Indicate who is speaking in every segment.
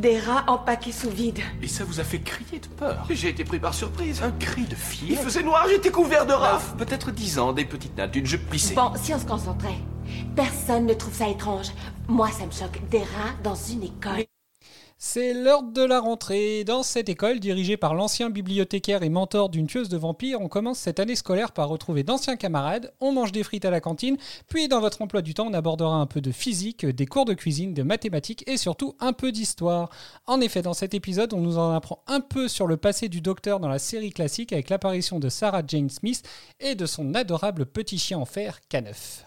Speaker 1: Des rats empaqués sous vide.
Speaker 2: Et ça vous a fait crier de peur
Speaker 3: J'ai été pris par surprise.
Speaker 2: Un cri de
Speaker 3: Il
Speaker 2: fièvre
Speaker 3: faisait noir, j'étais couvert de rats.
Speaker 2: Peut-être dix ans, des petites nattes d'une jupe plissée.
Speaker 1: Bon, si on se concentrait. Personne ne trouve ça étrange. Moi, ça me choque. Des rats dans une école.
Speaker 4: C'est l'heure de la rentrée. Dans cette école, dirigée par l'ancien bibliothécaire et mentor d'une tueuse de vampires, on commence cette année scolaire par retrouver d'anciens camarades, on mange des frites à la cantine, puis dans votre emploi du temps, on abordera un peu de physique, des cours de cuisine, de mathématiques et surtout un peu d'histoire. En effet, dans cet épisode, on nous en apprend un peu sur le passé du docteur dans la série classique avec l'apparition de Sarah Jane Smith et de son adorable petit chien en fer, K9.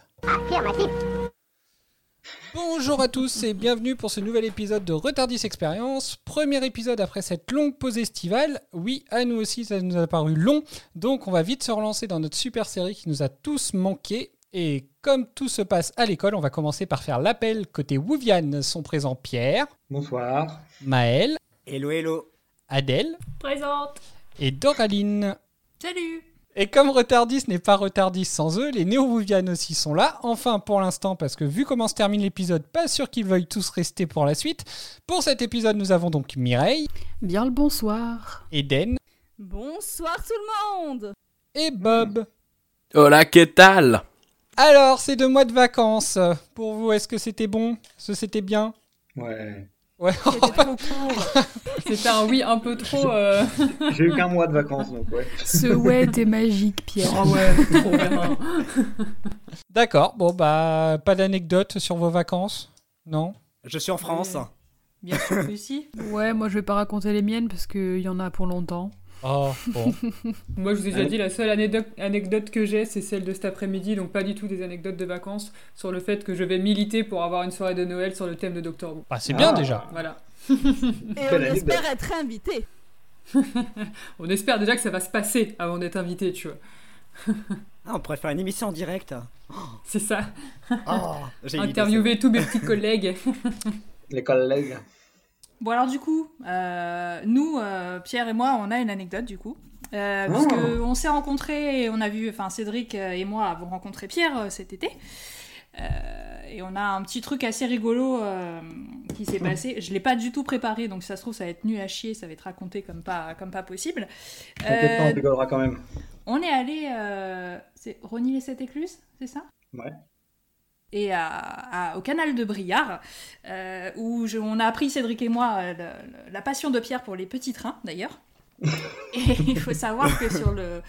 Speaker 4: Bonjour à tous et bienvenue pour ce nouvel épisode de Retardis Experience. Premier épisode après cette longue pause estivale. Oui, à nous aussi, ça nous a paru long. Donc, on va vite se relancer dans notre super série qui nous a tous manqué. Et comme tout se passe à l'école, on va commencer par faire l'appel côté Wuvian. Sont présents Pierre,
Speaker 5: Bonsoir.
Speaker 4: Maël,
Speaker 6: Hello, hello.
Speaker 4: Adèle
Speaker 7: Présente.
Speaker 4: et Doraline.
Speaker 7: Salut.
Speaker 4: Et comme Retardis n'est pas Retardis sans eux, les néo-Wuvian aussi sont là. Enfin, pour l'instant, parce que vu comment se termine l'épisode, pas sûr qu'ils veuillent tous rester pour la suite. Pour cet épisode, nous avons donc Mireille,
Speaker 8: Bien le bonsoir.
Speaker 4: Eden
Speaker 7: Bonsoir tout le monde.
Speaker 4: et Bob.
Speaker 9: Hola, que tal?
Speaker 4: Alors, ces deux mois de vacances, pour vous, est-ce que c'était bon? Est-ce que c'était bien?
Speaker 5: Ouais.
Speaker 4: Ouais.
Speaker 7: C'était trop court. C'était un oui un peu trop. euh,
Speaker 5: J'ai eu qu'un mois de vacances, donc ouais.
Speaker 8: Ce ouais est magique, Pierre.
Speaker 7: Ah ouais, trop bien.
Speaker 4: D'accord, bon bah, pas d'anecdote sur vos vacances Non?
Speaker 6: Je suis en France.
Speaker 7: Bien sûr que si.
Speaker 8: Ouais, moi je vais pas raconter les miennes parce qu'il y en a pour longtemps.
Speaker 4: Oh, bon.
Speaker 7: Moi je vous ai déjà dit la seule anecdote, que j'ai c'est celle de cet après-midi donc pas du tout des anecdotes de vacances sur le fait que je vais militer pour avoir une soirée de Noël sur le thème de Doctor Who.
Speaker 4: Bah, c'est bien
Speaker 5: Ah.
Speaker 4: déjà.
Speaker 7: Voilà.
Speaker 10: Et on espère être invité.
Speaker 7: On espère déjà que ça va se passer avant d'être invité tu vois.
Speaker 6: Ah, on pourrait faire une émission en direct.
Speaker 7: C'est ça.
Speaker 6: Oh, j'ai une idée,
Speaker 7: Interviewer tous mes petits collègues.
Speaker 5: Les collègues.
Speaker 10: Bon alors du coup, euh, nous, euh, Pierre et moi, on a une anecdote du coup. Euh,
Speaker 5: Oh.
Speaker 10: Parce que on s'est rencontrés et on a vu, enfin Cédric euh, et moi avons rencontré Pierre cet été. Et on a un petit truc assez rigolo qui s'est passé. Je l'ai pas du tout préparé, donc si ça se trouve ça va être nul à chier, ça va être raconté comme pas, comme pas possible.
Speaker 5: T'inquiète pas, on rigolera quand même.
Speaker 10: on est allé, c'est Rony les Sept Écluses, c'est ça?
Speaker 5: Ouais.
Speaker 10: Et à, à- au canal de Briard, euh, où je- on a appris, Cédric et moi, euh, le- le- la passion de Pierre pour les petits trains, d'ailleurs. et il faut savoir que sur le,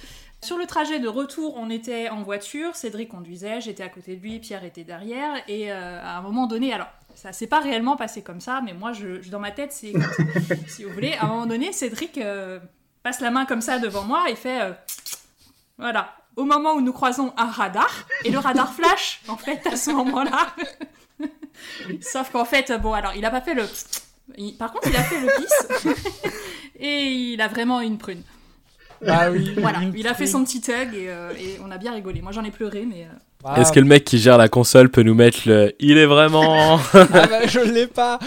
Speaker 10: sur le trajet de retour, on était en voiture, Cédric conduisait, j'étais à côté de lui, Pierre était derrière, et euh, à un moment donné, alors, ça s'est pas réellement passé comme ça, mais moi, je, je- dans ma tête, c'est, si vous voulez, à un moment donné, Cédric euh, passe la main comme ça devant moi et fait... voilà. Au moment où nous croisons un radar, et le radar flash, en fait, à ce moment-là. Sauf qu'en fait, bon, alors, il a pas fait le... il- Par contre, il a fait le pisse. et il a vraiment une prune.
Speaker 4: Ah oui.
Speaker 10: Voilà, il a fait son petit tug et, euh, et on a bien rigolé. Moi, j'en ai pleuré, mais... euh,
Speaker 9: Est-ce que le mec qui gère la console peut nous mettre le Il est vraiment.
Speaker 4: Ah bah je l'ai pas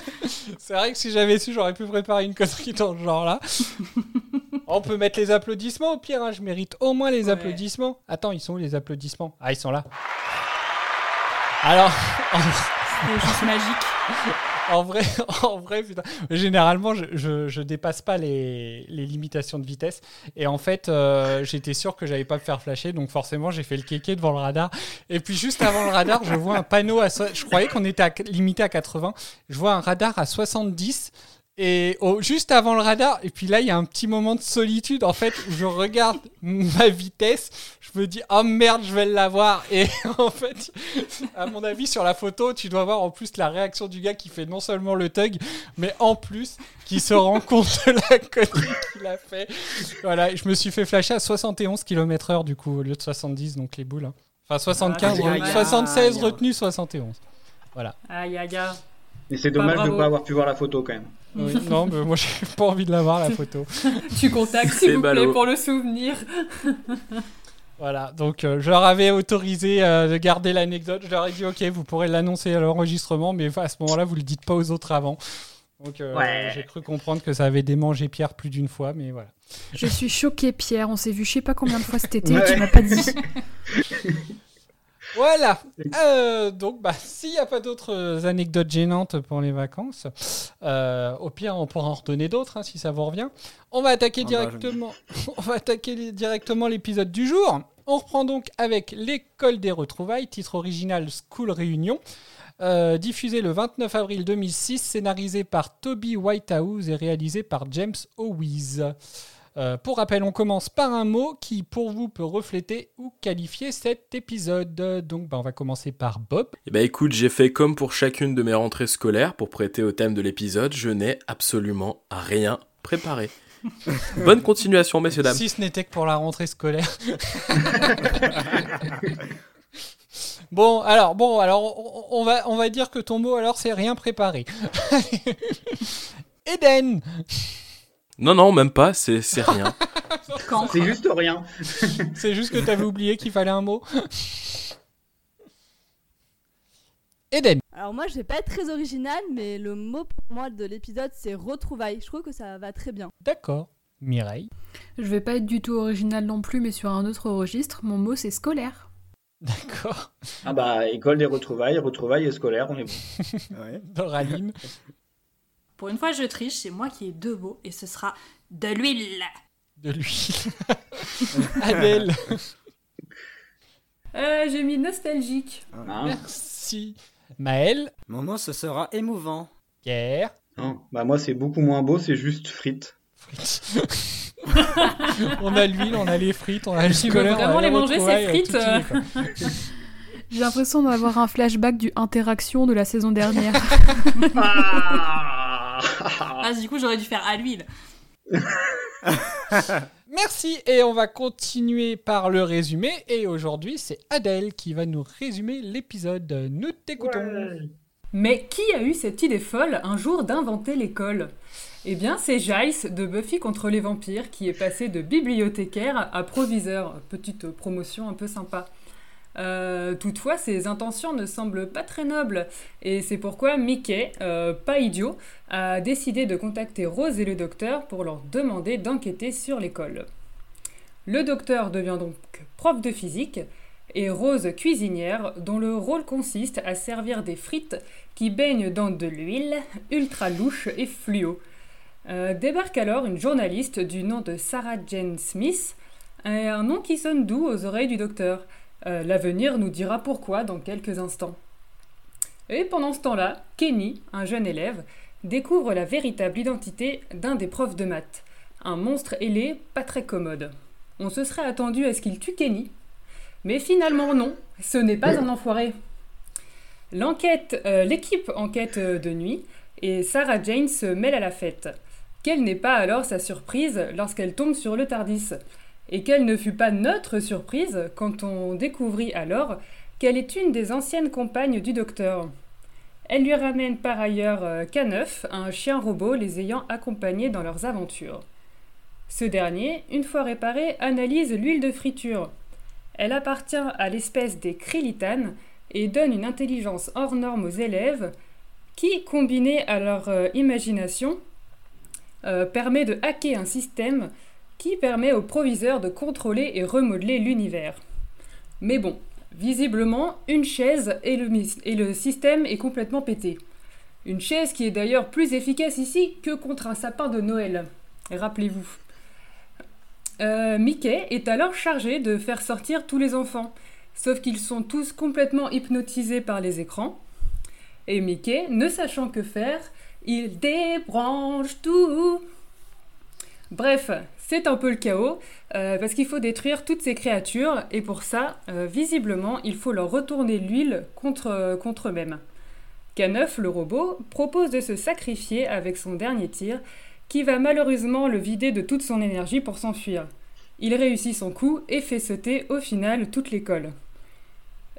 Speaker 4: C'est vrai que si j'avais su, j'aurais pu préparer une connerie dans ce genre-là. On peut mettre les applaudissements au pire, hein, je mérite au moins les
Speaker 10: Ouais.
Speaker 4: applaudissements. Attends, ils sont où les applaudissements? Ah, ils sont là. Alors,
Speaker 10: C'était juste magique.
Speaker 4: En vrai, en vrai, putain, généralement, je, dépasse pas les, limitations de vitesse. Et en fait, euh, j'étais sûr que j'allais pas me faire flasher, donc forcément, j'ai fait le kéké devant le radar. Et puis, juste avant le radar, je vois un panneau à. so- Je croyais qu'on était limité à 80. Je vois un radar à 70. Et au- juste avant le radar, et puis là, il y a un petit moment de solitude. En fait, où je regarde ma vitesse, je me dis, oh merde, je vais l'avoir. Et en fait, à mon avis, sur la photo, tu dois voir en plus la réaction du gars qui fait non seulement le tug, mais en plus qui se rend compte de la connerie qu'il a fait. Voilà, je me suis fait flasher à 71 km/h du coup, au lieu de 70, donc les boules. hein. Enfin, 75,
Speaker 6: Aïe, aïe, aïe.
Speaker 4: 76 retenu, 71. Voilà.
Speaker 7: Aïe, aïe, aïe.
Speaker 5: Et c'est dommage de ne pas avoir pu voir la photo quand même.
Speaker 4: Oui, non, mais moi, j'ai pas envie de la voir, la photo.
Speaker 7: Tu contactes, s'il vous plaît, pour le souvenir.
Speaker 4: Voilà, donc euh, je leur avais autorisé euh, de garder l'anecdote. Je leur ai dit, ok, vous pourrez l'annoncer à l'enregistrement, mais à ce moment-là, vous le dites pas aux autres avant. Donc euh,
Speaker 5: Ouais.
Speaker 4: j'ai cru comprendre que ça avait démangé Pierre plus d'une fois, mais voilà.
Speaker 8: Je suis choquée, Pierre. On s'est vu je sais pas combien de fois cet été
Speaker 5: Ouais.
Speaker 8: tu m'as pas dit.
Speaker 4: Voilà. Euh, donc, bah, s'il n'y a pas d'autres euh, anecdotes gênantes pour les vacances, euh, au pire, on pourra en redonner d'autres hein, si ça vous revient. On va attaquer
Speaker 6: Ah bah,
Speaker 4: directement. on va attaquer li- directement l'épisode du jour. On reprend donc avec l'école des retrouvailles, titre original School Réunion. euh, diffusé le 29 avril 2006, scénarisé par Toby Whitehouse et réalisé par James Owies. Euh, pour rappel, on commence par un mot qui, pour vous, peut refléter ou qualifier cet épisode. Donc, bah, on va commencer par Bob.
Speaker 9: Eh ben écoute, j'ai fait comme pour chacune de mes rentrées scolaires pour prêter au thème de l'épisode, je n'ai absolument rien préparé. Bonne continuation, messieurs dames.
Speaker 4: Si ce n'était que pour la rentrée scolaire. bon, alors, bon, alors, on, on va, on va dire que ton mot, alors, c'est rien préparé. Eden
Speaker 9: Non, non, même pas, c'est c'est rien.
Speaker 10: Quand
Speaker 5: C'est juste rien.
Speaker 4: C'est juste que t'avais oublié qu'il fallait un mot. Eden
Speaker 11: Alors moi, je vais pas être très original, mais le mot pour moi de l'épisode, c'est retrouvailles. Je trouve que ça va très bien.
Speaker 4: D'accord. Mireille
Speaker 8: Je vais pas être du tout original non plus, mais sur un autre registre, mon mot c'est scolaire.
Speaker 4: D'accord.
Speaker 5: Ah bah, école des retrouvailles, retrouvailles et scolaires, on est bon.
Speaker 6: Ouais.
Speaker 4: Doraline
Speaker 10: Pour une fois, je triche, c'est moi qui ai deux mots et ce sera de l'huile.
Speaker 4: De l'huile. Adèle
Speaker 7: Euh, J'ai mis nostalgique.
Speaker 5: Hein
Speaker 4: Merci. Maël
Speaker 6: Mon mot, ce sera émouvant.
Speaker 4: Pierre
Speaker 5: Non. Bah moi, c'est beaucoup moins beau, c'est juste frites.
Speaker 4: frites. on a l'huile, on a les frites, on a le
Speaker 7: Tu veux
Speaker 4: scolaire, on a
Speaker 7: vraiment les manger, ces frites
Speaker 4: quoi.
Speaker 8: J'ai l'impression d'avoir un flashback du Interaction de la saison dernière.
Speaker 5: Ah
Speaker 10: Ah, du coup, j'aurais dû faire à l'huile.
Speaker 4: Merci et on va continuer par le résumé et aujourd'hui c'est Adèle qui va nous résumer l'épisode. Nous t'écoutons.
Speaker 7: Mais qui a eu cette idée folle un jour d'inventer l'école? Eh bien, c'est Giles de Buffy contre les vampires qui est passé de bibliothécaire à proviseur. Petite promotion un peu sympa. Euh, toutefois, ses intentions ne semblent pas très nobles, et c'est pourquoi Mickey, euh, pas idiot, a décidé de contacter Rose et le docteur pour leur demander d'enquêter sur l'école. Le docteur devient donc prof de physique, et Rose cuisinière, dont le rôle consiste à servir des frites qui baignent dans de l'huile ultra louche et fluo. Euh, débarque alors une journaliste du nom de Sarah Jane Smith, un nom qui sonne doux aux oreilles du docteur. Euh, L'avenir nous dira pourquoi dans quelques instants. Et pendant ce temps-là, Kenny, un jeune élève, découvre la véritable identité d'un des profs de maths, un monstre ailé pas très commode. On se serait attendu à ce qu'il tue Kenny, mais finalement non, ce n'est pas un enfoiré. L'enquête, euh, l'équipe enquête euh, de nuit et Sarah Jane se mêle à la fête. Quelle n'est pas alors sa surprise lorsqu'elle tombe sur le Tardis? Et quelle ne fut pas notre surprise quand on découvrit alors qu'elle est une des anciennes compagnes du docteur. Elle lui ramène par ailleurs euh, K9, un chien robot les ayant accompagnés dans leurs aventures. Ce dernier, une fois réparé, analyse l'huile de friture. Elle appartient à l'espèce des krillitanes et donne une intelligence hors norme aux élèves qui, combinée à leur euh, imagination, euh, permet de hacker un système qui permet au proviseur de contrôler et remodeler l'univers. Mais bon, visiblement, une chaise et le, système est complètement pété. Une chaise qui est d'ailleurs plus efficace ici que contre un sapin de Noël. Rappelez-vous. Euh, Mickey est alors chargé de faire sortir tous les enfants, sauf qu'ils sont tous complètement hypnotisés par les écrans. Et Mickey, ne sachant que faire, il débranche tout. Bref, c'est un peu le chaos, euh, parce qu'il faut détruire toutes ces créatures, et pour ça, euh, visiblement, il faut leur retourner l'huile contre, contre eux-mêmes. K9, le robot, propose de se sacrifier avec son dernier tir, qui va malheureusement le vider de toute son énergie pour s'enfuir. Il réussit son coup et fait sauter au final toute l'école.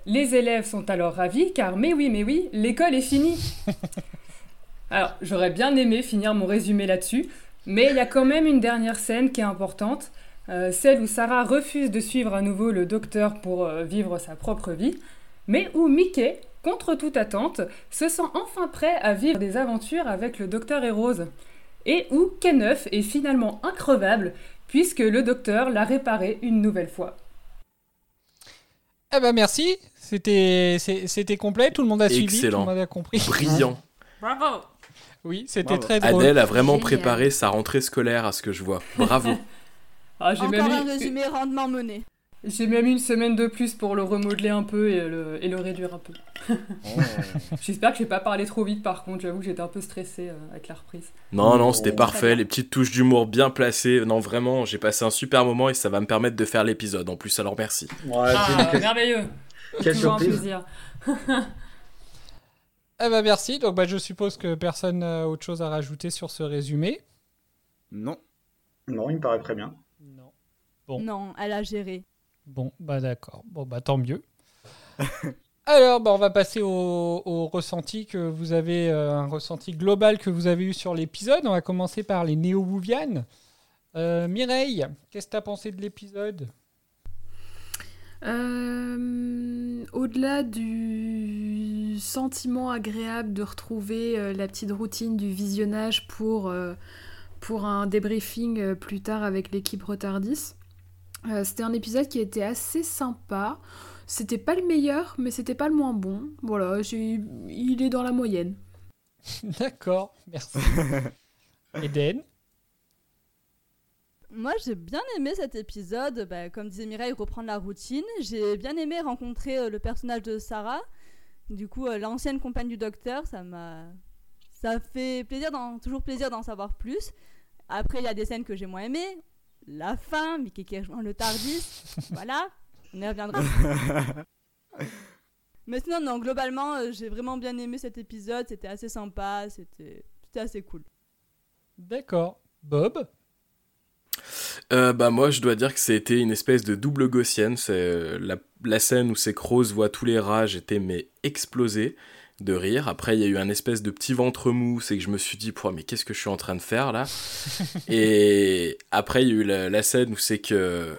Speaker 7: Les élèves sont alors ravis car, mais oui, mais oui, l'école est finie. Alors, j'aurais bien aimé finir mon résumé là-dessus, mais il y a quand même une dernière scène qui est importante, euh, celle où Sarah refuse de suivre à nouveau le docteur pour euh, vivre sa propre vie, mais où Mickey, contre toute attente, se sent enfin prêt à vivre des aventures avec le docteur et Rose. Et où K9 est finalement increvable, puisque le docteur l'a réparé une nouvelle fois.
Speaker 4: Eh ben merci, c'était complet, tout le monde a suivi, tout
Speaker 9: Excellent.
Speaker 4: le monde a compris.
Speaker 9: Brillant.
Speaker 10: Bravo
Speaker 4: Oui, c'était très drôle.
Speaker 9: Adèle a vraiment
Speaker 11: Génial.
Speaker 9: préparé sa rentrée scolaire à ce que je vois. Bravo.
Speaker 7: Ah, j'ai
Speaker 11: Encore
Speaker 7: même,
Speaker 11: un
Speaker 7: eu-
Speaker 11: résumé rendement mené.
Speaker 7: j'ai même une semaine de plus pour le remodeler un peu et le, et le réduire un peu. J'espère que j'ai pas parlé trop vite par contre, j'avoue que j'étais un peu stressée euh, avec la reprise.
Speaker 9: Non, non, c'était
Speaker 5: Oh.
Speaker 9: parfait. Les petites touches d'humour bien placées. Non, vraiment, j'ai passé un super moment et ça va me permettre de faire l'épisode en plus. Alors merci.
Speaker 5: Ouais,
Speaker 7: Ah, merveilleux
Speaker 5: quelle
Speaker 7: Toujours un
Speaker 5: surprise.
Speaker 7: plaisir.
Speaker 4: Eh ben merci, donc bah, je suppose que personne n'a autre chose à rajouter sur ce résumé.
Speaker 12: Non.
Speaker 5: Non, il me paraît très bien.
Speaker 4: Non. Bon.
Speaker 11: Non, elle a géré.
Speaker 4: Bon, bah d'accord. Bon, bah tant mieux. Alors, bah, on va passer au, au ressenti que vous avez, euh, un ressenti global que vous avez eu sur l'épisode. On va commencer par les néo-wouvianes. Euh, Mireille, qu'est-ce que tu as pensé de l'épisode?
Speaker 8: Euh, Au-delà du sentiment agréable de retrouver euh, la petite routine du visionnage pour, euh, pour un débriefing euh, plus tard avec l'équipe Retardis, euh, c'était un épisode qui était assez sympa. C'était pas le meilleur, mais c'était pas le moins bon. Voilà, j'ai- il est dans la moyenne.
Speaker 4: D'accord, merci. Eden
Speaker 11: Moi, j'ai bien aimé cet épisode. Bah, comme disait Mireille, reprendre la routine. J'ai bien aimé rencontrer euh, le personnage de Sarah. Du coup, euh, l'ancienne compagne du docteur, ça m'a. Ça fait plaisir, d'en- toujours plaisir d'en savoir plus. Après, il y a des scènes que j'ai moins aimées. La fin, Mickey qui rejoint le Tardis. voilà, on y reviendra. Mais sinon, non, globalement, euh, j'ai vraiment bien aimé cet épisode. C'était assez sympa, c'était c'était assez cool.
Speaker 4: D'accord. Bob?
Speaker 9: Euh, bah moi je dois dire que c'était une espèce de double gaussienne. C'est euh, la, la scène où c'est que Rose voit tous les rats, j'étais mais explosé de rire. Après il y a eu un espèce de petit ventre mou, c'est que je me suis dit mais qu'est-ce que je suis en train de faire là? Et après il y a eu la, la scène où c'est que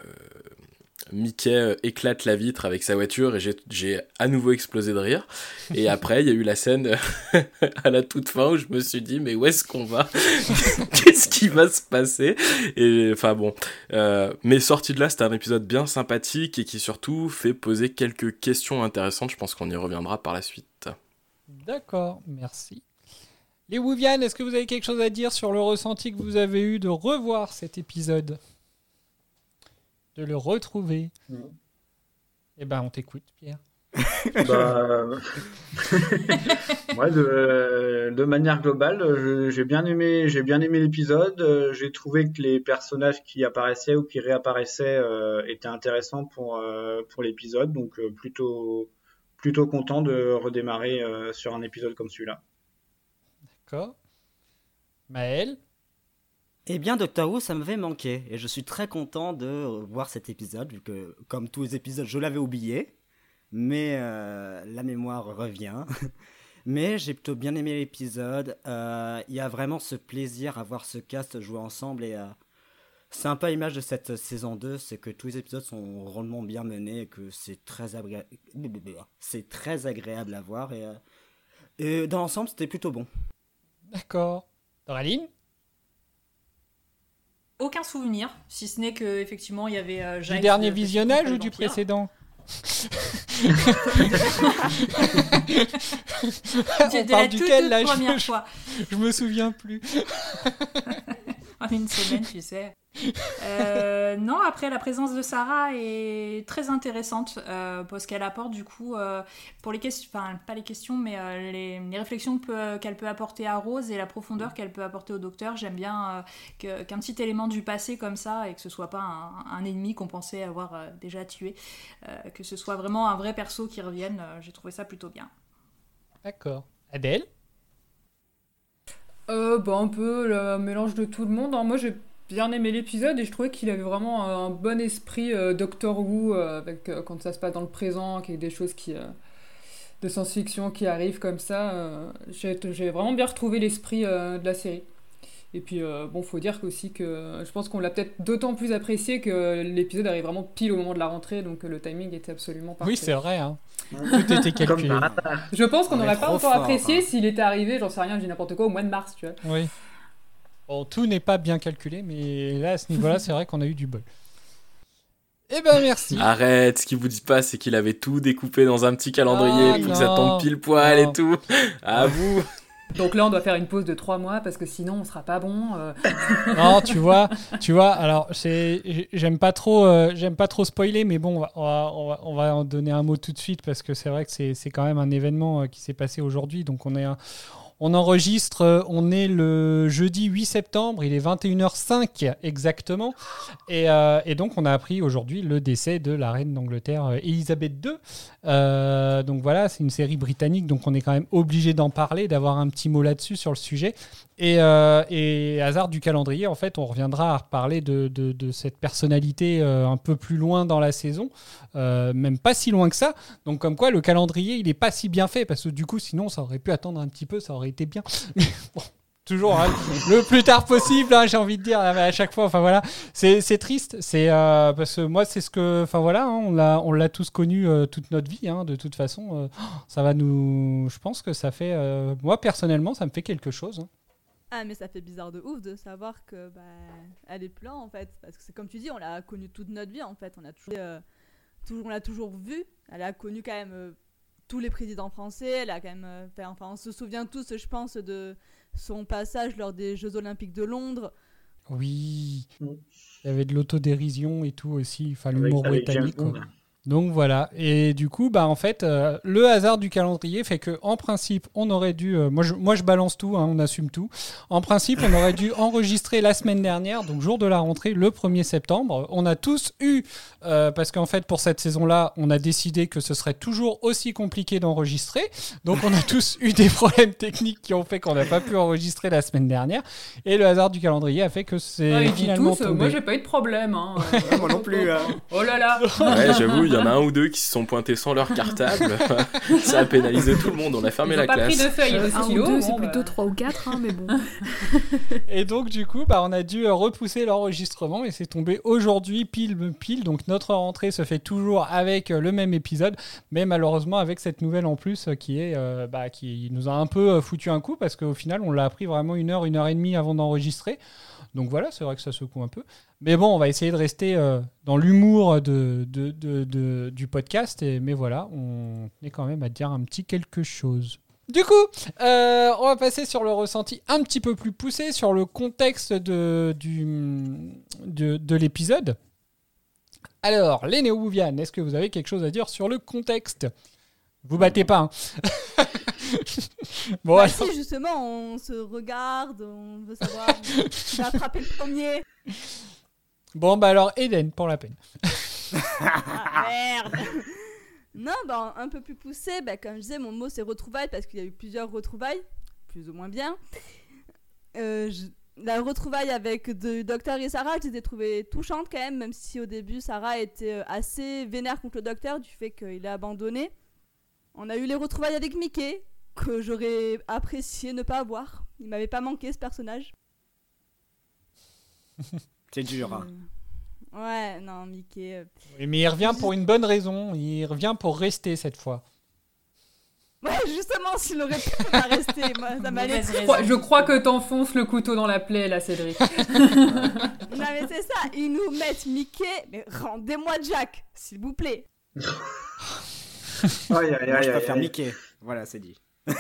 Speaker 9: Mickey euh, éclate la vitre avec sa voiture et j'ai- à nouveau explosé de rire. Et après il y a eu la scène à la toute fin où je me suis dit mais où est-ce qu'on va? Qu'est-ce qui va se passer? Et enfin bon, euh, mais sorti de là, c'était un épisode bien sympathique et qui surtout fait poser quelques questions intéressantes. Je pense qu'on y reviendra par la suite.
Speaker 4: D'accord, merci. Les Wouvianes, est-ce que vous avez quelque chose à dire sur le ressenti que vous avez eu de revoir cet épisode? De le retrouver
Speaker 5: Non.
Speaker 4: Eh ben, on t'écoute, Pierre.
Speaker 5: Bah, ouais, de, de manière globale, j'ai bien aimé, j'ai bien aimé l'épisode. Euh, J'ai trouvé que les personnages qui apparaissaient ou qui réapparaissaient euh, étaient intéressants pour euh, pour l'épisode, donc euh, plutôt plutôt content de redémarrer euh, sur un épisode comme celui-là.
Speaker 4: D'accord. Maël
Speaker 12: Eh bien, Doctor Who, ça m'avait manqué. Et je suis très content de voir cet épisode, vu que, comme tous les épisodes, je l'avais oublié. Mais euh, la mémoire revient. mais j'ai plutôt bien aimé l'épisode. Euh, Il y a vraiment ce plaisir à voir ce cast jouer ensemble. Et euh, c'est un peu l'image de cette saison 2, c'est que tous les épisodes sont rondement bien menés et que c'est très, agréable à voir. Et, euh, et dans l'ensemble, c'était plutôt bon.
Speaker 4: D'accord. Doraline?
Speaker 10: Aucun souvenir, si ce n'est que effectivement il y avait euh,
Speaker 4: Du dernier
Speaker 10: petit
Speaker 4: visionnage ou du précédent On parle duquel là je,
Speaker 10: fois.
Speaker 4: je me souviens plus.
Speaker 10: En une semaine, tu sais. Euh, non, après, la présence de Sarah est très intéressante euh, parce qu'elle apporte du coup, euh, pour les questions, enfin, pas les questions, mais euh, les, les réflexions qu'elle peut apporter à Rose et la profondeur qu'elle peut apporter au docteur. J'aime bien euh, qu'un petit élément du passé comme ça et que ce soit pas un, un ennemi qu'on pensait avoir euh, déjà tué, euh, que ce soit vraiment un vrai perso qui revienne. euh, J'ai trouvé ça plutôt bien.
Speaker 4: D'accord. Adèle?
Speaker 7: Euh, bah, un peu le mélange de tout le monde. hein. Moi, j'ai bien aimé l'épisode et je trouvais qu'il avait vraiment un bon esprit euh, Doctor Who euh, avec, euh, quand ça se passe dans le présent, qu'il y a des choses qui, euh, de science-fiction qui arrivent comme ça. euh, j'ai vraiment bien retrouvé l'esprit euh, de la série. Et puis, euh, bon, faut dire aussi que je pense qu'on l'a peut-être d'autant plus apprécié que l'épisode arrive vraiment pile au moment de la rentrée, donc euh, le timing était absolument parfait.
Speaker 4: Oui, c'est vrai. Hein. Tout était calculé.
Speaker 7: Je pense qu'on n'aurait pas
Speaker 4: fort,
Speaker 7: apprécié
Speaker 4: hein.
Speaker 7: s'il était arrivé, j'en sais rien, je dis n'importe quoi, au mois de mars, tu vois.
Speaker 4: Oui. Bon, tout n'est pas bien calculé, mais là, à ce niveau-là, c'est vrai qu'on a eu du bol. Eh ben, merci.
Speaker 9: Arrête, ce qu'il vous dit pas, c'est qu'il avait tout découpé dans un petit calendrier
Speaker 4: Ah,
Speaker 9: pour que ça tombe pile poil
Speaker 4: Non.
Speaker 9: et tout. À vous.
Speaker 7: Donc là, on doit faire une pause de trois mois parce que sinon, on sera pas bon. euh.
Speaker 4: Non, tu vois, tu vois. Alors, c'est, j'aime pas trop, euh, j'aime pas trop spoiler, mais bon, on va, on va, on en donner un mot tout de suite parce que c'est vrai que c'est, c'est quand même un événement euh, qui s'est passé aujourd'hui. Donc, on est, un- on enregistre, on est le jeudi 8 septembre, il est 21h05 exactement, et, euh, et donc on a appris aujourd'hui le décès de la reine d'Angleterre euh, Elisabeth II. Euh, donc voilà, c'est une série britannique, donc on est quand même obligé d'en parler, d'avoir un petit mot là-dessus sur le sujet. Et, euh, hasard du calendrier, en fait, on reviendra à reparler de, cette personnalité euh, un peu plus loin dans la saison, euh, même pas si loin que ça. Donc comme quoi, le calendrier, il est pas si bien fait, parce que du coup, sinon, ça aurait pu attendre un petit peu, ça aurait été bien. Bon, toujours hein, le plus tard possible, hein, j'ai envie de dire, à chaque fois. Enfin voilà, c'est triste, c'est parce que moi, c'est ce que, enfin voilà, hein, on l'a tous connu toute notre vie, hein, de toute façon. ça va nous, je pense que ça fait, moi personnellement, ça me fait quelque chose.
Speaker 11: Ah, mais ça fait bizarre de ouf de savoir que bah, elle est plus là en fait. Parce que c'est comme tu dis, on l'a connue toute notre vie en fait. On a toujours, euh, toujours- on l'a toujours vue. Elle a connu quand même euh, tous les présidents français. Elle a quand même. euh, fait- enfin, on se souvient tous, je pense, de son passage lors des Jeux Olympiques de Londres.
Speaker 4: Oui. Il y avait de l'autodérision et tout aussi, enfin l'humour britannique. Quoi. Donc voilà. Et du coup, bah en fait, euh, le hasard du calendrier fait que en principe, on aurait dû. euh, moi, je, moi, je balance tout, hein, on assume tout. En principe, on aurait dû enregistrer la semaine dernière, donc jour de la rentrée, le 1er septembre. On a tous eu, euh, parce qu'en fait, pour cette saison-là, on a décidé que ce serait toujours aussi compliqué d'enregistrer. Donc, on a tous eu des problèmes techniques qui ont fait qu'on n'a pas pu enregistrer la semaine dernière. Et le hasard du calendrier a fait que c'est
Speaker 7: Ah,
Speaker 4: finalement
Speaker 7: tous,
Speaker 4: tombé.
Speaker 7: moi j'ai pas eu de problème. Hein.
Speaker 12: Moi non plus. hein.
Speaker 7: Oh là là
Speaker 9: Ouais, j'avoue, il y en a un ou deux qui se sont pointés sans leur cartable. ça a pénalisé tout le monde, on a fermé
Speaker 7: Ils
Speaker 9: la
Speaker 7: pas
Speaker 9: classe.
Speaker 7: pris de feuilles de bon,
Speaker 8: c'est
Speaker 7: bah.
Speaker 8: plutôt trois ou quatre, hein, mais bon.
Speaker 4: Et donc, du coup, bah, on a dû repousser l'enregistrement et c'est tombé aujourd'hui, pile, pile. Donc, notre rentrée se fait toujours avec euh, le même épisode, mais malheureusement avec cette nouvelle en plus euh, qui, est, euh, bah, qui nous a un peu foutu un coup parce qu'au final, on l'a appris vraiment une heure, une heure et demie avant d'enregistrer. Donc voilà, c'est vrai que ça secoue un peu. Mais bon, on va essayer de rester euh, dans l'humour du podcast. Et, mais voilà, on est quand même à dire un petit quelque chose. Du coup, euh, on va passer sur le ressenti un petit peu plus poussé, sur le contexte de l'épisode. Alors, les Néo-Bouvianes, est-ce que vous avez quelque chose à dire sur le contexte? Vous battez pas, hein Bon,
Speaker 11: Bah
Speaker 4: alors-
Speaker 11: si, justement, on se regarde, on veut savoir qui va attraper le premier.
Speaker 4: bon, bah alors, Eden, pour la peine.
Speaker 11: Ah, merde Non, bah, un peu plus poussé, bah, comme je disais, mon mot c'est retrouvailles parce qu'il y a eu plusieurs retrouvailles, plus ou moins bien. Euh, je- La retrouvaille avec de Docteur et Sarah, je les ai trouvées touchantes quand même, même si au début Sarah était euh, assez vénère contre le Docteur du fait qu'il a abandonné. On a eu les retrouvailles avec Mickey, que j'aurais apprécié ne pas avoir. Il m'avait pas manqué ce personnage.
Speaker 12: C'est dur. hein.
Speaker 11: Ouais, non, Mickey. euh,
Speaker 4: Oui, Mais il revient pour une bonne raison. Il revient pour rester cette fois.
Speaker 11: Ouais, justement, s'il aurait pu pas rester, moi, ça m'allait.
Speaker 7: Je crois, je crois que t'enfonces le couteau dans la plaie là, Cédric.
Speaker 11: Non mais c'est ça, ils nous mettent Mickey, mais rendez-moi Jack, s'il vous plaît.
Speaker 5: Aïe, aïe,
Speaker 12: Moi,
Speaker 5: aïe,
Speaker 12: je
Speaker 5: aïe,
Speaker 12: préfère
Speaker 5: aïe.
Speaker 12: Mickey. Voilà, c'est dit.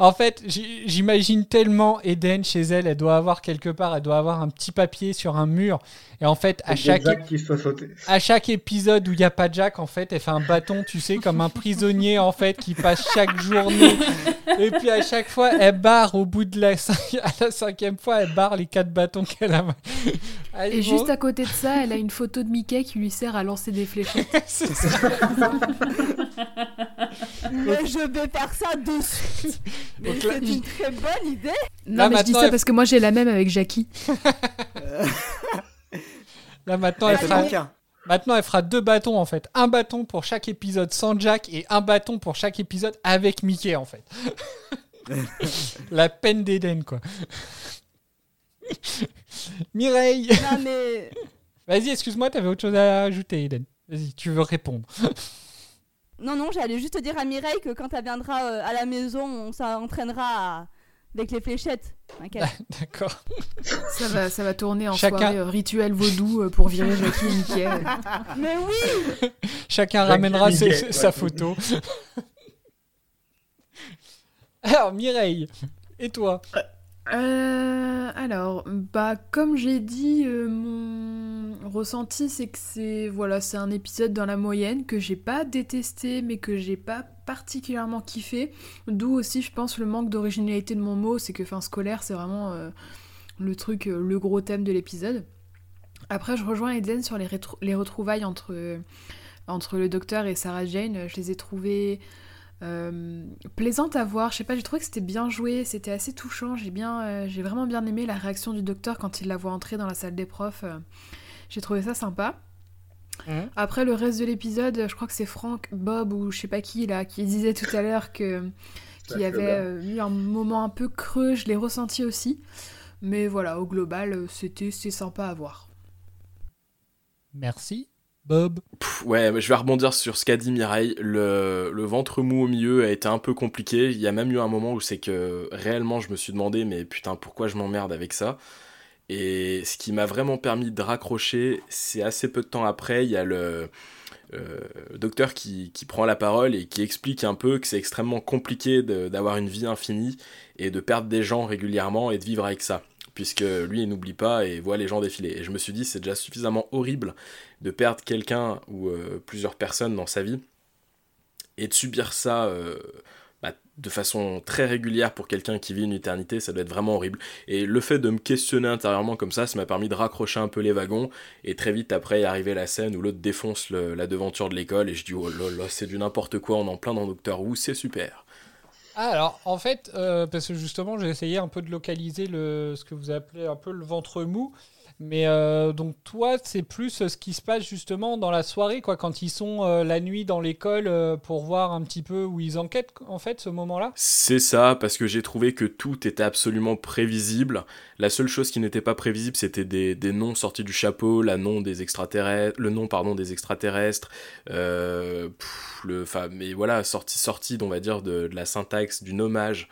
Speaker 4: En fait, j'imagine tellement Eden chez elle. Elle doit avoir quelque part, elle doit avoir un petit papier sur un mur. Et en fait, à chaque,
Speaker 5: qui se
Speaker 4: à chaque épisode où il n'y a pas Jack, en fait, elle fait un bâton, tu sais, comme un prisonnier, en fait, qui passe chaque journée. Et puis à chaque fois, elle barre au bout de la, à la cinquième fois, elle barre les quatre bâtons qu'elle a.
Speaker 8: Et
Speaker 4: bon,
Speaker 8: juste à côté de ça, elle a une photo de Mickey qui lui sert à lancer des fléchettes.
Speaker 4: c'est ça.
Speaker 11: Mais je vais faire ça de suite. Mais
Speaker 4: Donc là-
Speaker 11: c'est une très bonne idée.
Speaker 8: Non,
Speaker 4: Là,
Speaker 8: mais je dis ça
Speaker 4: elle-
Speaker 8: parce que moi j'ai la même avec Jackie.
Speaker 4: Là maintenant, elle fera, maintenant, elle fera deux bâtons en fait. Un bâton pour chaque épisode sans Jack et un bâton pour chaque épisode avec Mickey en fait. La peine d'Eden quoi. Mireille
Speaker 11: Non, mais.
Speaker 4: Vas-y, excuse-moi, t'avais autre chose à ajouter, Eden. Vas-y, tu veux répondre.
Speaker 11: Non, non, j'allais juste dire à Mireille que quand elle viendra euh, à la maison, on s'entraînera à- avec les fléchettes. T'inquiète.
Speaker 4: D'accord.
Speaker 8: Ça va, ça va tourner en
Speaker 4: Chacun-
Speaker 8: soirée euh, rituel vaudou euh, pour virer Jackie et Mickey.
Speaker 11: Mais oui
Speaker 4: Chacun
Speaker 5: Jackie
Speaker 4: ramènera ses- sa photo. Alors, Mireille, et toi?
Speaker 8: Euh, alors, bah, comme j'ai dit, euh, mon ressenti, c'est que c'est voilà, c'est un épisode dans la moyenne que j'ai pas détesté, mais que j'ai pas particulièrement kiffé. D'où aussi, je pense, le manque d'originalité de mon mot, c'est que fin scolaire, c'est vraiment euh, le truc, le gros thème de l'épisode. Après, je rejoins Eden sur les, retrouvailles entre, entre le docteur et Sarah Jane. Je les ai trouvées euh, plaisantes à voir. Je sais pas, j'ai trouvé que c'était bien joué, c'était assez touchant. J'ai bien, euh, j'ai vraiment bien aimé la réaction du docteur quand il la voit entrer dans la salle des profs. Euh, j'ai trouvé ça sympa.
Speaker 4: Mhm.
Speaker 8: Après le reste de l'épisode, je crois que c'est Franck, Bob ou je sais pas qui là qui disait tout à l'heure que qu'il y avait euh, eu un moment un peu creux. Je l'ai ressenti aussi. Mais voilà, au global, c'était c'est sympa à voir.
Speaker 4: Merci. Bob
Speaker 9: Pff, ouais, je vais rebondir sur ce qu'a dit Mireille. Le, ventre mou au milieu a été un peu compliqué. Il y a même eu un moment où c'est que réellement je me suis demandé, mais putain, pourquoi je m'emmerde avec ça? Et ce qui m'a vraiment permis de raccrocher, c'est assez peu de temps après, il y a le euh, docteur qui, qui prend la parole et qui explique un peu que c'est extrêmement compliqué d'avoir une vie infinie et de perdre des gens régulièrement et de vivre avec ça. Puisque lui, il n'oublie pas et voit les gens défiler. Et je me suis dit, c'est déjà suffisamment horrible de perdre quelqu'un ou euh, plusieurs personnes dans sa vie et de subir ça euh, bah, de façon très régulière pour quelqu'un qui vit une éternité, ça doit être vraiment horrible. Et le fait de me questionner intérieurement comme ça, ça m'a permis de raccrocher un peu les wagons et très vite après est arrivée la scène où l'autre défonce la devanture de l'école et je dis oh là là, c'est du n'importe quoi, on est en plein dans Doctor Who, c'est super.
Speaker 4: Ah, alors, en fait, euh, parce que justement, j'ai essayé un peu de localiser le, ce que vous appelez un peu le ventre mou. Mais euh, donc, toi, c'est plus euh, ce qui se passe justement dans la soirée, quoi, quand ils sont euh, la nuit dans l'école pour voir un petit peu où ils enquêtent, en fait, ce moment-là?
Speaker 9: C'est ça, parce que j'ai trouvé que tout était absolument prévisible. La seule chose qui n'était pas prévisible, c'était des, noms sortis du chapeau, le nom pardon des extraterrestres, le, enfin, mais voilà, sorti sorti, on va dire de la syntaxe, du nommage,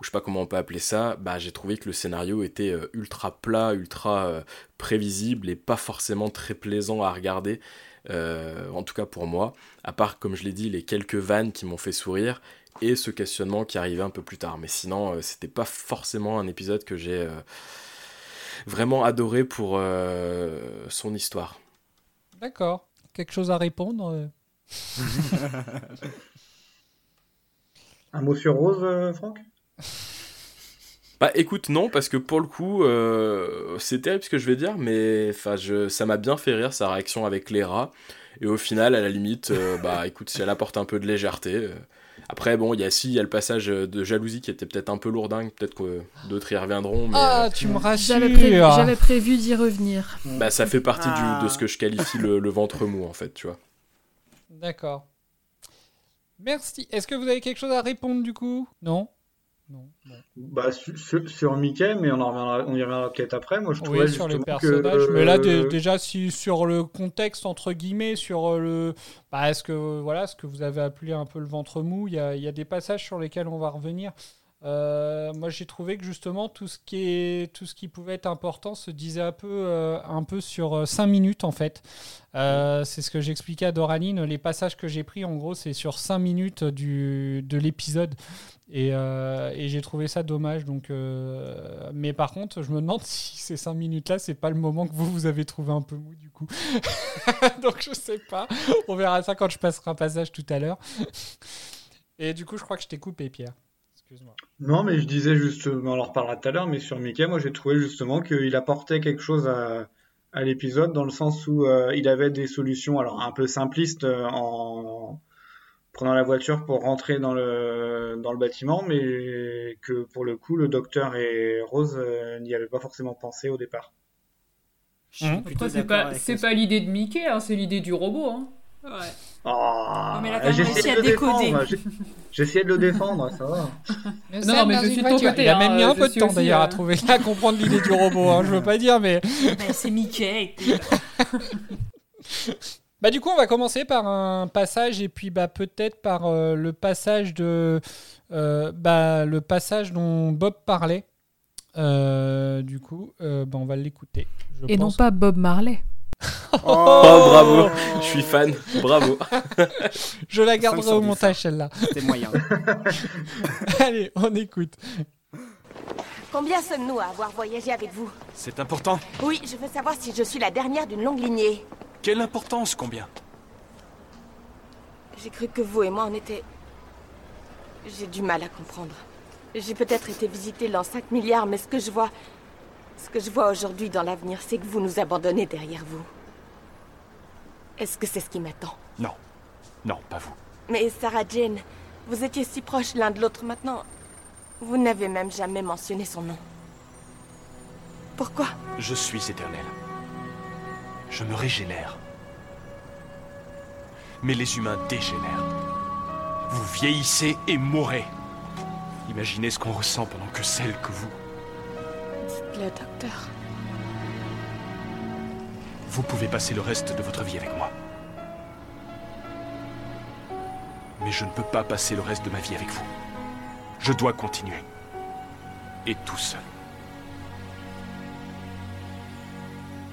Speaker 9: ou je sais pas comment on peut appeler ça. Bah, j'ai trouvé que le scénario était euh, ultra plat, ultra euh, prévisible et pas forcément très plaisant à regarder. euh, en tout cas pour moi, à part comme je l'ai dit les quelques vannes qui m'ont fait sourire, et ce questionnement qui arrivait un peu plus tard. Mais sinon, euh, c'était pas forcément un épisode que j'ai euh, vraiment adoré pour euh, son histoire.
Speaker 4: D'accord. Quelque chose à répondre
Speaker 5: Un mot sur Rose, euh, Franck?
Speaker 9: Bah écoute, non, parce que pour le coup, euh, c'est terrible ce que je vais dire, mais enfin, je, ça m'a bien fait rire sa réaction avec les rats. Et au final, à la limite, euh, bah écoute, si elle apporte un peu de légèreté. euh. Après, bon, il y a si, il y a le passage de jalousie qui était peut-être un peu lourdingue, peut-être que d'autres y reviendront, mais
Speaker 4: Ah,
Speaker 9: euh,
Speaker 4: tu me rassures.
Speaker 8: J'avais prévu, j'avais prévu d'y revenir.
Speaker 9: bah, ça fait partie
Speaker 12: Ah.
Speaker 9: du, de ce que je qualifie le, le ventre mou, en fait, tu vois.
Speaker 4: D'accord. Merci. Est-ce que vous avez quelque chose à répondre du coup? Non? Non. Bon.
Speaker 5: bah, su- su- sur, Mickey, mais on, en reviendra, on y reviendra peut-être après. Moi, je trouvais
Speaker 4: Oui, sur les
Speaker 5: que,
Speaker 4: personnages. Mais là,
Speaker 5: euh,
Speaker 4: déjà, si, sur le contexte, entre guillemets, sur euh, le. Bah, est-ce que, voilà, ce que vous avez appelé un peu le ventre mou, il y a, il y a des passages sur lesquels on va revenir. Euh, moi, j'ai trouvé que justement, tout ce, qui est, tout ce qui pouvait être important se disait un peu, euh, un peu sur 5 minutes, en fait. Euh, c'est ce que j'expliquais à Doraline. Les passages que j'ai pris, en gros, c'est sur 5 minutes du, de l'épisode. Et, euh, j'ai trouvé ça dommage. Donc, euh, mais par contre, je me demande si ces 5 minutes-là, c'est pas le moment que vous, vous avez trouvé un peu mou, du coup. donc, je sais pas. On verra ça quand je passerai un passage tout à l'heure. Et du coup, je crois que je t'ai coupé, Pierre. Excuse-moi.
Speaker 5: Non, mais je disais juste, on en reparlera tout à l'heure, mais sur Mickey, moi j'ai trouvé justement qu'il apportait quelque chose à, à l'épisode dans le sens où euh, il avait des solutions, alors un peu simplistes euh, en prenant la voiture pour rentrer dans le, dans le bâtiment, mais que pour le coup, le docteur et Rose euh, n'y avaient pas forcément pensé au départ.
Speaker 7: Après, c'est pas l'idée de Mickey, hein, c'est l'idée du robot. Hein.
Speaker 10: Ouais.
Speaker 5: Oh,
Speaker 10: mais
Speaker 5: j'essayais
Speaker 10: réussi à
Speaker 5: de le
Speaker 10: décoder.
Speaker 5: défendre, j'ai- J'essayais de le défendre, ça va.
Speaker 7: Non, mais je suis de ton côté.
Speaker 4: Il a
Speaker 7: hein,
Speaker 4: même mis un
Speaker 7: je
Speaker 4: peu de temps d'ailleurs
Speaker 7: euh,
Speaker 4: à trouver, à comprendre l'idée du robot. Hein, je veux pas dire, mais.
Speaker 10: Ben, c'est Mickey. écoute.
Speaker 4: Bah du coup, on va commencer par un passage et puis bah peut-être par euh, le passage de euh, bah le passage dont Bob parlait. Euh, du coup, euh, bah, on va l'écouter.
Speaker 8: Et non pas Bob Marley.
Speaker 9: Oh, bravo, je suis fan, bravo.
Speaker 4: Je la garderai au montage celle-là.
Speaker 12: C'était moyen.
Speaker 4: Allez, on écoute.
Speaker 1: Combien sommes-nous à avoir voyagé avec vous?
Speaker 2: C'est important.
Speaker 1: Oui, je veux savoir si je suis la dernière d'une longue lignée.
Speaker 2: Quelle importance, combien?
Speaker 1: J'ai cru que vous et moi, on était... J'ai du mal à comprendre. J'ai peut-être été visiter l'an 5 milliards, mais ce que je vois... Ce que je vois aujourd'hui dans l'avenir, c'est que vous nous abandonnez derrière vous. Est-ce que c'est ce qui m'attend?
Speaker 2: Non. Non, pas vous.
Speaker 1: Mais Sarah Jane, vous étiez si proches l'un de l'autre maintenant. Vous n'avez même jamais mentionné son nom. Pourquoi?
Speaker 2: Je suis éternel. Je me régénère. Mais les humains dégénèrent. Vous vieillissez et mourrez. Imaginez ce qu'on ressent pendant que celle que vous.
Speaker 1: Docteur.
Speaker 2: Vous pouvez passer le reste de votre vie avec moi. Mais je ne peux pas passer le reste de ma vie avec vous. Je dois continuer. Et tout seul.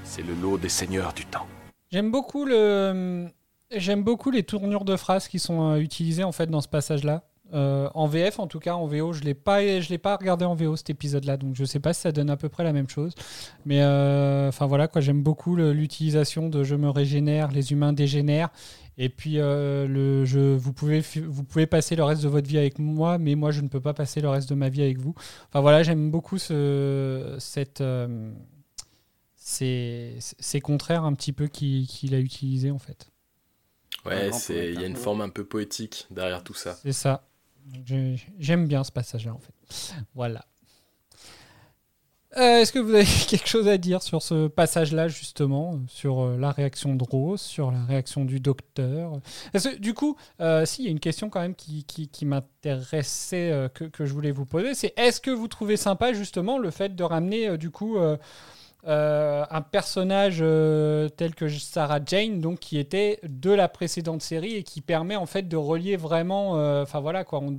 Speaker 2: C'est le lot des seigneurs du temps.
Speaker 4: J'aime beaucoup le, j'aime beaucoup les tournures de phrases qui sont euh, utilisées en fait dans ce passage-là. Euh, en VF, en tout cas, en VO, je l'ai pas, je l'ai pas regardé en VO cet épisode-là, donc je sais pas si ça donne à peu près la même chose. Mais euh, enfin voilà quoi, j'aime beaucoup le- l'utilisation de je me régénère, les humains dégénèrent, et puis euh, le je, vous pouvez, vous pouvez passer le reste de votre vie avec moi, mais moi je ne peux pas passer le reste de ma vie avec vous. Enfin voilà, j'aime beaucoup ce, cette euh, ces, ces contraires un petit peu qu'il qu'il a utilisé en fait.
Speaker 9: Ouais, il y a une forme un peu poétique derrière tout ça.
Speaker 4: C'est ça. J'aime bien ce passage-là, en fait. Voilà. Euh, Est-ce que vous avez quelque chose à dire sur ce passage-là, justement, sur euh, la réaction de Rose, sur la réaction du docteur? Du coup, euh, si, il y a une question quand même qui, m'intéressait, euh, que, je voulais vous poser, c'est est-ce que vous trouvez sympa, justement, le fait de ramener, du coup, euh, un personnage euh, tel que Sarah Jane, donc qui était de la précédente série et qui permet en fait de relier vraiment. euh, Enfin voilà quoi. On, au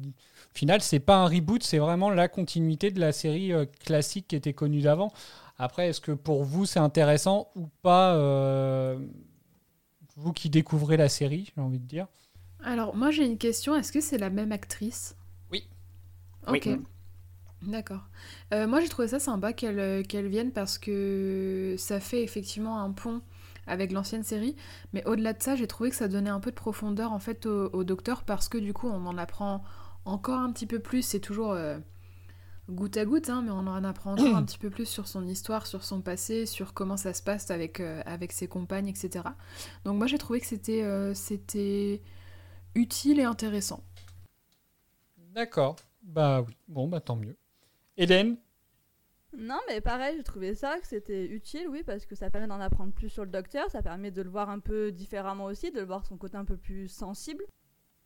Speaker 4: final, c'est pas un reboot, c'est vraiment la continuité de la série euh, classique qui était connue d'avant. Après, est-ce que pour vous c'est intéressant ou pas euh, Vous qui découvrez la série, j'ai envie de dire?
Speaker 8: Alors, moi j'ai une question. Est-ce que c'est la même actrice?
Speaker 4: Oui.
Speaker 8: Ok. D'accord. Euh, moi j'ai trouvé ça sympa qu'elle euh, qu'elle vienne parce que ça fait effectivement un pont avec l'ancienne série. Mais au-delà de ça, j'ai trouvé que ça donnait un peu de profondeur en fait au, au docteur parce que du coup on en apprend encore un petit peu plus. C'est toujours euh, goutte à goutte, hein, mais on en apprend encore un petit peu plus sur son histoire, sur son passé, sur comment ça se passe avec, euh, avec ses compagnes, etc. Donc moi j'ai trouvé que c'était euh, c'était utile et intéressant.
Speaker 4: D'accord. Bah oui. Bon, bah tant mieux. Hélène
Speaker 11: Non, mais pareil, j'ai trouvé ça que c'était utile, oui, parce que ça permet d'en apprendre plus sur le docteur, ça permet de le voir un peu différemment aussi, de le voir son côté un peu plus sensible.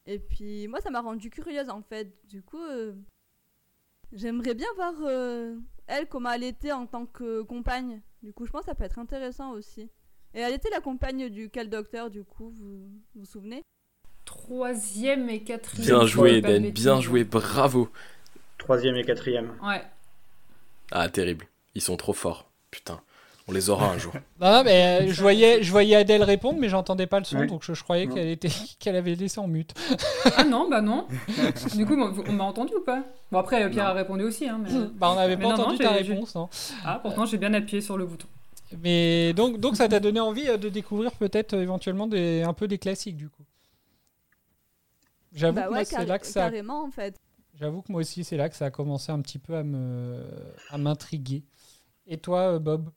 Speaker 11: Et puis, moi, ça m'a rendu curieuse en fait. Du coup, euh, j'aimerais bien voir euh, elle comment elle était en tant que compagne. Du coup, je pense que ça peut être intéressant aussi. Et elle était la compagne du quel docteur, du coup, vous vous, vous souvenez?
Speaker 7: Troisième et quatrième.
Speaker 9: Bien joué, Eden, bien joué, bravo.
Speaker 5: Troisième et quatrième.
Speaker 7: Ouais.
Speaker 9: Ah, terrible. Ils sont trop forts. Putain, on les aura un jour.
Speaker 4: Non, non, mais euh, je voyais, je voyais Adèle répondre, mais j'entendais pas le son,
Speaker 5: Ouais.
Speaker 4: donc je, je croyais qu'elle était, qu'elle avait laissé en mute.
Speaker 7: Ah non, bah non. du coup, on m'a entendu ou pas? Bon, après, Pierre a répondu aussi. Hein, mais...
Speaker 4: Bah, on n'avait pas
Speaker 7: non, non,
Speaker 4: entendu ta réponse. hein.
Speaker 7: Ah, pourtant, j'ai bien appuyé sur le bouton.
Speaker 4: Mais donc, donc ça t'a donné envie euh, de découvrir peut-être euh, éventuellement des, un peu des classiques du coup? J'avoue
Speaker 11: Bah
Speaker 4: que
Speaker 11: ouais,
Speaker 4: moi, c'est là que ça.
Speaker 11: carrément en fait.
Speaker 4: J'avoue que moi aussi c'est là que ça a commencé un petit peu à m'intriguer. Et toi, euh, Bob?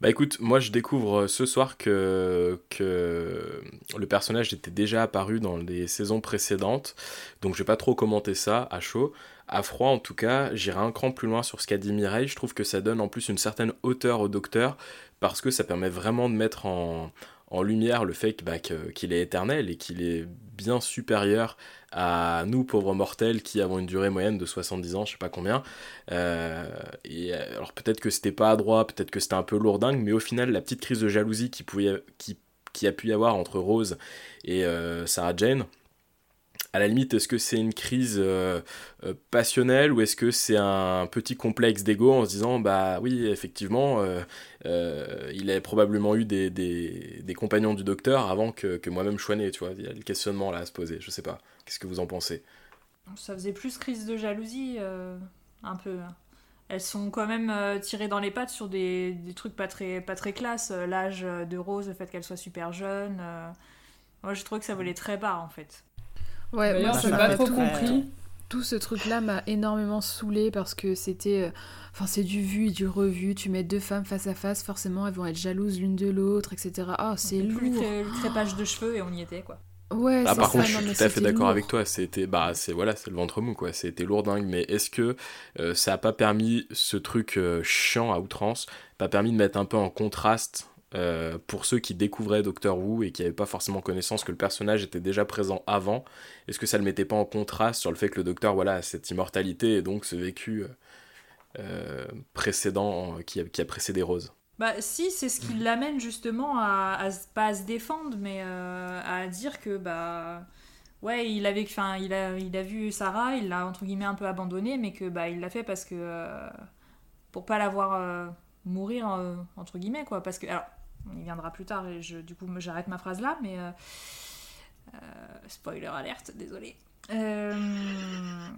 Speaker 9: Bah écoute, moi je découvre euh, ce soir que, le personnage était déjà apparu dans les saisons précédentes, donc je vais pas trop commenter ça à chaud. À froid en tout cas, j'irai un cran plus loin sur ce qu'a dit Mireille, je trouve que ça donne en plus une certaine hauteur au docteur, parce que ça permet vraiment de mettre en, en lumière le fait bah, qu'il est éternel et qu'il est bien supérieur à nous, pauvres mortels, qui avons une durée moyenne de 70 ans, je sais pas combien. Euh, et alors peut-être que c'était pas adroit, peut-être que c'était un peu lourdingue, mais au final, la petite crise de jalousie qui, pouvait, qui, qui a pu y avoir entre Rose et euh, Sarah Jane, à la limite, est-ce que c'est une crise euh, euh, passionnelle ou est-ce que c'est un petit complexe d'ego en se disant, bah oui, effectivement, euh, il a probablement eu des, des, des, compagnons du docteur avant que, que moi-même je né, tu vois. Il y a le questionnement là à se poser, je sais pas. Qu'est-ce que vous en pensez?
Speaker 10: Ça faisait plus crise de jalousie, un peu. Elles sont quand même tirées dans les pattes sur des, des trucs pas très, pas très classe. L'âge de Rose, le fait qu'elle soit super jeune. Moi, je trouve que ça volait très bas en fait.
Speaker 8: Ouais, moi, je pas trop compris. Tout ce truc-là m'a énormément saoulé parce que c'était. Euh, enfin, c'est du vu et du revu. Tu mets deux femmes face à face, forcément, elles vont être jalouses l'une de l'autre, etc. Ah, c'est lourd. Plus
Speaker 10: le crépage de cheveux et on y était, quoi.
Speaker 8: Ouais,
Speaker 9: ah, par contre, je suis tout à fait d'accord avec toi. C'était, bah, c'est voilà, c'est le ventre mou, quoi. C'était lourdingue. Mais est-ce que euh, ça a pas permis ce truc euh, chiant à outrance, pas permis de mettre un peu en contraste euh, pour ceux qui découvraient Doctor Who et qui n'avaient pas forcément connaissance que le personnage était déjà présent avant, est-ce que ça ne le mettait pas en contraste sur le fait que le Docteur voilà, a cette immortalité et donc ce vécu euh, euh, précédent qui a, précédé Rose?
Speaker 10: Bah si, c'est ce qui l'amène justement à, à, pas à se défendre, mais à dire que bah ouais, il avait, enfin, il a, il a vu Sarah, il l'a entre guillemets un peu abandonné, mais que bah il l'a fait parce que pour pas la voir mourir entre guillemets quoi, parce que alors il viendra plus tard et je, du coup j'arrête ma phrase là, mais euh, euh, spoiler alerte, désolé. Euh,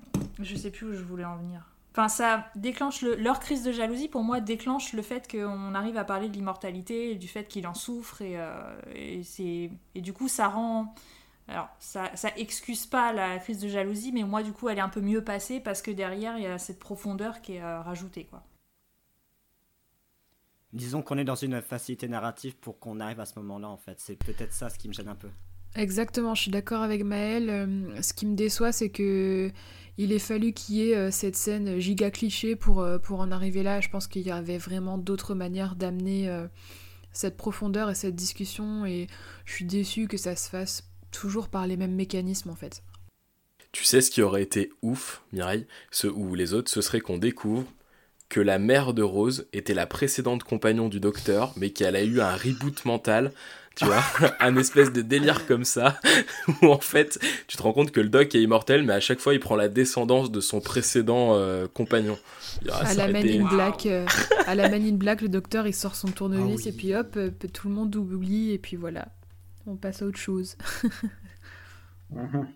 Speaker 10: je sais plus où je voulais en venir. Enfin, ça déclenche leur crise de jalousie pour moi déclenche le fait qu'on arrive à parler de l'immortalité du fait qu'il en souffre et, et du coup ça rend alors ça, ça excuse pas la crise de jalousie mais moi du coup elle est un peu mieux passée parce que derrière il y a cette profondeur qui est rajoutée quoi
Speaker 12: disons qu'on est dans une facilité narrative pour qu'on arrive à ce moment-là, en fait. C'est peut-être ça ce qui me gêne un peu.
Speaker 8: Exactement, je suis d'accord avec Maël. Euh, ce qui me déçoit, c'est que il ait fallu qu'il y ait euh, cette scène giga cliché pour, euh, pour en arriver là. Je pense qu'il y avait vraiment d'autres manières d'amener cette profondeur et cette discussion. Et je suis déçue que ça se fasse toujours par les mêmes mécanismes, en fait.
Speaker 9: Tu sais ce qui aurait été ouf, Mireille, ce, ou les autres, ce serait qu'on découvre que la mère de Rose était la précédente compagnon du docteur, mais qu'elle a eu un reboot mental, tu vois, un espèce de délire comme ça, où en fait, tu te rends compte que le doc est immortel, mais à chaque fois, il prend la descendance de son précédent euh, compagnon.
Speaker 8: Ah, à, la Man in Black, euh, à la Man in Black, le docteur, il sort son tournevis, ah et puis hop, euh, tout le monde oublie, et puis voilà, on passe à autre chose.
Speaker 4: Mhm.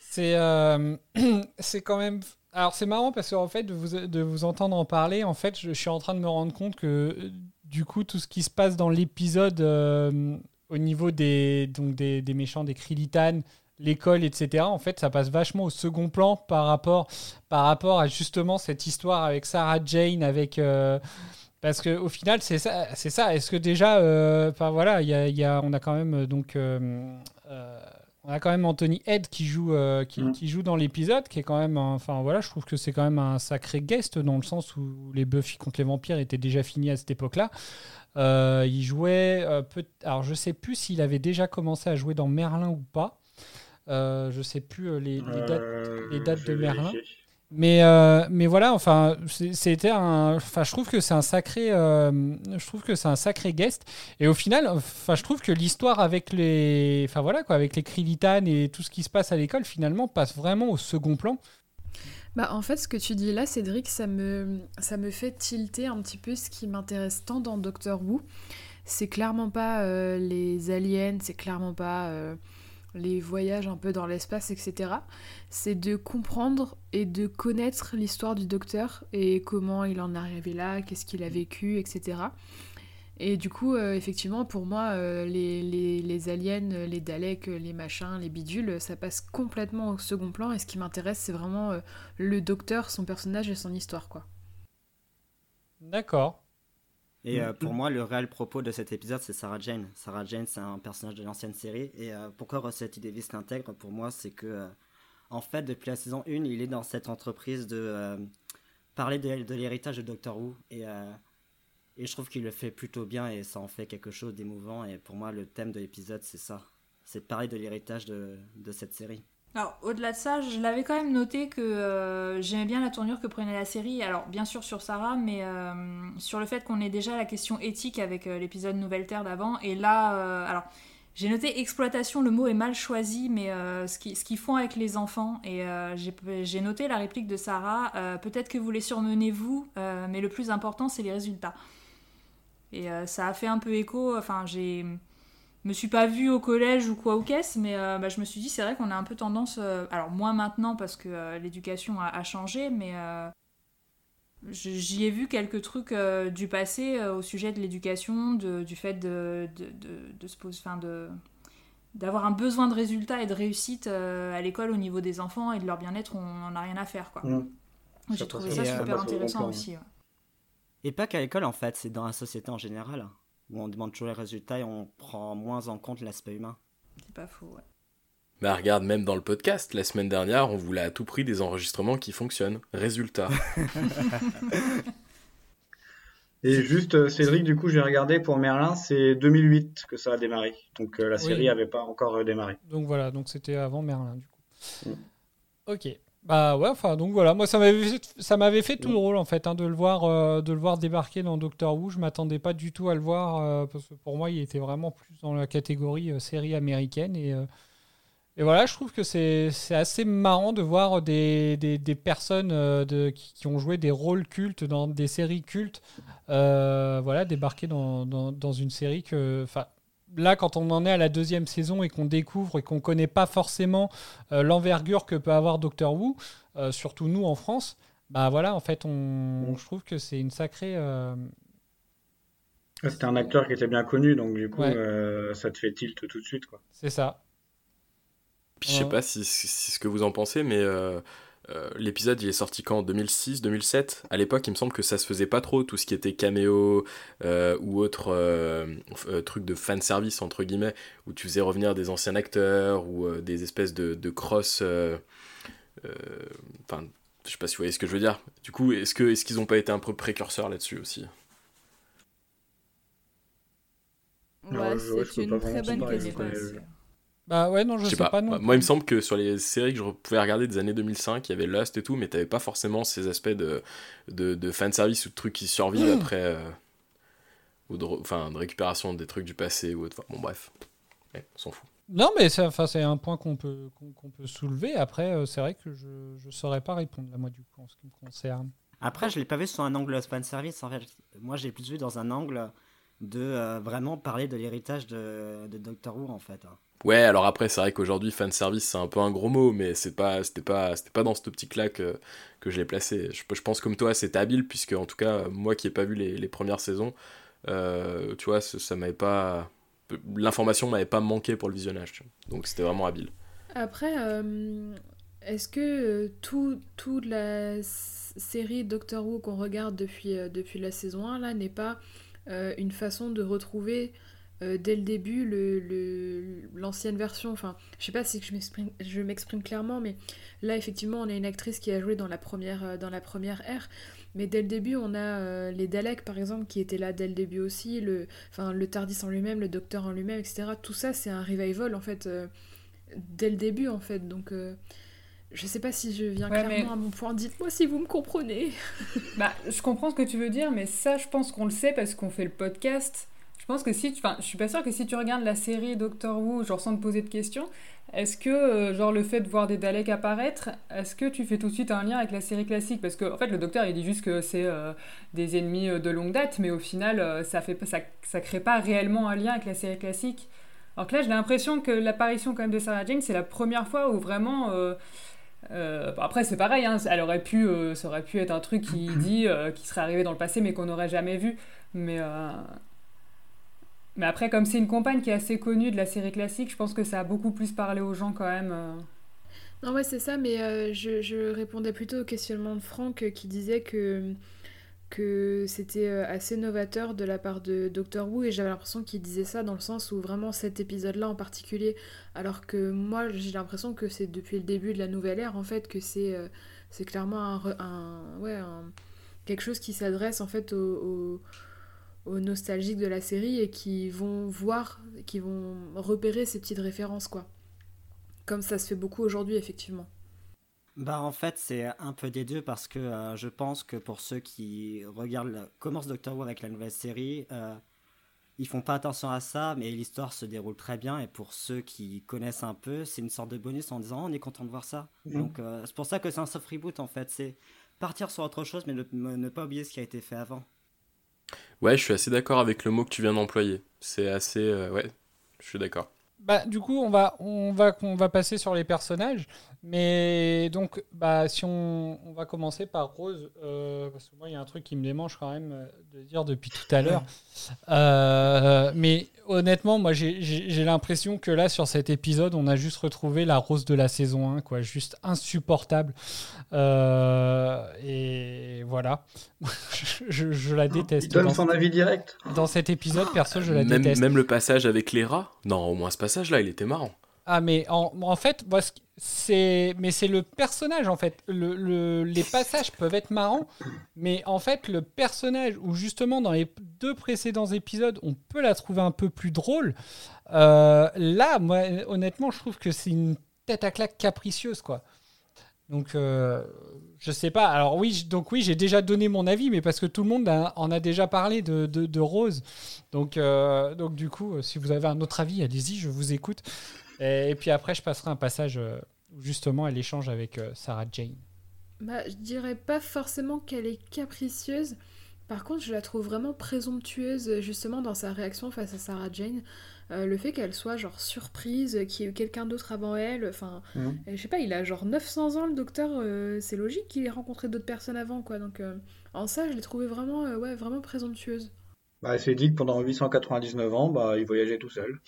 Speaker 4: C'est c'est quand même alors c'est marrant parce qu'en fait, de vous, de vous, entendre en parler, en fait, je, suis en train de me rendre compte que du coup, tout ce qui se passe dans l'épisode euh, au niveau des, donc des, méchants, des Krilitan, l'école, etc., en fait, ça passe vachement au second plan par rapport, par rapport à justement cette histoire avec Sarah Jane, avec... Euh, parce qu'au final, c'est ça. C'est ça. Est-ce que déjà, euh, enfin voilà, y y a, on a quand même donc on a quand même Anthony Head qui joue, euh, mm. qui, joue dans l'épisode, qui est quand même, enfin voilà, je trouve que c'est quand même un sacré guest dans le sens où les Buffy contre les vampires étaient déjà finis à cette époque-là. Euh, il jouait, euh, peut alors je sais plus s'il avait déjà commencé à jouer dans Merlin ou pas. je sais plus les, dates, les dates de Merlin. Mais, euh, mais voilà, enfin, c'était un. Enfin, je trouve que c'est un sacré. Euh, je trouve que c'est un sacré guest. Et au final, enfin, je trouve que l'histoire avec les. Enfin voilà quoi, avec les et tout ce qui se passe à l'école, finalement, passe vraiment au second plan.
Speaker 8: Bah, en fait, ce que tu dis là, Cédric, ça me, ça me fait tilter un petit peu ce qui m'intéresse tant dans Doctor Who. C'est clairement pas euh, les aliens, c'est clairement pas les voyages un peu dans l'espace, etc. C'est de comprendre et de connaître l'histoire du docteur et comment il en est arrivé là, qu'est-ce qu'il a vécu, etc. Et du coup, euh, effectivement, pour moi, euh, les, les, aliens, les Daleks, les machins, les bidules, ça passe complètement au second plan. Et ce qui m'intéresse, c'est vraiment euh, le docteur, son personnage et son histoire, quoi.
Speaker 4: D'accord.
Speaker 12: Et euh, pour moi, le réel propos de cet épisode, c'est Sarah Jane. Sarah Jane, c'est un personnage de l'ancienne série. Et euh, pourquoi Rossetti Davis l'intègre? Pour moi, c'est que, euh, en fait, depuis la saison 1, il est dans cette entreprise de parler de, l'héritage de Doctor Who. Et Et je trouve qu'il le fait plutôt bien et ça en fait quelque chose d'émouvant. Et pour moi, le thème de l'épisode, c'est ça. C'est pareil de l'héritage de, de cette série.
Speaker 10: Alors, au-delà de ça, je l'avais quand même noté que euh, j'aimais bien la tournure que prenait la série. Alors, bien sûr sur Sarah, mais euh, sur le fait qu'on ait déjà la question éthique avec euh, l'épisode Nouvelle Terre d'avant. Et là, alors, j'ai noté exploitation, le mot est mal choisi, mais ce qu'ils font avec les enfants. Et j'ai noté la réplique de Sarah peut-être que vous les surmenez vous, mais le plus important, c'est les résultats. Et ça a fait un peu écho. Enfin, j'ai me suis pas vue au collège ou quoi ou qu'est-ce, mais euh, bah, je me suis dit, c'est vrai qu'on a un peu tendance, euh, alors moins maintenant parce que euh, l'éducation a, changé, mais j'y ai vu quelques trucs du passé au sujet de l'éducation, du fait de, de, se poser, enfin de d'avoir un besoin de résultats et de réussite à l'école au niveau des enfants et de leur bien-être, on n'en a rien à faire. quoi. Mmh. J'ai trouvé ça super intéressant aussi.
Speaker 12: Et pas qu'à l'école en fait, c'est dans la société en général où on demande toujours les résultats et on prend moins en compte l'aspect humain.
Speaker 10: C'est pas faux, ouais.
Speaker 9: Bah regarde, même dans le podcast, la semaine dernière, on voulait à tout prix des enregistrements qui fonctionnent. Résultat.
Speaker 5: et juste, euh, Cédric, du coup, j'ai regardé pour Merlin, c'est 2008 que ça a démarré. Donc euh, la série n'avait pas encore euh, démarré.
Speaker 4: Donc voilà, donc c'était avant Merlin, du coup. Mm. Ok. Bah ouais, enfin donc voilà, moi ça m'avait fait, ça m'avait fait tout drôle en fait hein, de le voir euh, de le voir débarquer dans Doctor Who. Je m'attendais pas du tout à le voir euh, parce que pour moi il était vraiment plus dans la catégorie euh, série américaine et et voilà, je trouve que c'est assez marrant de voir des, des, des personnes de, qui, ont joué des rôles cultes dans des séries cultes, voilà, débarquer dans, dans, dans une série que, là, quand on en est à la deuxième saison et qu'on découvre et qu'on ne connaît pas forcément euh, l'envergure que peut avoir Doctor Who, euh, surtout nous en France, bah voilà, en fait, on, je trouve que c'est une sacrée. Euh,
Speaker 5: C'était un acteur qui était bien connu, donc du coup, ça te fait tilt tout de suite.
Speaker 4: C'est ça.
Speaker 9: Puis je sais pas si, si, ce que vous en pensez, mais euh, l'épisode il est sorti quand? 2006, 2007 À l'époque, il me semble que ça se faisait pas trop, tout ce qui était caméo euh, ou autre euh, truc de fan service entre guillemets, où tu faisais revenir des anciens acteurs ou des espèces de, de cross. Enfin, je sais pas si vous voyez ce que je veux dire. Du coup, est-ce que est-ce qu'ils ont pas été un peu précurseurs là-dessus aussi?
Speaker 11: Ouais, c'est une très bonne question.
Speaker 4: Bah ouais, non, je, sais, pas. non
Speaker 9: Moi, il me semble que sur les séries que je pouvais regarder des années 2005, il y avait Lost et tout, mais t'avais pas forcément ces aspects de, de, de fanservice ou de trucs qui survivent mmh. après. Euh, ou de, enfin, de récupération des trucs du passé ou autre. bon, bref. on s'en fout.
Speaker 4: Non, mais c'est enfin, un point qu'on peut, qu'on peut soulever. Après, euh, c'est vrai que je ne saurais pas répondre, là, moi, du coup, en ce qui me concerne.
Speaker 12: Après, je l'ai pas vu sur un angle fanservice. En fait, moi, j'ai plus vu dans un angle de euh, vraiment parler de l'héritage de, de Doctor Who, en fait. Hein.
Speaker 9: Ouais, alors après, c'est vrai qu'aujourd'hui, fan service, c'est un peu un gros mot, mais c'est pas, c'était pas, c'était pas dans cette optique-là que, que je l'ai placé. Je, pense comme toi, c'était habile, puisque en tout cas, moi qui ai pas vu les, les premières saisons, euh, tu vois, ça, m'avait pas, l'information m'avait pas manqué pour le visionnage, donc c'était vraiment habile.
Speaker 8: Après, euh, est-ce que euh, tout, toute la série Doctor Who qu'on regarde depuis, depuis la saison 1 là n'est pas une façon de retrouver euh, dès le début l'ancienne le, version. Enfin, je sais pas si je m'exprime clairement, mais là, effectivement, on a une actrice qui a joué dans la première, euh, dans la première ère. Mais dès le début, on a euh, les Daleks, par exemple, qui étaient là dès le début aussi, le, enfin, le Tardis en lui-même, le Docteur en lui-même, etc. Tout ça, c'est un revival, en fait, dès le début, en fait. Donc, je sais pas si je viens clairement à mon point. Dites-moi si vous me comprenez.
Speaker 7: bah, je comprends ce que tu veux dire, mais ça, je pense qu'on le sait parce qu'on fait le podcast. Je pense que si tu. Enfin, je suis pas sûre que si tu regardes la série Doctor Who, genre sans te poser de questions, est-ce que, euh, genre, le fait de voir des Daleks apparaître, est-ce que tu fais tout de suite un lien avec la série classique? Parce que, en fait, le docteur, il dit juste que c'est euh, des ennemis euh, de longue date, mais au final, ça fait ça, ça crée pas réellement un lien avec la série classique. Alors que là, j'ai l'impression que l'apparition, quand même, de Sarah Jane, c'est la première fois où vraiment. après, c'est pareil, hein, elle aurait pu, ça aurait pu être un truc qui dit, qui serait arrivé dans le passé, mais qu'on n'aurait jamais vu. Mais mais après, comme c'est une compagne qui est assez connue de la série classique, je pense que ça a beaucoup plus parlé aux gens quand même. Euh.
Speaker 8: Non, ouais, c'est ça, mais euh, je, je, répondais plutôt au questionnement de Franck euh, qui disait que, que c'était assez novateur de la part de Doctor Who, et j'avais l'impression qu'il disait ça dans le sens où vraiment cet épisode-là en particulier, alors que moi j'ai l'impression que c'est depuis le début de la nouvelle ère en fait, que c'est clairement un, un, ouais, quelque chose qui s'adresse en fait aux nostalgiques de la série et qui vont voir, qui vont repérer ces petites références, quoi. Comme ça se fait beaucoup aujourd'hui, effectivement.
Speaker 12: Bah en fait c'est un peu des deux parce que euh, je pense que pour ceux qui regardent commencent Doctor Who avec la nouvelle série, euh, ils font pas attention à ça, mais l'histoire se déroule très bien et pour ceux qui connaissent un peu, c'est une sorte de bonus en disant oh, on est content de voir ça.
Speaker 5: Mhm.
Speaker 12: Donc euh, c'est pour ça que c'est un soft reboot en fait, c'est partir sur autre chose mais ne, ne pas oublier ce qui a été fait avant.
Speaker 9: Ouais, je suis assez d'accord avec le mot que tu viens d'employer. C'est assez euh, ouais, je suis d'accord.
Speaker 4: Bah, du coup, on va, on, va, on va passer sur les personnages. Mais donc, bah, si on, on va commencer par Rose, euh, parce que moi, il y a un truc qui me démange quand même euh, de dire depuis tout à l'heure. Euh, mais honnêtement, moi, j'ai- l'impression que là, sur cet épisode, on a juste retrouvé la Rose de la saison 1, quoi. Juste insupportable. Euh, et voilà. je, je- je la déteste.
Speaker 5: Il donne
Speaker 4: Dans-
Speaker 5: son avis direct.
Speaker 4: Dans cet épisode, perso, je la
Speaker 9: Même,
Speaker 4: déteste.
Speaker 9: même le passage avec les rats Non, au moins ce passage-là, il était marrant.
Speaker 4: Ah mais en, en fait, c'est mais c'est le personnage en fait. Le, le- les passages peuvent être marrants, mais en fait le personnage où justement dans les deux précédents épisodes on peut la trouver un peu plus drôle. euh, là, moi honnêtement, je trouve que c'est une tête à claque capricieuse quoi. Donc euh, je sais pas. Alors oui, donc oui, j'ai déjà donné mon avis, mais parce que tout le monde en a déjà parlé de, de, de Rose. Donc euh, donc du coup, euh, si vous avez un autre avis, allez-y, je vous écoute. Et, puis après, je passerai un passage euh, où justement elle échange avec euh, Sarah Jane.
Speaker 8: Bah, je dirais pas forcément qu'elle est capricieuse. Par contre, je la trouve vraiment présomptueuse justement dans sa réaction face à Sarah Jane. Euh, le fait qu'elle soit genre surprise, qu'il y ait eu quelqu'un d'autre avant elle. Enfin,
Speaker 5: Mhm.
Speaker 8: je sais pas, il a genre 900 ans le docteur. euh, c'est logique qu'il ait rencontré d'autres personnes avant quoi. Donc euh, en ça, je l'ai trouvée vraiment, euh, ouais, vraiment présomptueuse.
Speaker 5: Bah, elle s'est dit que pendant 899 ans, bah, il voyageait tout seul.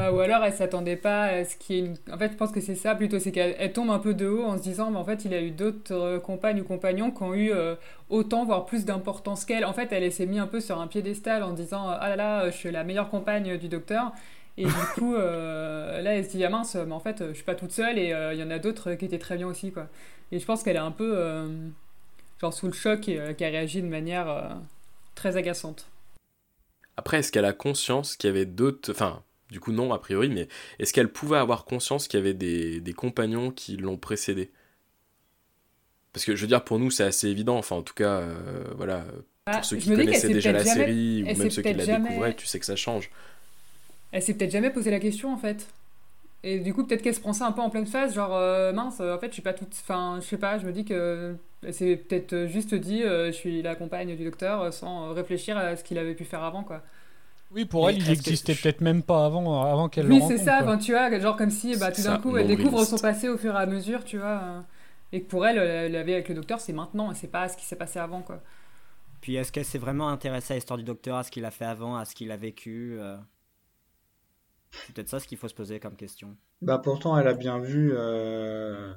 Speaker 7: Euh, ou alors elle s'attendait pas à ce qu'il y ait une... En fait, je pense que c'est ça plutôt, c'est qu'elle elle tombe un peu de haut en se disant, mais en fait, il a eu d'autres euh, compagnes ou compagnons qui ont eu euh, autant, voire plus d'importance qu'elle. En fait, elle, s'est mise un peu sur un piédestal en disant, ah là là, je suis la meilleure compagne du docteur. Et du coup, euh, là, elle se dit, ah mince, mais en fait, je suis pas toute seule et euh, il y en a d'autres qui étaient très bien aussi, quoi. Et je pense qu'elle est un peu, euh, genre, sous le choc et euh, qui a réagi de manière euh, très agaçante.
Speaker 9: Après, est-ce qu'elle a conscience qu'il y avait d'autres. Enfin, du coup, non, a priori, mais est-ce qu'elle pouvait avoir conscience qu'il y avait des, des compagnons qui l'ont précédée? Parce que je veux dire, pour nous, c'est assez évident. Enfin, en tout cas, euh, voilà.
Speaker 7: Ah,
Speaker 9: Pour ceux
Speaker 7: je
Speaker 9: qui connaissaient déjà la
Speaker 7: jamais-
Speaker 9: série, ou
Speaker 7: elle
Speaker 9: même ceux qui la
Speaker 7: jamais-
Speaker 9: découvraient, tu sais que ça change.
Speaker 7: Elle s'est peut-être jamais posé la question en fait. Et du coup, peut-être qu'elle se prend ça un peu en pleine face, genre euh, mince, en fait, je suis pas toute. Enfin, je sais pas, je me dis que elle s'est peut-être juste dit, euh, je suis la compagne du docteur, euh, sans réfléchir à ce qu'il avait pu faire avant, quoi.
Speaker 4: Oui, pour
Speaker 12: Mais
Speaker 4: elle, il
Speaker 12: est-ce que-
Speaker 4: existait peut-être même pas avant, avant qu'elle
Speaker 7: Oui,
Speaker 4: le
Speaker 7: c'est
Speaker 4: rencontre.
Speaker 7: ça,
Speaker 4: quoi.
Speaker 7: enfin, tu vois, genre comme si, bah, tout
Speaker 9: C'est
Speaker 7: d'un
Speaker 9: ça,
Speaker 7: coup, elle découvre son passé au fur et à mesure, tu vois. euh, et que pour elle, euh, la vie avec le docteur, c'est maintenant, et c'est pas ce qui s'est passé avant, quoi.
Speaker 12: Puis est-ce qu'elle s'est vraiment intéressée à l'histoire du docteur, à ce qu'il a fait avant, à ce qu'il a vécu euh, C'est peut-être ça ce qu'il faut se poser comme question.
Speaker 5: Bah pourtant, elle a bien vu, euh,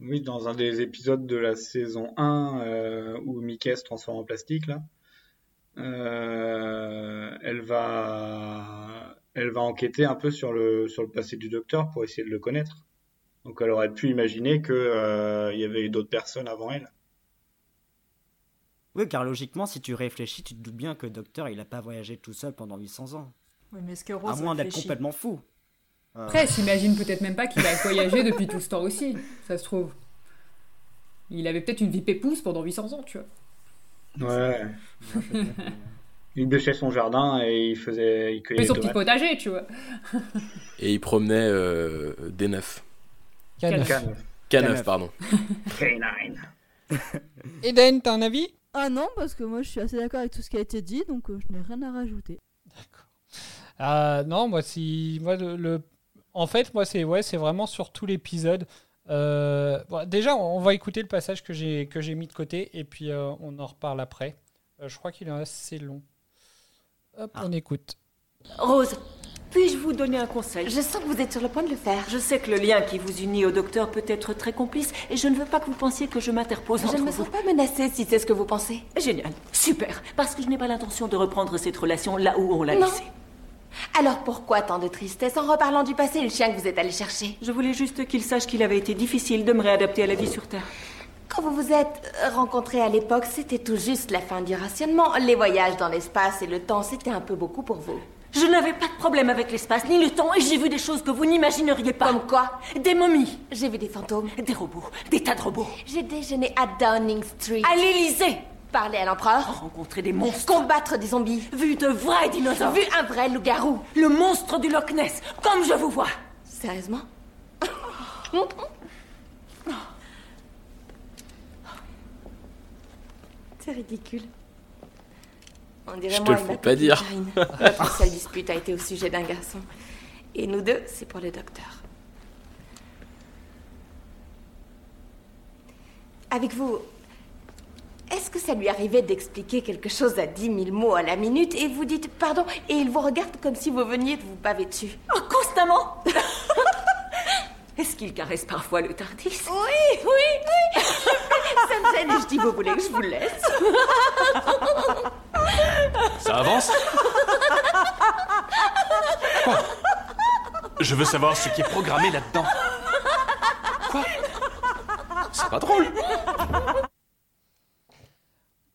Speaker 5: oui, dans un des épisodes de la saison 1 euh, où Mickey se transforme en plastique là, euh, elle va, elle va enquêter un peu sur le sur le passé du docteur pour essayer de le connaître. Donc elle aurait pu imaginer que euh, il y avait eu d'autres personnes avant elle.
Speaker 12: Oui, car logiquement, si tu réfléchis, tu te doutes bien que le docteur, il a pas voyagé tout seul pendant 800 ans.
Speaker 10: Oui, mais est-ce que
Speaker 12: À
Speaker 10: Rose
Speaker 12: moins d'être complètement fou. Euh,
Speaker 7: Après, elle s'imagine peut-être même pas qu'il a voyagé depuis tout ce temps aussi, ça se trouve. Il avait peut-être une vie pépouze pendant 800 ans, tu vois.
Speaker 5: Ouais. Il bêchait son jardin et il faisait, il
Speaker 7: Mais
Speaker 5: cueillait
Speaker 7: son petit potager, tu vois.
Speaker 9: Et il promenait euh, des neufs.
Speaker 4: Cannes.
Speaker 5: Cannes.
Speaker 9: K9,
Speaker 12: K9.
Speaker 9: pardon.
Speaker 5: K9.
Speaker 4: Eden, t'as un avis?
Speaker 11: Ah non, parce que moi je suis assez d'accord avec tout ce qui a été dit, donc euh, je n'ai rien à rajouter.
Speaker 4: Euh, non, moi, si, moi le, le- en fait, moi, c'est ouais, c'est vraiment sur tout l'épisode. Euh, bon, déjà, on va écouter le passage que j'ai que j'ai mis de côté et puis euh, on en reparle après. Euh, je crois qu'il est assez long. Hop,
Speaker 12: Ah.
Speaker 4: on écoute.
Speaker 1: Rose, puis-je vous donner un conseil?
Speaker 13: Je sens que vous êtes sur le point de le faire.
Speaker 1: Je sais que le lien qui vous unit au docteur peut être très complice et je ne veux pas que vous pensiez que je m'interpose
Speaker 13: Je ne me sens pas menacée si c'est ce que vous pensez.
Speaker 1: Génial, super, parce que je n'ai pas l'intention de reprendre cette relation là où on l'a
Speaker 13: Non.
Speaker 1: laissée.
Speaker 13: Alors pourquoi tant de tristesse en reparlant du passé, le chien que vous êtes allé chercher
Speaker 1: Je voulais juste qu'il sache qu'il avait été difficile de me réadapter à la vie sur Terre. Quand vous vous êtes rencontrés à l'époque, c'était tout juste la fin du rationnement. Les voyages dans l'espace et le temps, c'était un peu beaucoup pour vous.
Speaker 14: Je n'avais pas de problème avec l'espace ni le temps et j'ai vu des choses que vous n'imagineriez pas.
Speaker 1: Comme quoi
Speaker 14: Des momies.
Speaker 1: J'ai vu des fantômes.
Speaker 14: Des robots. Des tas de robots.
Speaker 1: J'ai déjeuné à Downing Street.
Speaker 14: À l'Élysée.
Speaker 1: Parler à l'empereur.
Speaker 14: Rencontrer des monstres.
Speaker 1: Combattre des zombies.
Speaker 14: Vu de vrais dinosaures.
Speaker 1: Vu un vrai loup-garou.
Speaker 14: Le monstre du Loch Ness. Comme je vous vois.
Speaker 1: Sérieusement? C'est ridicule. On dirait
Speaker 9: Je te
Speaker 1: moi
Speaker 9: le fais pas dire.
Speaker 1: Notre seule dispute a été au sujet d'un garçon. Et nous deux, c'est pour le docteur. Avec vous, est-ce que ça lui arrivait d'expliquer quelque chose à 10 000 mots à la minute et vous dites pardon et il vous regarde comme si vous veniez de vous baver dessus
Speaker 14: Oh, constamment Est-ce qu'il caresse parfois le tardis
Speaker 1: Oui, oui, oui Ça me gêne et je dis vous voulez que je vous laisse
Speaker 2: Ça avance Quoi Je veux savoir ce qui est programmé là-dedans. Quoi C'est pas drôle.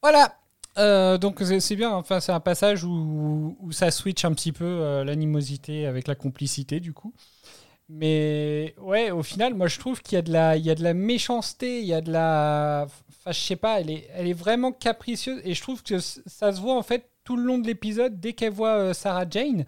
Speaker 4: Voilà. Euh, donc c'est bien, enfin c'est un passage où, ça switch un petit peu euh, l'animosité avec la complicité du coup. Mais ouais, au final, moi je trouve qu'il y a de la, il y a de la méchanceté, il y a de la, enfin je sais pas, elle est, elle est vraiment capricieuse et je trouve que ça se voit en fait tout le long de l'épisode dès qu'elle voit euh, Sarah Jane.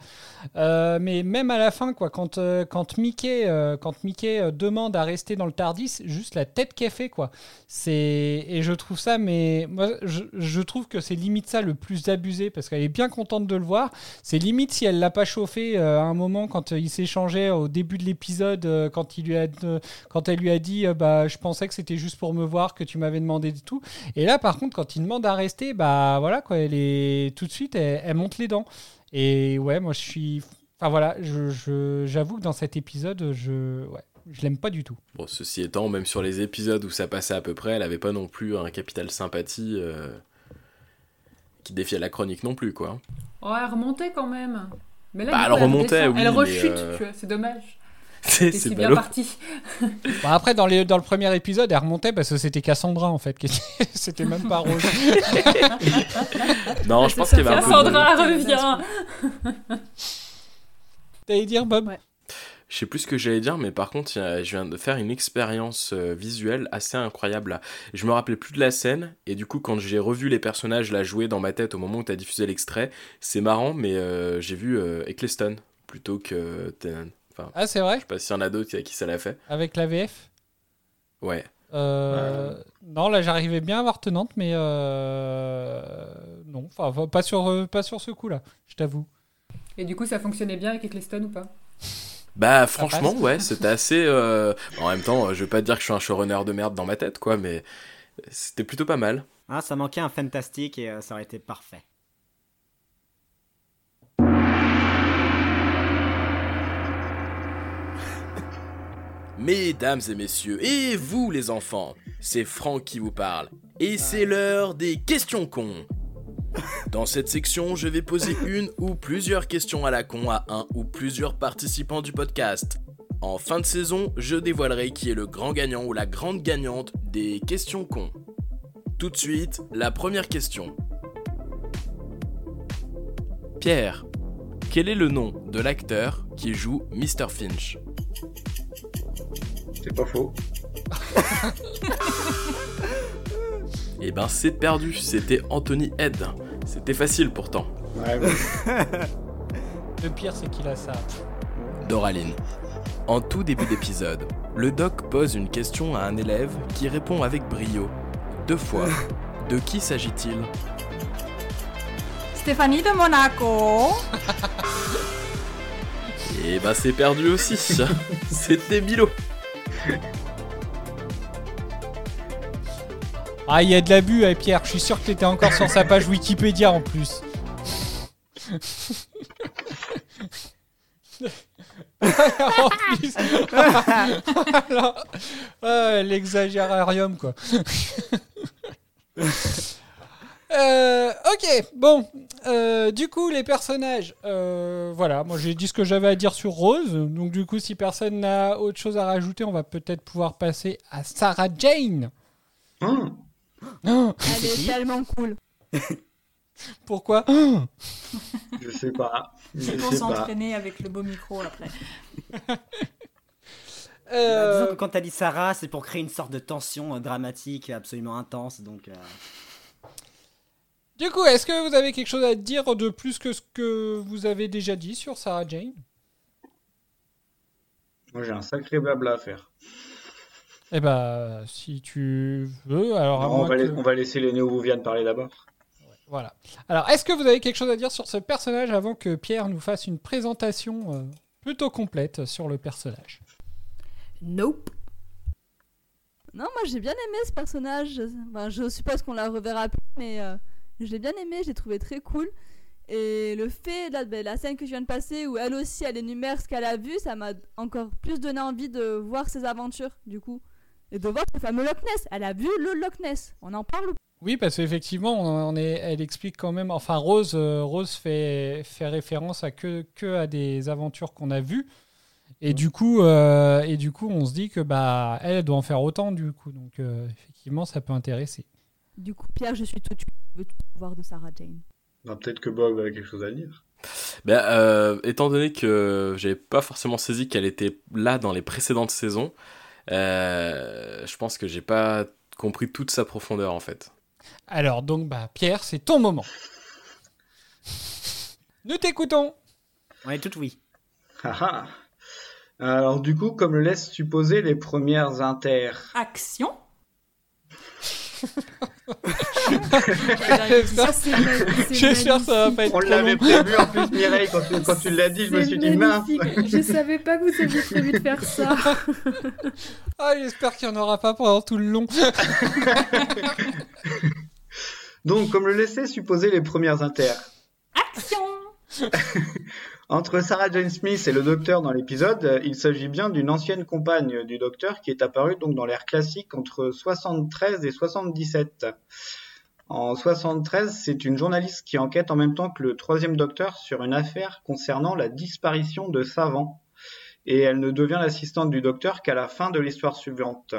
Speaker 4: Euh, mais même à la fin, quoi, quand, euh, quand Mickey, quand Mickey demande à rester dans le Tardis, juste la tête qu'elle fait, quoi. C'est et je trouve ça, mais moi, je, trouve que c'est limite ça le plus abusé parce qu'elle est bien contente de le voir. C'est limite si elle l'a pas chauffé à un moment quand il s'échangeait au début de l'épisode, quand il lui a, quand elle lui a dit, bah, je pensais que c'était juste pour me voir que tu m'avais demandé de tout. Et là, par contre, quand il demande à rester, bah voilà, quoi, elle est tout de suite, elle, elle monte les dents. Et ouais, moi je suis. Enfin voilà, je- je- j'avoue que dans cet épisode, je, ouais, je l'aime pas du tout.
Speaker 9: Bon, ceci étant, même sur les épisodes où ça passait à peu près, elle avait pas non plus un capital sympathie euh, qui défiait la chronique non plus, quoi.
Speaker 7: Oh, elle remontait quand même. Mais là,
Speaker 9: Bah, elle remontait, oui,
Speaker 7: Elle rechute,
Speaker 9: euh,
Speaker 7: tu vois, c'est dommage.
Speaker 9: C'est
Speaker 7: si bien
Speaker 9: ballot.
Speaker 7: parti.
Speaker 4: Bon, après, dans, les, dans le premier épisode, elle remontait parce que c'était Cassandra en fait. qui était- C'était même pas Rose.
Speaker 9: Non, je pense qu'il y avait un peu de-
Speaker 7: Cassandra revient.
Speaker 4: T'allais dire, Bob
Speaker 9: Je sais plus ce que j'allais dire, mais par contre, je viens de faire une expérience euh, visuelle assez incroyable là. Je me rappelais plus de la scène, et du coup, quand j'ai revu les personnages la jouer dans ma tête au moment où tu as diffusé l'extrait, c'est marrant, mais euh, j'ai vu euh, Eccleston plutôt que Tennant. Enfin,
Speaker 4: Ah, c'est vrai
Speaker 9: Je sais pas s'il y en a d'autres à qui ça l'a fait.
Speaker 4: Avec la VF
Speaker 9: Ouais.
Speaker 4: Euh, Non, là j'arrivais bien à voir tenante, mais euh, non, enfin pas sur, euh, pas sur ce coup-là, je t'avoue.
Speaker 7: Et du coup, ça fonctionnait bien avec Eccleston ou pas?
Speaker 9: Bah franchement
Speaker 4: passe.
Speaker 9: ouais c'était assez euh, en même temps je vais pas te dire que je suis un showrunner de merde dans ma tête quoi mais c'était plutôt pas mal
Speaker 12: Ah, ça manquait un fantastique et euh, ça aurait été parfait.
Speaker 9: Mesdames et messieurs, et vous les enfants, c'est Franck qui vous parle. Et c'est l'heure des questions cons. Dans cette section, je vais poser une ou plusieurs questions à la con à un ou plusieurs participants du podcast. En fin de saison, je dévoilerai qui est le grand gagnant ou la grande gagnante des questions cons. Tout de suite, la première question. Pierre, quel est le nom de l'acteur qui joue Mr. Finch?
Speaker 5: C'est pas faux.
Speaker 9: Eh ben c'est perdu, c'était Anthony Head. C'était facile pourtant.
Speaker 4: Le pire, c'est qu'il a ça.
Speaker 9: Doraline. En tout début d'épisode, le doc pose une question à un élève qui répond avec brio. Deux fois. De qui s'agit-il?
Speaker 10: Stéphanie de Monaco.
Speaker 9: Eh ben c'est perdu aussi. C'était Milo.
Speaker 4: Ah, il y a de l'abus, eh, Pierre. Je suis sûr que t'étais encore sur sa page Wikipédia en plus. ah, l'exagérarium, quoi. Euh, ok, bon. Euh, du coup, les personnages. euh, voilà, moi j'ai dit ce que j'avais à dire sur Rose. Donc, du coup, si personne n'a autre chose à rajouter, on va peut-être pouvoir passer à Sarah Jane.
Speaker 5: Hein
Speaker 11: Elle est tellement cool.
Speaker 4: Pourquoi
Speaker 5: Je sais pas. Je
Speaker 10: C'est pour s'entraîner avec le beau micro après.
Speaker 12: Bah, disons que quand t'as dit Sarah, c'est pour créer une sorte de tension euh, dramatique absolument intense. Donc, euh,
Speaker 4: Du coup, est-ce que vous avez quelque chose à dire de plus que ce que vous avez déjà dit sur Sarah Jane?
Speaker 5: Moi, j'ai un sacré blabla à faire.
Speaker 4: Eh bah, si tu veux, alors
Speaker 5: Non, on, va
Speaker 4: que-
Speaker 5: la- on va laisser les néo-bouvianes parler d'abord.
Speaker 4: Voilà. Alors, est-ce que vous avez quelque chose à dire sur ce personnage avant que Pierre nous fasse une présentation euh, plutôt complète sur le personnage?
Speaker 8: Nope.
Speaker 11: Non, moi j'ai bien aimé ce personnage. Enfin, je suppose qu'on la reverra plus, mais euh, je l'ai bien aimé, j'ai trouvé très cool. Et le fait, là, ben, la scène que je viens de passer, où elle aussi elle énumère ce qu'elle a vu, ça m'a encore plus donné envie de voir ses aventures, du coup. Et de voir le fameux Loch Ness. Elle a vu le Loch Ness. On en parle ou
Speaker 4: Oui, parce qu'effectivement, elle explique quand même. Enfin, Rose, euh, Rose fait, fait référence à que, que des aventures qu'on a vues. Et du coup, euh, et du coup, on se dit que bah, elle doit en faire autant du coup. Donc, euh, effectivement, ça peut intéresser.
Speaker 11: Du coup, Pierre, je suis tout de suite. Je veux tout voir de Sarah Jane.
Speaker 5: Bah, Peut-être que Bob a quelque chose à dire.
Speaker 9: Ben, euh, étant donné que j'avais pas forcément saisi qu'elle était là dans les précédentes saisons, euh, je pense que j'ai pas compris toute sa profondeur en fait.
Speaker 4: Alors, donc, bah, Pierre, c'est ton moment. Nous t'écoutons.
Speaker 12: on est tout oui.
Speaker 5: Ah ah. Alors du coup, comme le laissent supposer les premières inter...
Speaker 10: Action
Speaker 4: J'espère que ça va pas être
Speaker 5: On l'avait prévu en plus, Mireille, quand tu, quand tu l'as dit, je me suis dit mince.
Speaker 8: Je savais pas que vous aviez prévu de faire ça.
Speaker 4: Ah, j'espère qu'il n'y en aura pas pendant tout le long.
Speaker 5: Donc, comme le laissaient supposer les premières inter...
Speaker 10: Action
Speaker 5: Entre Sarah Jane Smith et le docteur dans l'épisode, il s'agit bien d'une ancienne compagne du docteur qui est apparue donc dans l'ère classique entre 73 et 77. En 73, c'est une journaliste qui enquête en même temps que le troisième docteur sur une affaire concernant la disparition de savants. Et elle ne devient l'assistante du docteur qu'à la fin de l'histoire suivante.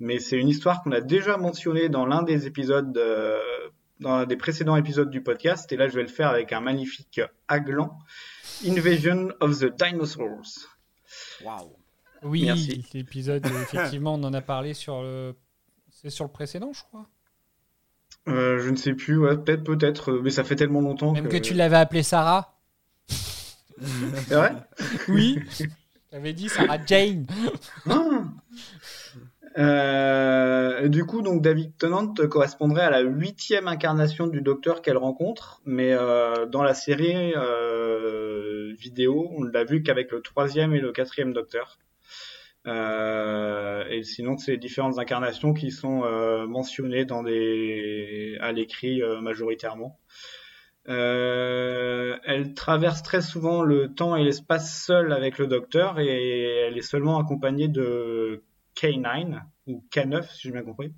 Speaker 5: Mais c'est une histoire qu'on a déjà mentionnée dans l'un des épisodes, euh, dans un des précédents épisodes du podcast. Et là, je vais le faire avec un magnifique aglan. Invasion of the Dinosaurs.
Speaker 12: Waouh.
Speaker 4: Oui,
Speaker 5: Merci.
Speaker 4: l'épisode, effectivement, on en a parlé sur le. C'est sur le précédent, je crois.
Speaker 5: Euh, je ne sais plus, ouais, peut-être, peut-être, mais ça fait tellement longtemps
Speaker 4: Même que tu l'avais appelé Sarah.
Speaker 5: C'est vrai?
Speaker 4: Oui. J'avais dit Sarah Jane.
Speaker 5: Ah Euh, du coup, donc David Tennant correspondrait à la huitième incarnation du Docteur qu'elle rencontre, mais euh, dans la série euh, vidéo, on ne l'a vu qu'avec le troisième et le quatrième Docteur. Euh, et sinon, c'est différentes incarnations qui sont euh, mentionnées dans des à l'écrit euh, majoritairement. Euh, elle traverse très souvent le temps et l'espace seule avec le Docteur et elle est seulement accompagnée de K9 ou K9 si j'ai bien compris.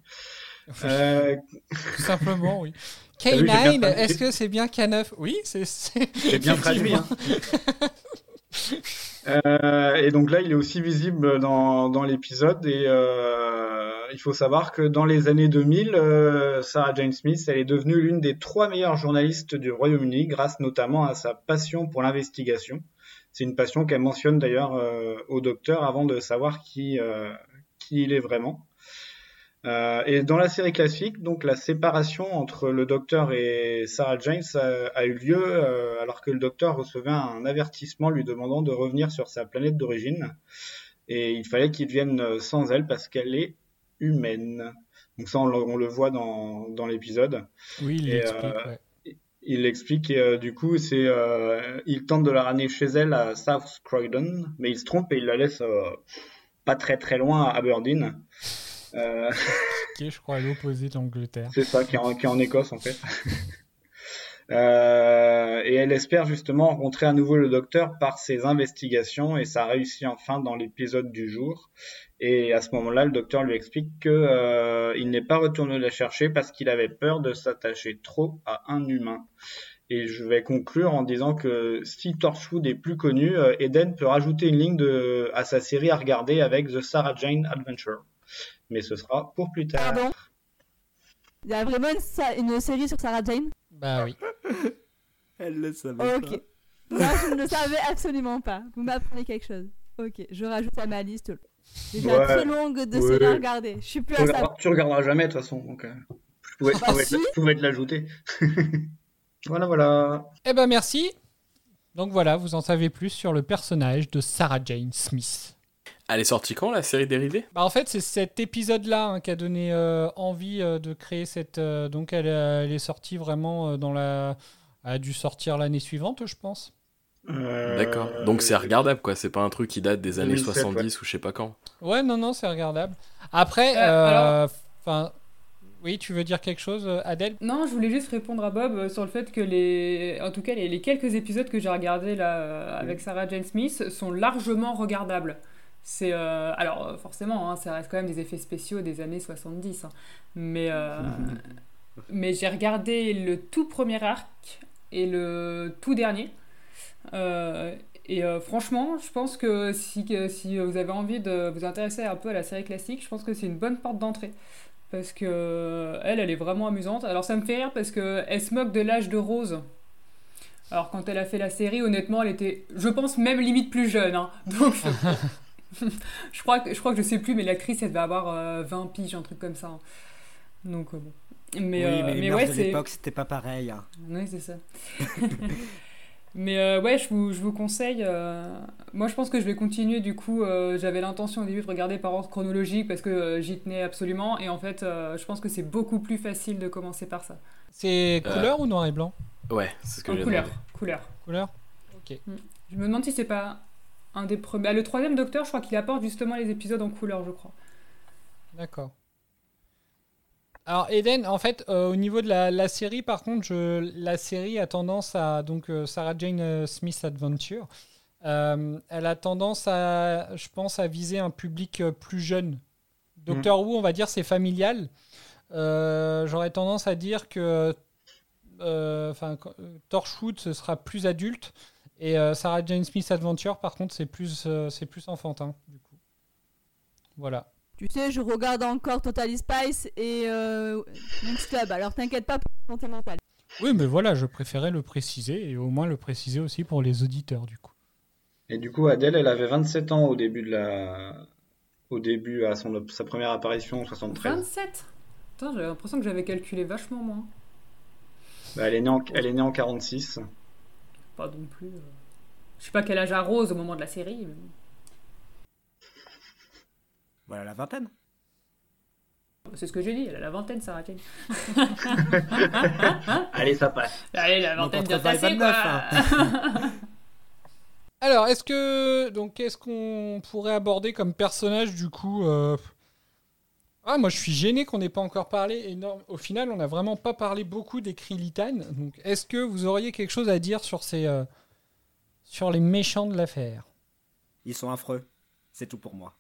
Speaker 5: Euh,
Speaker 4: Tout simplement, oui.
Speaker 5: T'as vu, j'ai bien
Speaker 4: K9,
Speaker 5: traduit.
Speaker 4: est-ce que c'est bien K9 Oui, c'est.
Speaker 5: J'ai bien traduit. hein. Euh, et donc là, il est aussi visible dans, dans l'épisode. Et euh, il faut savoir que dans les années 2000, euh, Sarah Jane Smith, elle est devenue l'une des trois meilleures journalistes du Royaume-Uni, grâce notamment à sa passion pour l'investigation. C'est une passion qu'elle mentionne d'ailleurs euh, au docteur avant de savoir qui, euh, qui il est vraiment. Euh, et dans la série classique, donc la séparation entre le docteur et Sarah James a, a eu lieu euh, alors que le docteur recevait un avertissement lui demandant de revenir sur sa planète d'origine. Et il fallait qu'il vienne sans elle parce qu'elle est humaine. Donc ça, on le, on le voit dans, dans l'épisode.
Speaker 4: Oui, il l'explique,
Speaker 5: euh,
Speaker 4: ouais.
Speaker 5: Il l'explique et euh, du coup, c'est euh, il tente de la ramener chez elle à South Croydon, mais il se trompe et il la laisse euh, pas très très loin à Aberdeen. Euh,
Speaker 4: Qui est, je crois, à l'opposé de l'Angleterre.
Speaker 5: c'est ça, qui est, en, qui est en Écosse en fait. Euh, et elle espère justement rencontrer à nouveau le docteur par ses investigations et ça réussit enfin dans l'épisode du jour. Et à ce moment-là, le docteur lui explique que euh, il n'est pas retourné la chercher parce qu'il avait peur de s'attacher trop à un humain. Et je vais conclure en disant que si Torchwood est plus connu, euh, Eden peut rajouter une ligne de, à sa série à regarder avec The Sarah Jane Adventure. mais ce sera pour plus tard.
Speaker 11: Pardon Il y a vraiment une, série sur Sarah Jane?
Speaker 4: Bah oui.
Speaker 12: Elle le savait
Speaker 11: Ok. Moi, je ne le savais absolument pas. Vous m'apprenez quelque chose. Ok, je rajoute à ma liste. Déjà
Speaker 5: Ouais.
Speaker 11: très longue de
Speaker 5: Ouais.
Speaker 11: séries à regarder. Je suis plus
Speaker 5: Tu
Speaker 11: à ça.
Speaker 5: regarderas, tu regarderas jamais de toute façon, donc euh, je pouvais, je
Speaker 11: Bah
Speaker 5: pouvais-
Speaker 11: si.
Speaker 5: je pouvais te l'ajouter. voilà, voilà.
Speaker 4: Eh ben merci. Donc voilà, vous en savez plus sur le personnage de Sarah Jane Smith.
Speaker 9: Elle est sortie quand la série dérivée?
Speaker 4: Bah en fait, c'est cet épisode-là hein, qui a donné euh, envie euh, de créer cette. euh, donc elle, euh, elle est sortie vraiment euh, dans la. Elle a dû sortir l'année suivante, je pense.
Speaker 5: Euh,
Speaker 9: D'accord. Donc c'est regardable quoi, c'est pas un truc qui date des années
Speaker 5: 2007,
Speaker 9: 70 ou je sais pas quand.
Speaker 4: Ouais, non, non, c'est regardable. Après,
Speaker 7: Euh,
Speaker 4: euh, oui, tu veux dire quelque chose, euh, Adèle?
Speaker 7: Non, je voulais juste répondre à Bob euh, sur le fait que les, en tout cas les, les quelques épisodes que j'ai regardés là euh, avec Sarah Jane Smith sont largement regardables. C'est euh, alors forcément, hein, ça reste quand même des effets spéciaux des années 70, hein. mais euh, mais j'ai regardé le tout premier arc et le tout dernier. Euh, et euh, franchement, je pense que si, que si vous avez envie de vous intéresser un peu à la série classique, je pense que c'est une bonne porte d'entrée. Parce que euh, elle, elle est vraiment amusante. Alors ça me fait rire parce que elle se moque de l'âge de Rose. Alors quand elle a fait la série, honnêtement, elle était, je pense même limite plus jeune. hein. Donc je, je crois que je crois que je sais plus, mais l'actrice elle devait avoir euh, 20 piges, un truc comme ça. hein. Donc euh, bon. Mais,
Speaker 12: oui,
Speaker 7: euh,
Speaker 12: mais
Speaker 7: ouais,
Speaker 12: de
Speaker 7: c'est.
Speaker 12: l'époque, c'était pas pareil. hein.
Speaker 7: Oui, c'est ça. Mais euh, ouais, je vous, je vous conseille. euh, Moi, je pense que je vais continuer. Du coup, euh, j'avais l'intention au début de regarder par ordre chronologique parce que euh, j'y tenais absolument. Et en fait, euh, je pense que c'est beaucoup plus facile de commencer par ça.
Speaker 4: C'est
Speaker 9: Euh,
Speaker 4: couleur ou noir et blanc?
Speaker 9: Ouais, c'est ce que
Speaker 7: En
Speaker 9: j'ai
Speaker 7: couleur. Couleur.
Speaker 4: Couleur? Ok.
Speaker 7: Je me demande si c'est pas un des premiers. Ah, le troisième Docteur, je crois qu'il apporte justement les épisodes en couleur, je crois.
Speaker 4: D'accord. Alors Eden, en fait, euh, au niveau de la, la série, par contre, je, la série a tendance à donc euh, Sarah Jane euh, Smith Adventure. euh, elle a tendance à, je pense, à viser un public plus jeune. Doctor Who, on va dire, c'est familial. J'aurais tendance à dire que enfin, Torchwood, ce sera plus adulte. Et Sarah Jane Smith Adventure, par contre, c'est plus, c'est plus enfantin, du coup. Voilà.
Speaker 11: Tu sais, je regarde encore Totally Spice et euh, Club, alors t'inquiète pas pour la santé mentale.
Speaker 4: Oui, mais voilà, je préférais le préciser et au moins le préciser aussi pour les auditeurs, du coup.
Speaker 5: Et du coup, Adèle, elle avait 27 ans au début de la, au début à son, sa première apparition en 73.
Speaker 7: 27 Putain, j'avais l'impression que j'avais calculé vachement moins.
Speaker 5: Bah, elle est née en, elle est née en 46.
Speaker 7: Pas non plus. euh. Je sais pas quel âge a Rose au moment de la série. mais bon.
Speaker 12: Voilà la vingtaine.
Speaker 7: C'est ce que j'ai dit, elle a la vingtaine, Sarah.
Speaker 5: Allez, ça passe.
Speaker 7: Allez, la vingtaine passée,
Speaker 12: 29,
Speaker 7: quoi.
Speaker 4: Alors, est-ce que donc qu'est-ce qu'on pourrait aborder comme personnage du coup euh, Ah, moi je suis gêné qu'on n'ait pas encore parlé. énorme- Au final, on n'a vraiment pas parlé beaucoup des Krilitan. Donc, est-ce que vous auriez quelque chose à dire sur ces euh, sur les méchants de l'affaire?
Speaker 12: Ils sont affreux. C'est tout pour moi.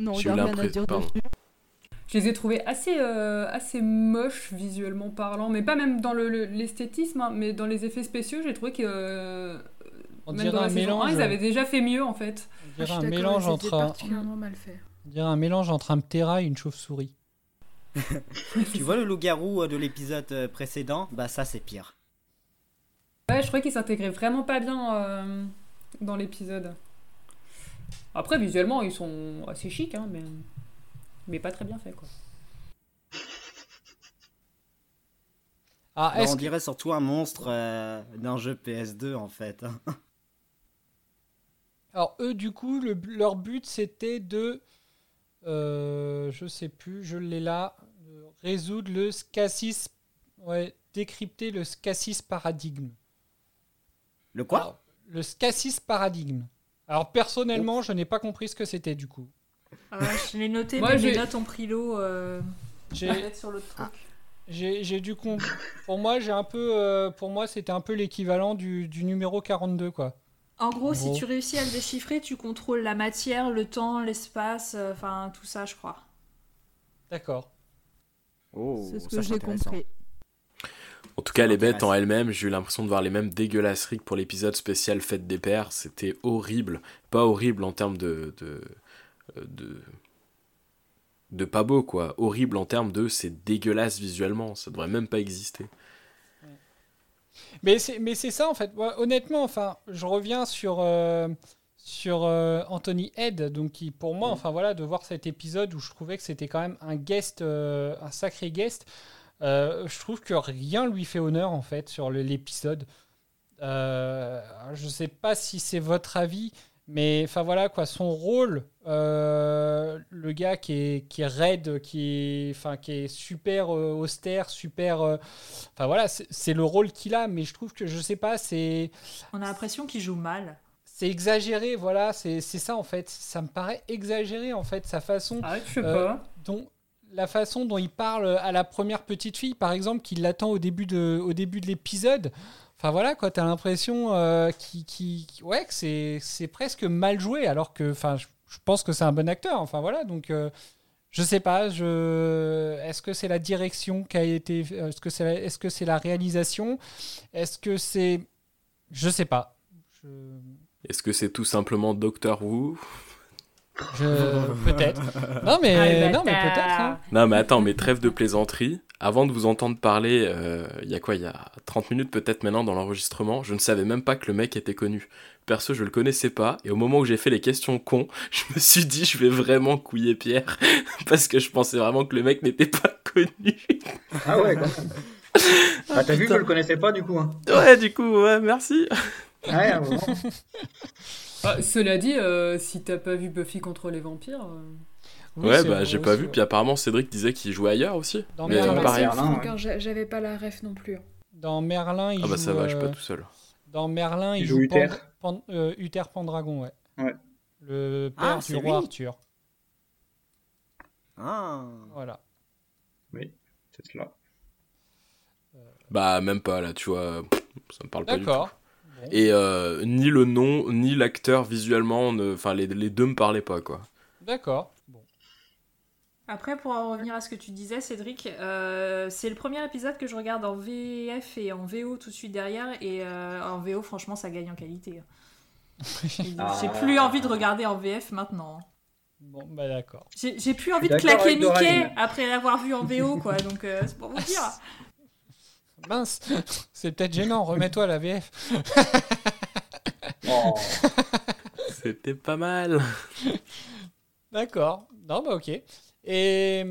Speaker 11: Non,
Speaker 9: J'ai
Speaker 11: il
Speaker 9: eu
Speaker 11: n'y a rien à
Speaker 9: l'impression-
Speaker 11: dire dessus.
Speaker 7: Je les ai trouvés assez, euh, assez moches visuellement parlant, mais pas même dans le- le- l'esthétisme, hein, mais dans les effets spéciaux, j'ai trouvé que euh,
Speaker 4: On
Speaker 7: même dans la
Speaker 4: un
Speaker 7: saison
Speaker 4: mélange.
Speaker 7: 1, ils avaient déjà fait mieux en fait.
Speaker 4: On
Speaker 8: Ah,
Speaker 4: dirait un mélange entre un,
Speaker 8: particulièrement mal fait.
Speaker 4: on dirait un mélange entre un ptera et une chauve-souris.
Speaker 12: tu vois le loup-garou euh, de l'épisode euh, précédent? Bah ça c'est pire.
Speaker 7: Ouais, je trouvais qu'ils s'intégraient vraiment pas bien euh, dans l'épisode. Après, visuellement, ils sont assez chics, hein, mais, mais pas très bien faits quoi.
Speaker 4: Ah,
Speaker 12: Bah, on
Speaker 4: que-
Speaker 12: dirait surtout un monstre euh, d'un jeu PS2 en fait. hein.
Speaker 4: Alors eux, du coup, le- leur but c'était de, euh, je sais plus, je l'ai là, résoudre le scassis, ouais, décrypter le scassis paradigme.
Speaker 12: Le quoi?
Speaker 4: Alors, Le scassis paradigme. Alors personnellement, je n'ai pas compris ce que c'était du coup.
Speaker 10: Ah, je l'ai noté,
Speaker 4: Moi,
Speaker 10: mais
Speaker 4: j'ai-
Speaker 10: mes notes ont pris l'eau. Euh...
Speaker 4: J'ai-
Speaker 10: sur l'autre truc.
Speaker 4: J'ai j'ai dû comp- Pour moi, j'ai un peu, euh, pour moi, c'était un peu l'équivalent du, du numéro 42 quoi.
Speaker 10: En gros,
Speaker 4: En
Speaker 10: si
Speaker 4: gros.
Speaker 10: tu réussis à le déchiffrer, tu contrôles la matière, le temps, l'espace, euh, enfin tout ça, je crois.
Speaker 4: D'accord.
Speaker 12: Oh,
Speaker 11: C'est ce que j'ai compris.
Speaker 9: En tout cas, les bêtes en elles-mêmes, j'ai eu l'impression de voir les mêmes dégueulasseries que pour l'épisode spécial Fête des Pères. C'était horrible. Pas horrible en termes de, de, de de pas beau quoi, horrible en termes de c'est dégueulasse visuellement, ça devrait même pas exister.
Speaker 4: Mais c'est, mais c'est ça en fait. Moi, honnêtement, enfin, je reviens sur, euh, sur euh, Anthony Head, donc qui pour moi, enfin voilà, de voir cet épisode où je trouvais que c'était quand même un guest, euh, un sacré guest. Euh, je trouve que rien lui fait honneur en fait sur l'épisode. Euh, je sais pas si c'est votre avis, mais enfin voilà quoi, son rôle, euh, le gars qui est, qui est raide, qui est, enfin, qui est super euh, austère, super. Enfin voilà, c'est le rôle qu'il a, mais je trouve que je sais pas, c'est.
Speaker 10: On a l'impression qu'il joue mal.
Speaker 4: C'est exagéré, voilà, c'est ça en fait. Ça me paraît exagéré en fait, sa façon.
Speaker 7: Ah, je sais pas.
Speaker 4: Dont, la façon dont il parle à la première petite fille, par exemple, qui l'attend au début de, l'épisode. Enfin voilà, quoi, t'as l'impression euh, qui, que c'est presque mal joué, alors que, enfin, je, pense que c'est un bon acteur. Enfin voilà, donc euh, je sais pas, est-ce que c'est la direction qui a été, est-ce que c'est, la- est-ce que c'est la réalisation, est-ce que c'est, je sais pas.
Speaker 9: Est-ce que c'est tout simplement Doctor Who?
Speaker 4: Je- peut-être. Non mais,
Speaker 7: Ah,
Speaker 4: non mais peut-être. hein.
Speaker 9: Non mais attends, mais trêve de plaisanterie. Avant de vous entendre parler, euh, il y a quoi Il y a 30 minutes peut-être maintenant dans l'enregistrement, je ne savais même pas que le mec était connu. Perso, je le connaissais pas, et au moment où j'ai fait les questions cons, je me suis dit je vais vraiment couiller Pierre, parce que je pensais vraiment que le mec n'était pas connu.
Speaker 5: Ah ouais, quand même. Ah, t'as vu que je le connaissais pas du coup. Hein.
Speaker 9: Ouais, du coup, ouais, merci.
Speaker 5: Ouais, vraiment.
Speaker 7: Ah, cela dit, euh, si t'as pas vu Buffy contre les vampires. euh,
Speaker 4: Oui,
Speaker 9: ouais, bah j'ai pas vu, puis apparemment Cédric disait qu'il jouait ailleurs aussi.
Speaker 4: Dans
Speaker 9: Mais
Speaker 4: Merlin.
Speaker 9: euh,
Speaker 4: Ah,
Speaker 9: pareil.
Speaker 5: Merlin,
Speaker 8: j'a- j'avais pas la ref non plus. hein.
Speaker 4: Dans Merlin, il
Speaker 9: Ah bah
Speaker 4: joue.
Speaker 9: ça va, je suis pas tout seul.
Speaker 4: Dans Merlin, il,
Speaker 5: Il
Speaker 4: joue,
Speaker 5: joue Uther.
Speaker 4: Pan- Pan- euh, Uther Pendragon, ouais.
Speaker 5: Ouais.
Speaker 4: Le
Speaker 12: Ah,
Speaker 4: père
Speaker 12: c'est
Speaker 4: du roi
Speaker 12: lui.
Speaker 4: Arthur.
Speaker 12: Ah.
Speaker 4: Voilà.
Speaker 5: Oui, c'est cela.
Speaker 9: Bah même pas là, tu vois, ça me parle pas du tout.
Speaker 4: D'accord.
Speaker 9: Et euh, ni le nom, ni l'acteur visuellement, ne- enfin les, les deux me parlaient pas quoi.
Speaker 4: D'accord. Bon.
Speaker 10: Après, pour en revenir à ce que tu disais, Cédric, euh, c'est le premier épisode que je regarde en VF et en VO tout de suite derrière. Et euh, en VO, franchement, ça gagne en qualité.
Speaker 5: Ah.
Speaker 10: J'ai plus envie de regarder en VF maintenant.
Speaker 4: Bon, bah d'accord.
Speaker 10: J'ai plus envie de claquer Mickey après l'avoir vu en VO, quoi. Donc, euh, c'est pour vous dire.
Speaker 4: Mince, c'est peut-être gênant. Remets-toi à la VF.
Speaker 5: Oh.
Speaker 9: C'était pas mal.
Speaker 4: D'accord. Non, bah ok. Et.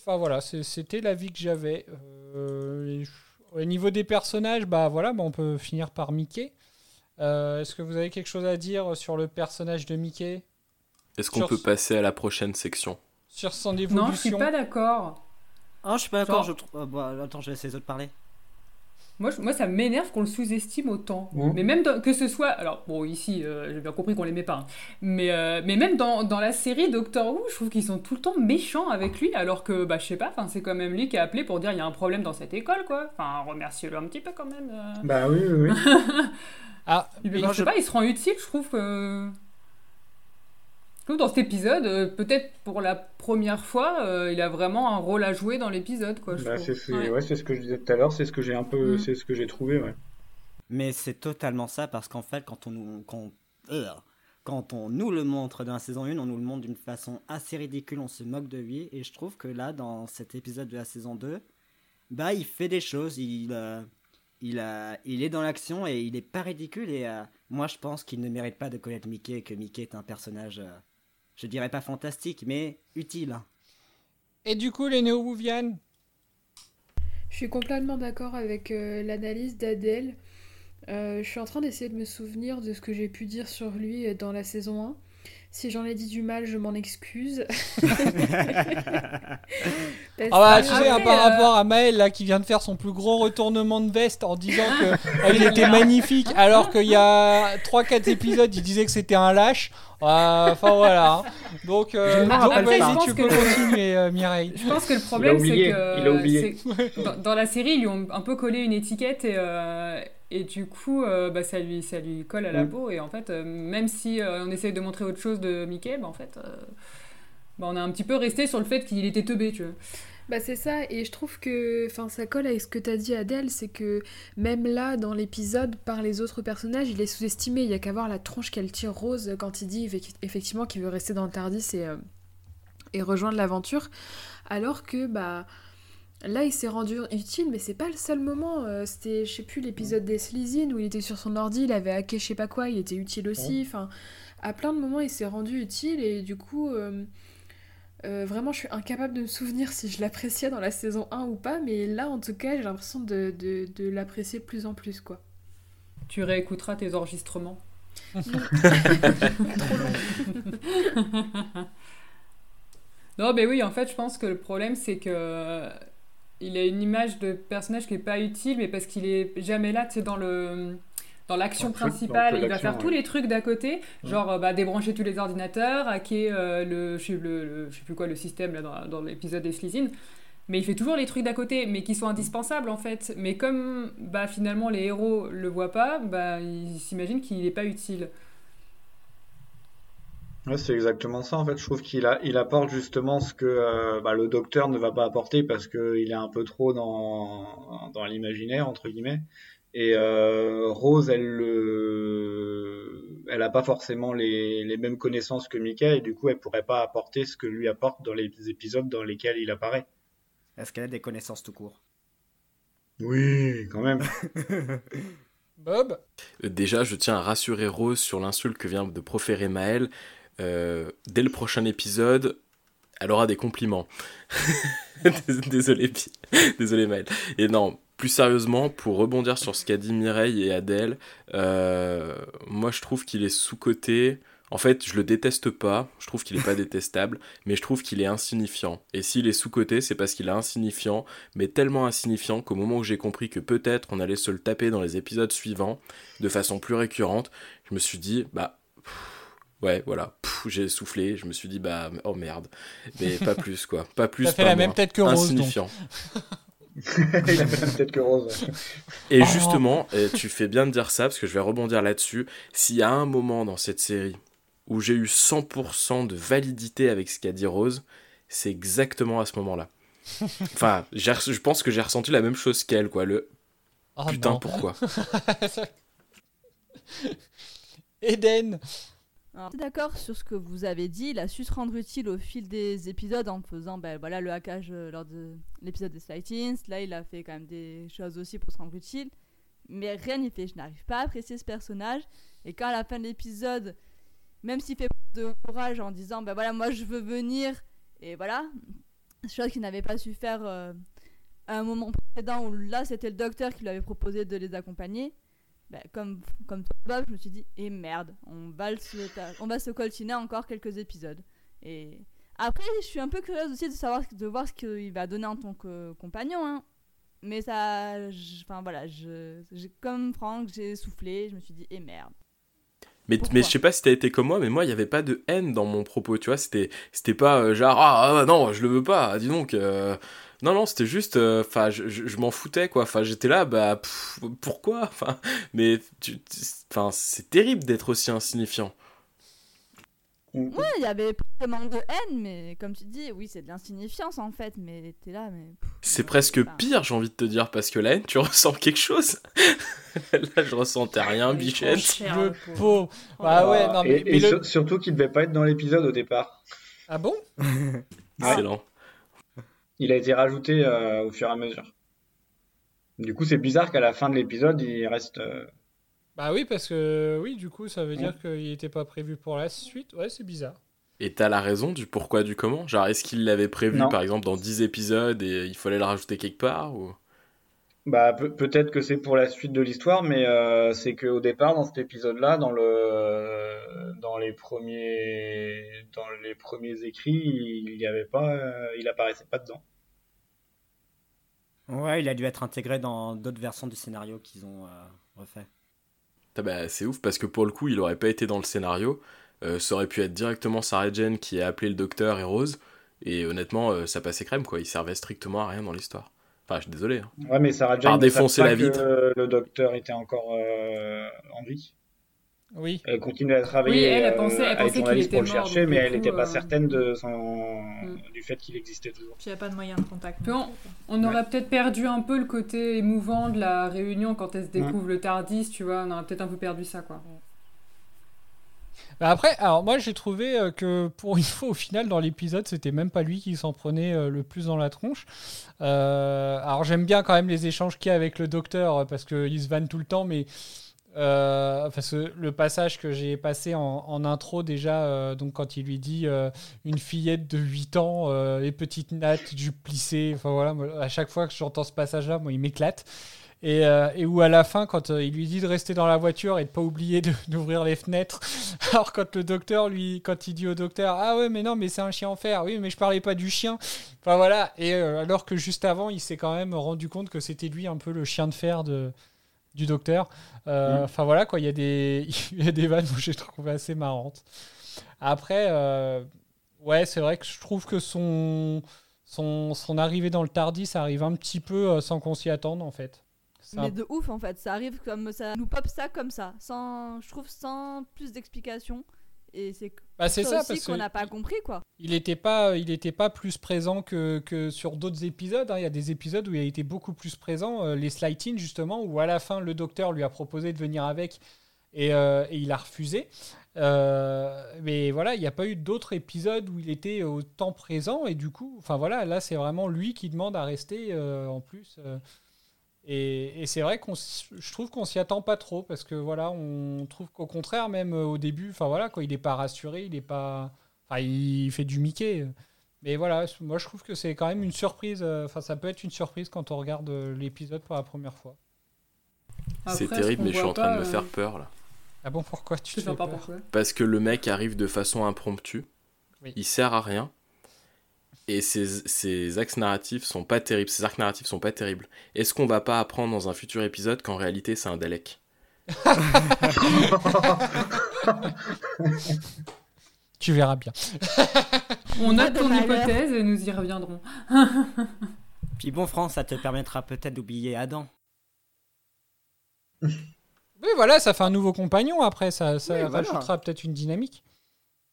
Speaker 4: Enfin voilà, c'était l'avis que j'avais. Euh, au niveau des personnages, bah voilà, bah, on peut finir par Mickey. Euh, Est-ce que vous avez quelque chose à dire sur le personnage de Mickey?
Speaker 9: Est-ce qu'on peut passer à la prochaine section?
Speaker 4: Sur son
Speaker 7: Non, je
Speaker 4: évolution
Speaker 7: suis pas d'accord.
Speaker 12: Ah, je suis pas d'accord.
Speaker 7: Genre-
Speaker 12: Je trouve. ah, bah, attends, je vais laisser les autres parler.
Speaker 7: Moi, je- moi, ça m'énerve qu'on le sous-estime autant.
Speaker 5: Mhm.
Speaker 7: Mais même dans- que ce soit. Alors, bon, ici, euh, j'ai bien compris qu'on l'aimait pas. hein. Mais, euh, mais même dans, dans la série Doctor Who, je trouve qu'ils sont tout le temps méchants avec lui. Alors que, bah, je sais pas, enfin, c'est quand même lui qui a appelé pour dire il y a un problème dans cette école, quoi. Enfin, remerciez-le un petit peu quand même. euh.
Speaker 5: Bah oui, oui, oui.
Speaker 4: Ah,
Speaker 7: Il, je sais pas, il se rend utile, je trouve que. Trouve dans cet épisode, euh, peut-être pour la première fois, euh, il a vraiment un rôle à jouer dans l'épisode, quoi.
Speaker 5: Bah, c'est
Speaker 10: Ouais.
Speaker 5: ouais, ce que je disais tout à l'heure, c'est ce que j'ai un peu,
Speaker 7: Mm.
Speaker 5: c'est ce que j'ai trouvé, ouais.
Speaker 12: Mais c'est totalement ça parce qu'en fait, quand on nous, quand, euh, quand on nous le montre dans la saison 1, on nous le montre d'une façon assez ridicule, on se moque de lui. Et je trouve que là, dans cet épisode de la saison 2, bah, il fait des choses, il, euh, il, a, il est dans l'action et il est pas ridicule. Et euh, moi, je pense qu'il ne mérite pas de connaître Mickey et que Mickey est un personnage, euh, je dirais pas fantastique, mais utile.
Speaker 4: Et du coup, les néo-Wouvian
Speaker 8: Je suis complètement d'accord avec euh, l'analyse d'Adèle. Euh, je suis en train d'essayer de me souvenir de ce que j'ai pu dire sur lui euh, dans la saison 1. Si j'en ai dit du mal, je m'en excuse.
Speaker 4: Ah bah, tu sais, par
Speaker 7: euh,
Speaker 4: rapport à Maël, là, qui vient de faire son plus gros retournement de veste en disant que il était magnifique, alors qu'il y a 3-4 épisodes, il disait que c'était un lâche. Ah, Enfin, voilà. hein. Donc, euh, donc, vas-y, tu peux
Speaker 7: pense que-
Speaker 4: continuer, euh, Mireille.
Speaker 7: Je pense que le problème, c'est que.
Speaker 5: il a oublié.
Speaker 7: dans la série, ils lui ont un peu collé une étiquette et, euh, et du coup, euh, bah, ça, lui, ça lui colle à la peau. Et en fait, euh, même si euh, on essaye de montrer autre chose de Mickey, bah, en fait, euh, bah, on a un petit peu resté sur le fait qu'il était teubé, tu vois.
Speaker 8: Bah c'est ça, et je trouve que enfin, ça colle avec ce que t'as dit Adèle, c'est que même là, dans l'épisode, par les autres personnages, il est sous-estimé. Il y a qu'à voir la tronche qu'elle tire Rose quand il dit effectivement qu'il veut rester dans le Tardis et, euh, et rejoindre l'aventure. Alors que bah là, il s'est rendu utile, mais c'est pas le seul moment. Euh, c'était, je sais plus, l'épisode des Slizines où il était sur son ordi, il avait hacké je sais pas quoi, il était utile aussi. Enfin, à plein de moments, il s'est rendu utile et du coup... Euh, euh, vraiment, je suis incapable de me souvenir si je l'appréciais dans la saison 1 ou pas, mais là, en tout cas, j'ai l'impression de, de, de l'apprécier de plus en plus, quoi.
Speaker 7: Tu réécouteras tes enregistrements. Trop long. non, mais oui, en fait, je pense que le problème, c'est que il a une image de personnage qui est pas utile, mais parce qu'il est jamais là, tu sais, dans le dans l'action principale, il va faire tous les trucs d'à côté, genre euh, bah, débrancher tous les ordinateurs, hacker euh, le, je, le, sais plus quoi, le système là, dans, l'épisode des Slizines. Mais il fait toujours les trucs d'à côté, mais qui sont indispensables en fait. Mais comme bah, finalement les héros le voient pas, bah, ils s'imaginent qu'il n'est pas utile.
Speaker 5: Ouais, c'est exactement ça en fait. Je trouve qu'il a, il apporte justement ce que euh, bah, le docteur ne va pas apporter parce qu'il est un peu trop dans, dans l'imaginaire entre guillemets. Et euh, Rose, elle elle a pas forcément les, les, mêmes connaissances que Mika et du coup, elle pourrait pas apporter ce que lui apporte dans les épisodes dans lesquels il apparaît.
Speaker 12: Est-ce qu'elle a des connaissances tout court?
Speaker 5: Oui, quand même.
Speaker 4: Bob?
Speaker 9: Euh, Déjà, je tiens à rassurer Rose sur l'insulte que vient de proférer Maël. Euh, dès le prochain épisode, elle aura des compliments. désolé, désolé Maël. Et non, plus sérieusement, pour rebondir sur ce qu'a dit Mireille et Adèle, euh, moi je trouve qu'il est sous-coté. En fait, je le déteste pas, je trouve qu'il est pas détestable, mais je trouve qu'il est insignifiant. Et s'il est sous-coté, c'est parce qu'il est insignifiant, mais tellement insignifiant qu'au moment où j'ai compris que peut-être on allait se le taper dans les épisodes suivants, de façon plus récurrente, je me suis dit, bah. Ouais, voilà, j'ai soufflé, je me suis dit, bah, oh merde. Mais pas plus, quoi. Pas plus.
Speaker 4: Ça fait la même tête que Rose.
Speaker 9: Insignifiant.
Speaker 5: il a peut-être que Rose.
Speaker 9: Et justement, tu fais bien de dire ça, parce que je vais rebondir là-dessus. S'il y a un moment dans cette série où j'ai eu 100% de validité avec ce qu'a dit Rose, c'est exactement à ce moment-là. Enfin, je pense que j'ai ressenti la même chose qu'elle, quoi. Le
Speaker 4: oh
Speaker 9: putain, pourquoi?
Speaker 4: Eden
Speaker 11: suis d'accord sur ce que vous avez dit. Il a su se rendre utile au fil des épisodes en faisant ben, voilà, le hackage euh, lors de l'épisode des Slightings. Là, il a fait quand même des choses aussi pour se rendre utile. Mais rien n'y fait. Je n'arrive pas à apprécier ce personnage. Et quand à la fin de l'épisode, même s'il fait de courage en disant ben voilà, moi je veux venir, et voilà, chose qu'il n'avait pas su faire euh, à un moment précédent où là c'était le docteur qui lui avait proposé de les accompagner. Bah, comme, comme toi, je me suis dit, et eh merde, on va, se, on va se coltiner encore quelques épisodes. Et après, je suis un peu curieuse aussi de savoir, de voir ce qu'il va donner en tant que compagnon. Hein. Mais ça, enfin voilà, je, comme Franck, j'ai soufflé, je me suis dit, et eh merde.
Speaker 9: Mais, mais je sais pas si t'as été comme moi, mais moi, il n'y avait pas de haine dans mon propos, tu vois. C'était, c'était pas euh, genre, ah, ah, non, je le veux pas, dis donc. Euh, non, non, c'était juste. Euh, enfin, je, m'en foutais, quoi. Enfin, j'étais là, bah, pourquoi? Enfin, mais. Enfin, c'est terrible d'être aussi insignifiant.
Speaker 11: Ouais, il y avait pas vraiment de haine, mais comme tu dis, oui, c'est de l'insignifiance en fait, mais t'es là, mais.
Speaker 9: C'est presque pire, j'ai envie de te dire, parce que la haine, tu ressens quelque chose. là, je ressentais rien, bichette.
Speaker 4: Le pot. Ah ouais, non, mais.
Speaker 5: Et, surtout qu'il devait pas être dans l'épisode au départ.
Speaker 4: Ah bon?
Speaker 9: Excellent.
Speaker 5: Il a été rajouté euh, au fur et à mesure. Du coup, c'est bizarre qu'à la fin de l'épisode, il reste. Euh,
Speaker 4: bah oui, parce que oui, du coup, ça veut dire qu'il n'était pas prévu pour la suite. Ouais, c'est bizarre.
Speaker 9: Et t'as la raison du pourquoi, du comment? Genre, est-ce qu'il l'avait prévu, par exemple, dans 10 épisodes et il fallait le rajouter quelque part ou...
Speaker 5: Bah peut-être que c'est pour la suite de l'histoire, mais euh, c'est qu'au départ dans cet épisode-là, dans le dans les premiers dans les premiers écrits, il y avait pas, euh, il apparaissait pas dedans.
Speaker 12: Ouais, il a dû être intégré dans d'autres versions du scénario qu'ils ont euh, refait.
Speaker 9: Ah bah, c'est ouf parce que pour le coup, il aurait pas été dans le scénario. ça aurait pu être directement Sarah Jane qui a appelé le docteur et Rose. Et honnêtement, ça passait crème quoi. Il servait strictement à rien dans l'histoire. Enfin, je suis désolé. Hein.
Speaker 5: Ouais, mais Sarah Jane Par défoncer la vitre. le docteur était encore euh, en vie.
Speaker 4: Oui.
Speaker 5: Elle continuait à travailler
Speaker 7: Oui, elle, elle
Speaker 5: euh,
Speaker 7: pensait- elle pensait qu'il était
Speaker 5: pour le
Speaker 7: mort,
Speaker 5: chercher,
Speaker 7: donc
Speaker 5: mais elle n'était pas
Speaker 7: euh,
Speaker 5: certaine de son...
Speaker 7: Mm.
Speaker 5: du fait qu'il existait toujours.
Speaker 10: Puis il n'y a pas de moyen de contact.
Speaker 7: Puis on, on aurait peut-être perdu un peu le côté émouvant de la réunion quand elle se découvre le Tardis, tu vois. On aurait peut-être un peu perdu ça, quoi.
Speaker 4: Bah après, alors moi j'ai trouvé euh, que pour une fois au final dans l'épisode, c'était même pas lui qui s'en prenait euh, le plus dans la tronche. Euh, alors j'aime bien quand même les échanges qu'il y a avec le docteur parce qu'il se vanne tout le temps, mais parce que le passage que j'ai passé en, intro déjà, donc quand il lui dit une fillette de 8 ans euh, et petite natte du plissé, enfin voilà, à chaque fois que j'entends ce passage-là, moi il m'éclate. Et, euh, et où à la fin, quand euh, il lui dit de rester dans la voiture et de pas oublier d'ouvrir les fenêtres, alors quand le docteur lui, quand il dit au docteur, ah ouais mais non mais c'est un chien en fer, oui mais je parlais pas du chien, enfin voilà, et euh, alors que juste avant, il s'est quand même rendu compte que c'était lui un peu le chien de fer de du docteur.
Speaker 5: Mm.
Speaker 4: Enfin voilà quoi, il y a des il y a des vannes que j'ai trouvé assez marrantes. Après, ouais c'est vrai que je trouve que son son, son arrivée dans le Tardis ça arrive un petit peu sans qu'on s'y attende en fait.
Speaker 11: Mais de ouf en fait, ça arrive comme ça, nous pop ça comme ça, sans, je trouve sans plus d'explications. Et c'est
Speaker 4: Bah, ça,
Speaker 11: aussi qu'on n'a pas compris quoi.
Speaker 4: Il n'était pas, il était pas plus présent que, que sur d'autres épisodes. hein. Il y a des épisodes où il a été beaucoup plus présent. euh, les Slighting, justement, où à la fin, le docteur lui a proposé de venir avec et, euh, et il a refusé. Euh, mais voilà, il n'y a pas eu d'autres épisodes où il était autant présent. Et du coup, enfin voilà, là, c'est vraiment lui qui demande à rester euh, en plus. Et et c'est vrai qu'on, je trouve qu'on s'y attend pas trop parce que voilà, on trouve qu'au contraire, même euh, au début, enfin voilà, quoi, il n'est pas rassuré, il n'est pas. Enfin, il fait du Mickey. Mais voilà, moi je trouve que c'est quand même une surprise. euh, Enfin, ça peut être une surprise quand on regarde euh, l'épisode pour la première fois.
Speaker 9: C'est terrible, mais je suis en train de me
Speaker 7: euh,
Speaker 9: faire peur là.
Speaker 4: Ah bon, pourquoi tu te
Speaker 7: sais
Speaker 4: fais
Speaker 7: pas
Speaker 4: peur?
Speaker 7: pourquoi.
Speaker 9: Parce que le mec arrive de façon impromptue,
Speaker 4: Oui.
Speaker 9: il sert à rien, et ses axes narratifs sont pas terribles, ses arcs narratifs sont pas terribles. Est-ce qu'on va pas apprendre dans un futur épisode qu'en réalité c'est un Dalek?
Speaker 4: Tu verras bien.
Speaker 7: On note ton hypothèse et nous y reviendrons.
Speaker 12: Puis bon, France, ça te permettra peut-être d'oublier Adam.
Speaker 4: Oui, voilà, ça fait un nouveau compagnon après. Ça, ça
Speaker 12: Oui, voilà.
Speaker 4: rajoutera peut-être une dynamique.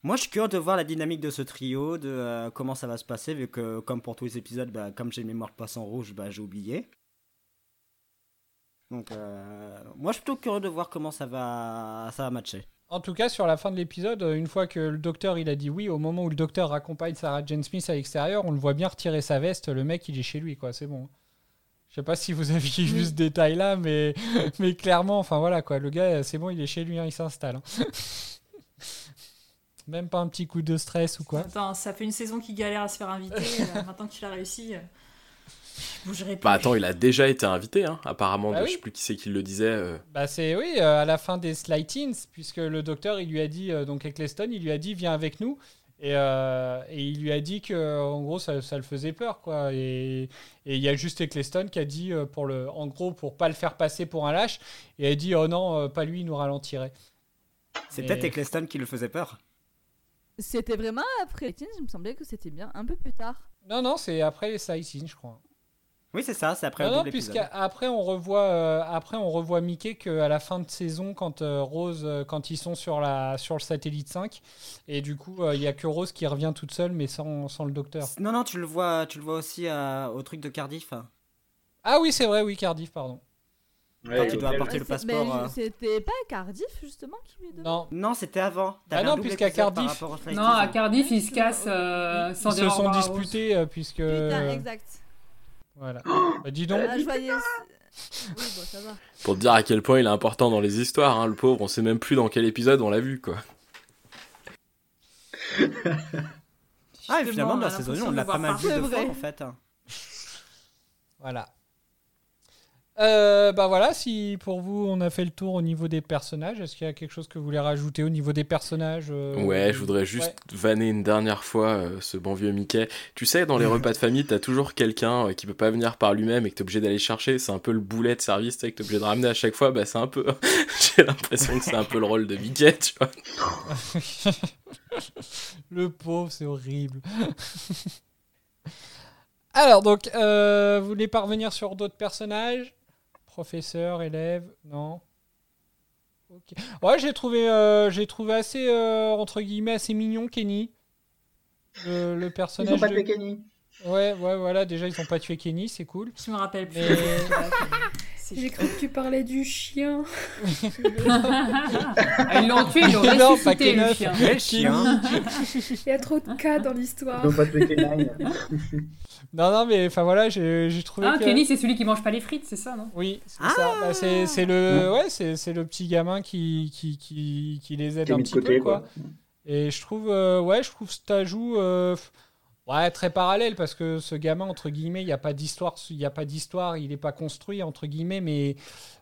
Speaker 12: Moi, je suis curieux de voir la dynamique de ce trio, de euh, comment ça va se passer, vu que, comme pour tous les épisodes, bah, comme j'ai une mémoire de poisson rouge, bah, j'ai oublié. Donc, euh, moi, je suis plutôt curieux de voir comment ça va, ça va matcher.
Speaker 4: En tout cas, sur la fin de l'épisode, euh, une fois que le docteur il a dit oui, au moment où le docteur raccompagne Sarah Jane Smith à l'extérieur, on le voit bien retirer sa veste. Le mec, il est chez lui, quoi. C'est bon. Je sais pas si vous aviez vu ce détail-là, mais, mais clairement, enfin voilà, quoi. Le gars, c'est bon, il est chez lui, hein, il s'installe. hein. Même pas un petit coup de stress ou quoi.
Speaker 10: Attends, ça fait une saison qu'il galère à se faire inviter. euh, maintenant qu'il a réussi, euh, je bougerai plus.
Speaker 9: Bah attends, il a déjà été invité, hein, apparemment,
Speaker 4: Bah
Speaker 9: de-
Speaker 4: oui.
Speaker 9: je sais plus qui c'est qui le disait. euh,
Speaker 4: Bah c'est oui, euh, à la fin des Slightings, puisque le docteur il lui a dit, euh, donc Eccleston, il lui a dit viens avec nous. Et, euh, et il lui a dit que en gros ça, ça le faisait peur quoi. Et et il y a juste Eccleston qui a dit euh, pour le, en gros pour pas le faire passer pour un lâche, et a dit oh non euh, pas lui il nous ralentirait.
Speaker 12: C'est
Speaker 4: Et-
Speaker 12: peut-être Eccleston qui le faisait peur.
Speaker 11: C'était vraiment après Teens, il me semblait que c'était bien un peu plus tard.
Speaker 4: Non non c'est après les Sightings je crois.
Speaker 12: Oui, c'est ça, c'est après
Speaker 4: Non,
Speaker 12: le
Speaker 4: non,
Speaker 12: double
Speaker 4: puisqu'après on revoit, euh, après on revoit Mickey qu'à la fin de saison, quand euh, Rose, euh, quand ils sont sur la, sur le satellite 5, et du coup euh, il y a que Rose qui revient toute seule, mais sans, sans le docteur.
Speaker 12: Non, non, tu le vois, tu le vois aussi euh, au truc de Cardiff.
Speaker 4: Ah oui c'est vrai, oui Cardiff, pardon.
Speaker 12: Quand tu dois apporter le passeport. euh.
Speaker 11: C'était pas Cardiff justement qui lui demande
Speaker 4: Non.
Speaker 12: Non, c'était avant.
Speaker 4: Ah non, puisqu'à Cardiff-
Speaker 7: Non, à Cardiff, ils se cassent euh, sans
Speaker 4: Ils se sont
Speaker 7: à
Speaker 4: disputés euh, puisque.
Speaker 11: Putain, exact.
Speaker 4: Voilà. Bah, dis donc.
Speaker 11: Ah, je voyais. Oui, bon, ça va.
Speaker 9: Pour te dire à quel point il est important dans les histoires, hein, le pauvre, on sait même plus dans quel épisode on l'a vu, quoi.
Speaker 12: Ah, et finalement,
Speaker 10: on
Speaker 12: dans la saison 1,
Speaker 10: l'impression
Speaker 12: on l'a pas mal vu
Speaker 11: partout.
Speaker 12: de
Speaker 11: C'est
Speaker 12: fois
Speaker 11: vrai.
Speaker 12: en fait.
Speaker 4: Voilà. Euh, bah voilà, si pour vous on a fait le tour au niveau des personnages, est-ce qu'il y a quelque chose que vous voulez rajouter au niveau des personnages euh,
Speaker 9: Ouais, je voudrais juste
Speaker 4: ouais.
Speaker 9: vanner une dernière fois euh, ce bon vieux Mickey. Tu sais, dans les repas de famille, t'as toujours quelqu'un euh, qui peut pas venir par lui-même et que t'es obligé d'aller chercher. C'est un peu le boulet de service, tu sais, que t'es obligé de ramener à chaque fois. Bah, c'est un peu. J'ai l'impression que c'est un peu le rôle de Mickey, tu vois.
Speaker 4: le pauvre, c'est horrible. Alors, donc, euh, vous voulez parvenir sur d'autres personnages? Professeur, élève Non Ouais, j'ai trouvé, euh, j'ai trouvé assez, euh, entre guillemets, assez mignon Kenny. Le, le personnage.
Speaker 5: Ils ont pas
Speaker 4: de-
Speaker 5: tué Kenny.
Speaker 4: Ouais, ouais, voilà, déjà ils ont pas tué Kenny, c'est cool.
Speaker 10: Je me rappelle plus.
Speaker 8: J'ai cru que tu parlais du chien.
Speaker 7: Ah, ils l'ont tué, ils l'ont
Speaker 4: Non,
Speaker 7: ressuscité,
Speaker 4: pas
Speaker 7: le chien.
Speaker 12: Quel chien
Speaker 8: Il y a trop de cas dans l'histoire.
Speaker 4: Non, non, mais enfin voilà, j'ai trouvé.
Speaker 7: Ah,
Speaker 4: que...
Speaker 7: Kenny, c'est celui qui mange pas les frites, c'est ça, non?
Speaker 4: Oui, c'est ça. Bah, c'est le, ouais, c'est c'est le petit gamin qui, qui, qui, qui les aide un petit
Speaker 5: côté,
Speaker 4: peu, quoi.
Speaker 5: quoi.
Speaker 4: Et je trouve, euh, ouais, je trouve cet ajout, euh, ouais, très parallèle parce que ce gamin, entre guillemets, il n'y a pas d'histoire, il y a pas d'histoire, il n'est pas construit entre guillemets, mais,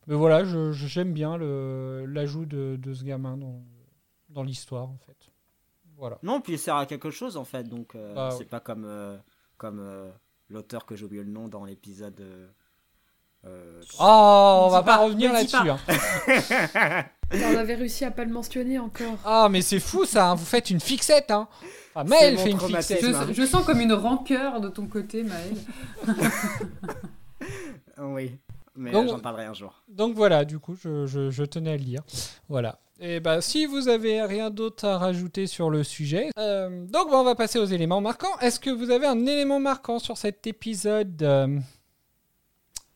Speaker 4: mais voilà, je- je- j'aime bien le l'ajout de, de ce gamin dans, dans l'histoire, en fait. Voilà.
Speaker 12: Non, puis il sert à quelque chose en fait, donc euh,
Speaker 4: Bah,
Speaker 12: c'est
Speaker 4: oui.
Speaker 12: pas comme, euh, comme euh, l'auteur que j'ai oublié le nom dans l'épisode. Euh,
Speaker 4: Oh, on va pas
Speaker 7: pas,
Speaker 4: revenir là-dessus. hein.
Speaker 8: On avait réussi à pas le mentionner encore.
Speaker 4: Ah, mais c'est fou ça, hein, vous faites une fixette, hein. Enfin, Maël fait une fixette.
Speaker 7: Je, je sens comme une rancœur de ton côté, Maël.
Speaker 12: Oui, mais
Speaker 4: Donc-
Speaker 12: j'en parlerai un jour.
Speaker 4: Donc voilà, du coup, je, je- je tenais à le dire. Voilà. Et ben, si vous avez rien d'autre à rajouter sur le sujet, euh, donc bah, on va passer aux éléments marquants. Est-ce que vous avez un élément marquant sur cet épisode euh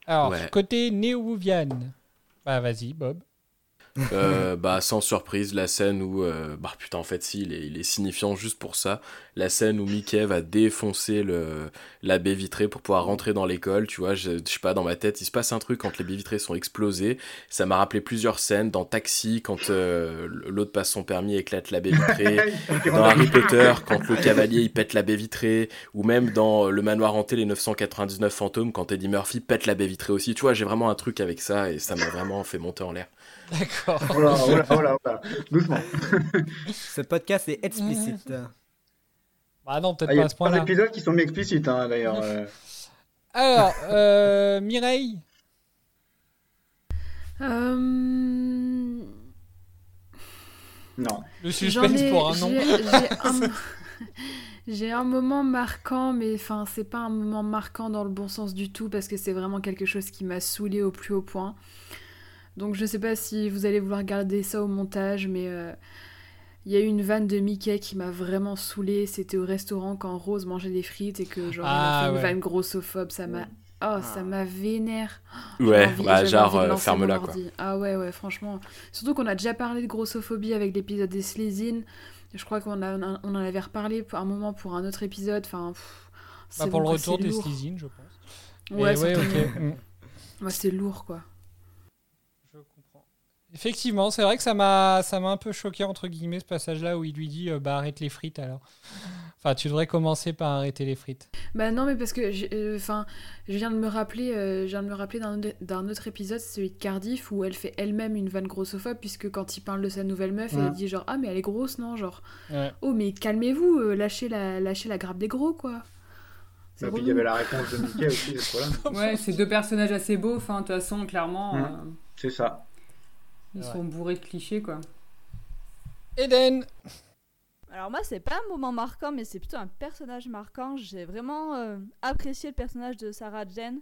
Speaker 4: Alors,
Speaker 9: Ouais.
Speaker 4: côté Néo-Vian. Bah vas-y, Bob.
Speaker 9: Euh, bah sans surprise la scène où euh, bah putain en fait si il est, il est signifiant juste pour ça. La scène où Mickey va défoncer le la baie vitrée pour pouvoir rentrer dans l'école tu vois je, je sais pas dans ma tête il se passe un truc quand les baies vitrées sont explosées ça m'a rappelé plusieurs scènes dans Taxi quand euh, l'autre passe son permis et éclate la baie vitrée dans Harry Potter quand le cavalier il pète la baie vitrée ou même dans le manoir hanté les 999 fantômes quand Eddie Murphy pète la baie vitrée aussi. Tu vois j'ai vraiment un truc avec ça et ça m'a vraiment fait monter en l'air
Speaker 4: D'accord.
Speaker 5: Oh là, oh là, oh là, oh là. Doucement.
Speaker 12: Ce podcast est explicite.
Speaker 4: Bah non, peut-être
Speaker 5: Ah, Il y
Speaker 4: pas
Speaker 5: a
Speaker 4: à ce
Speaker 5: plein
Speaker 4: point-là.
Speaker 5: d'épisodes qui sont mis explicites, hein, d'ailleurs. euh.
Speaker 4: Alors, euh, Mireille?
Speaker 8: Euh,
Speaker 5: Non.
Speaker 4: Le suspense
Speaker 8: ai-
Speaker 4: pour un nom.
Speaker 8: j'ai- J'ai un, j'ai un moment marquant, mais enfin, c'est pas un moment marquant dans le bon sens du tout parce que c'est vraiment quelque chose qui m'a saoulé au plus haut point. Donc je sais pas si vous allez vouloir garder ça au montage, mais euh, il y a eu une vanne de Mickey qui m'a vraiment saoulé. C'était au restaurant quand Rose mangeait des frites et que genre il a
Speaker 4: Ah,
Speaker 8: une vanne grossophobe. Ça m'a, oh, ça m'a vénère.
Speaker 9: Ouais,
Speaker 8: envie-
Speaker 9: bah, genre, euh, ferme-la, quoi.
Speaker 8: Ah ouais, ouais, franchement. Surtout qu'on a déjà parlé de grossophobie avec l'épisode des Slezines. Je crois qu'on a, on en avait reparlé pour un moment pour un autre épisode. Enfin, pff, c'est
Speaker 4: Bah, pour
Speaker 8: bon,
Speaker 4: le retour des. Slezines, je pense.
Speaker 8: Ouais,
Speaker 4: ouais, ok.
Speaker 8: Ouais, c'est lourd, quoi.
Speaker 4: Effectivement, c'est vrai que ça m'a ça m'a un peu choqué entre guillemets ce passage-là où il lui dit euh, bah arrête les frites alors. Enfin, tu devrais commencer par arrêter les frites.
Speaker 8: Bah non, mais parce que, euh, enfin, je viens de me rappeler, euh, je viens de me rappeler d'un d'un autre épisode, celui de Cardiff, où elle fait elle-même une vanne grossophobe, puisque quand il parle de sa nouvelle meuf,
Speaker 4: Ouais.
Speaker 8: elle dit genre ah mais elle est grosse non, genre
Speaker 4: Ouais.
Speaker 8: oh mais calmez-vous, euh, lâchez la, lâchez la grappe des gros quoi.
Speaker 5: Et puis il y avait la réponse de Mickey aussi, ce problème.
Speaker 7: Ouais, c'est deux personnages assez beaux. Enfin, de toute façon, clairement,
Speaker 5: Mm.
Speaker 7: euh,
Speaker 5: C'est ça.
Speaker 7: Ils
Speaker 4: Ouais.
Speaker 7: sont bourrés de clichés, quoi.
Speaker 4: Eden
Speaker 11: Alors moi, c'est pas un moment marquant, mais c'est plutôt un personnage marquant. J'ai vraiment euh, apprécié le personnage de Sarah Jane.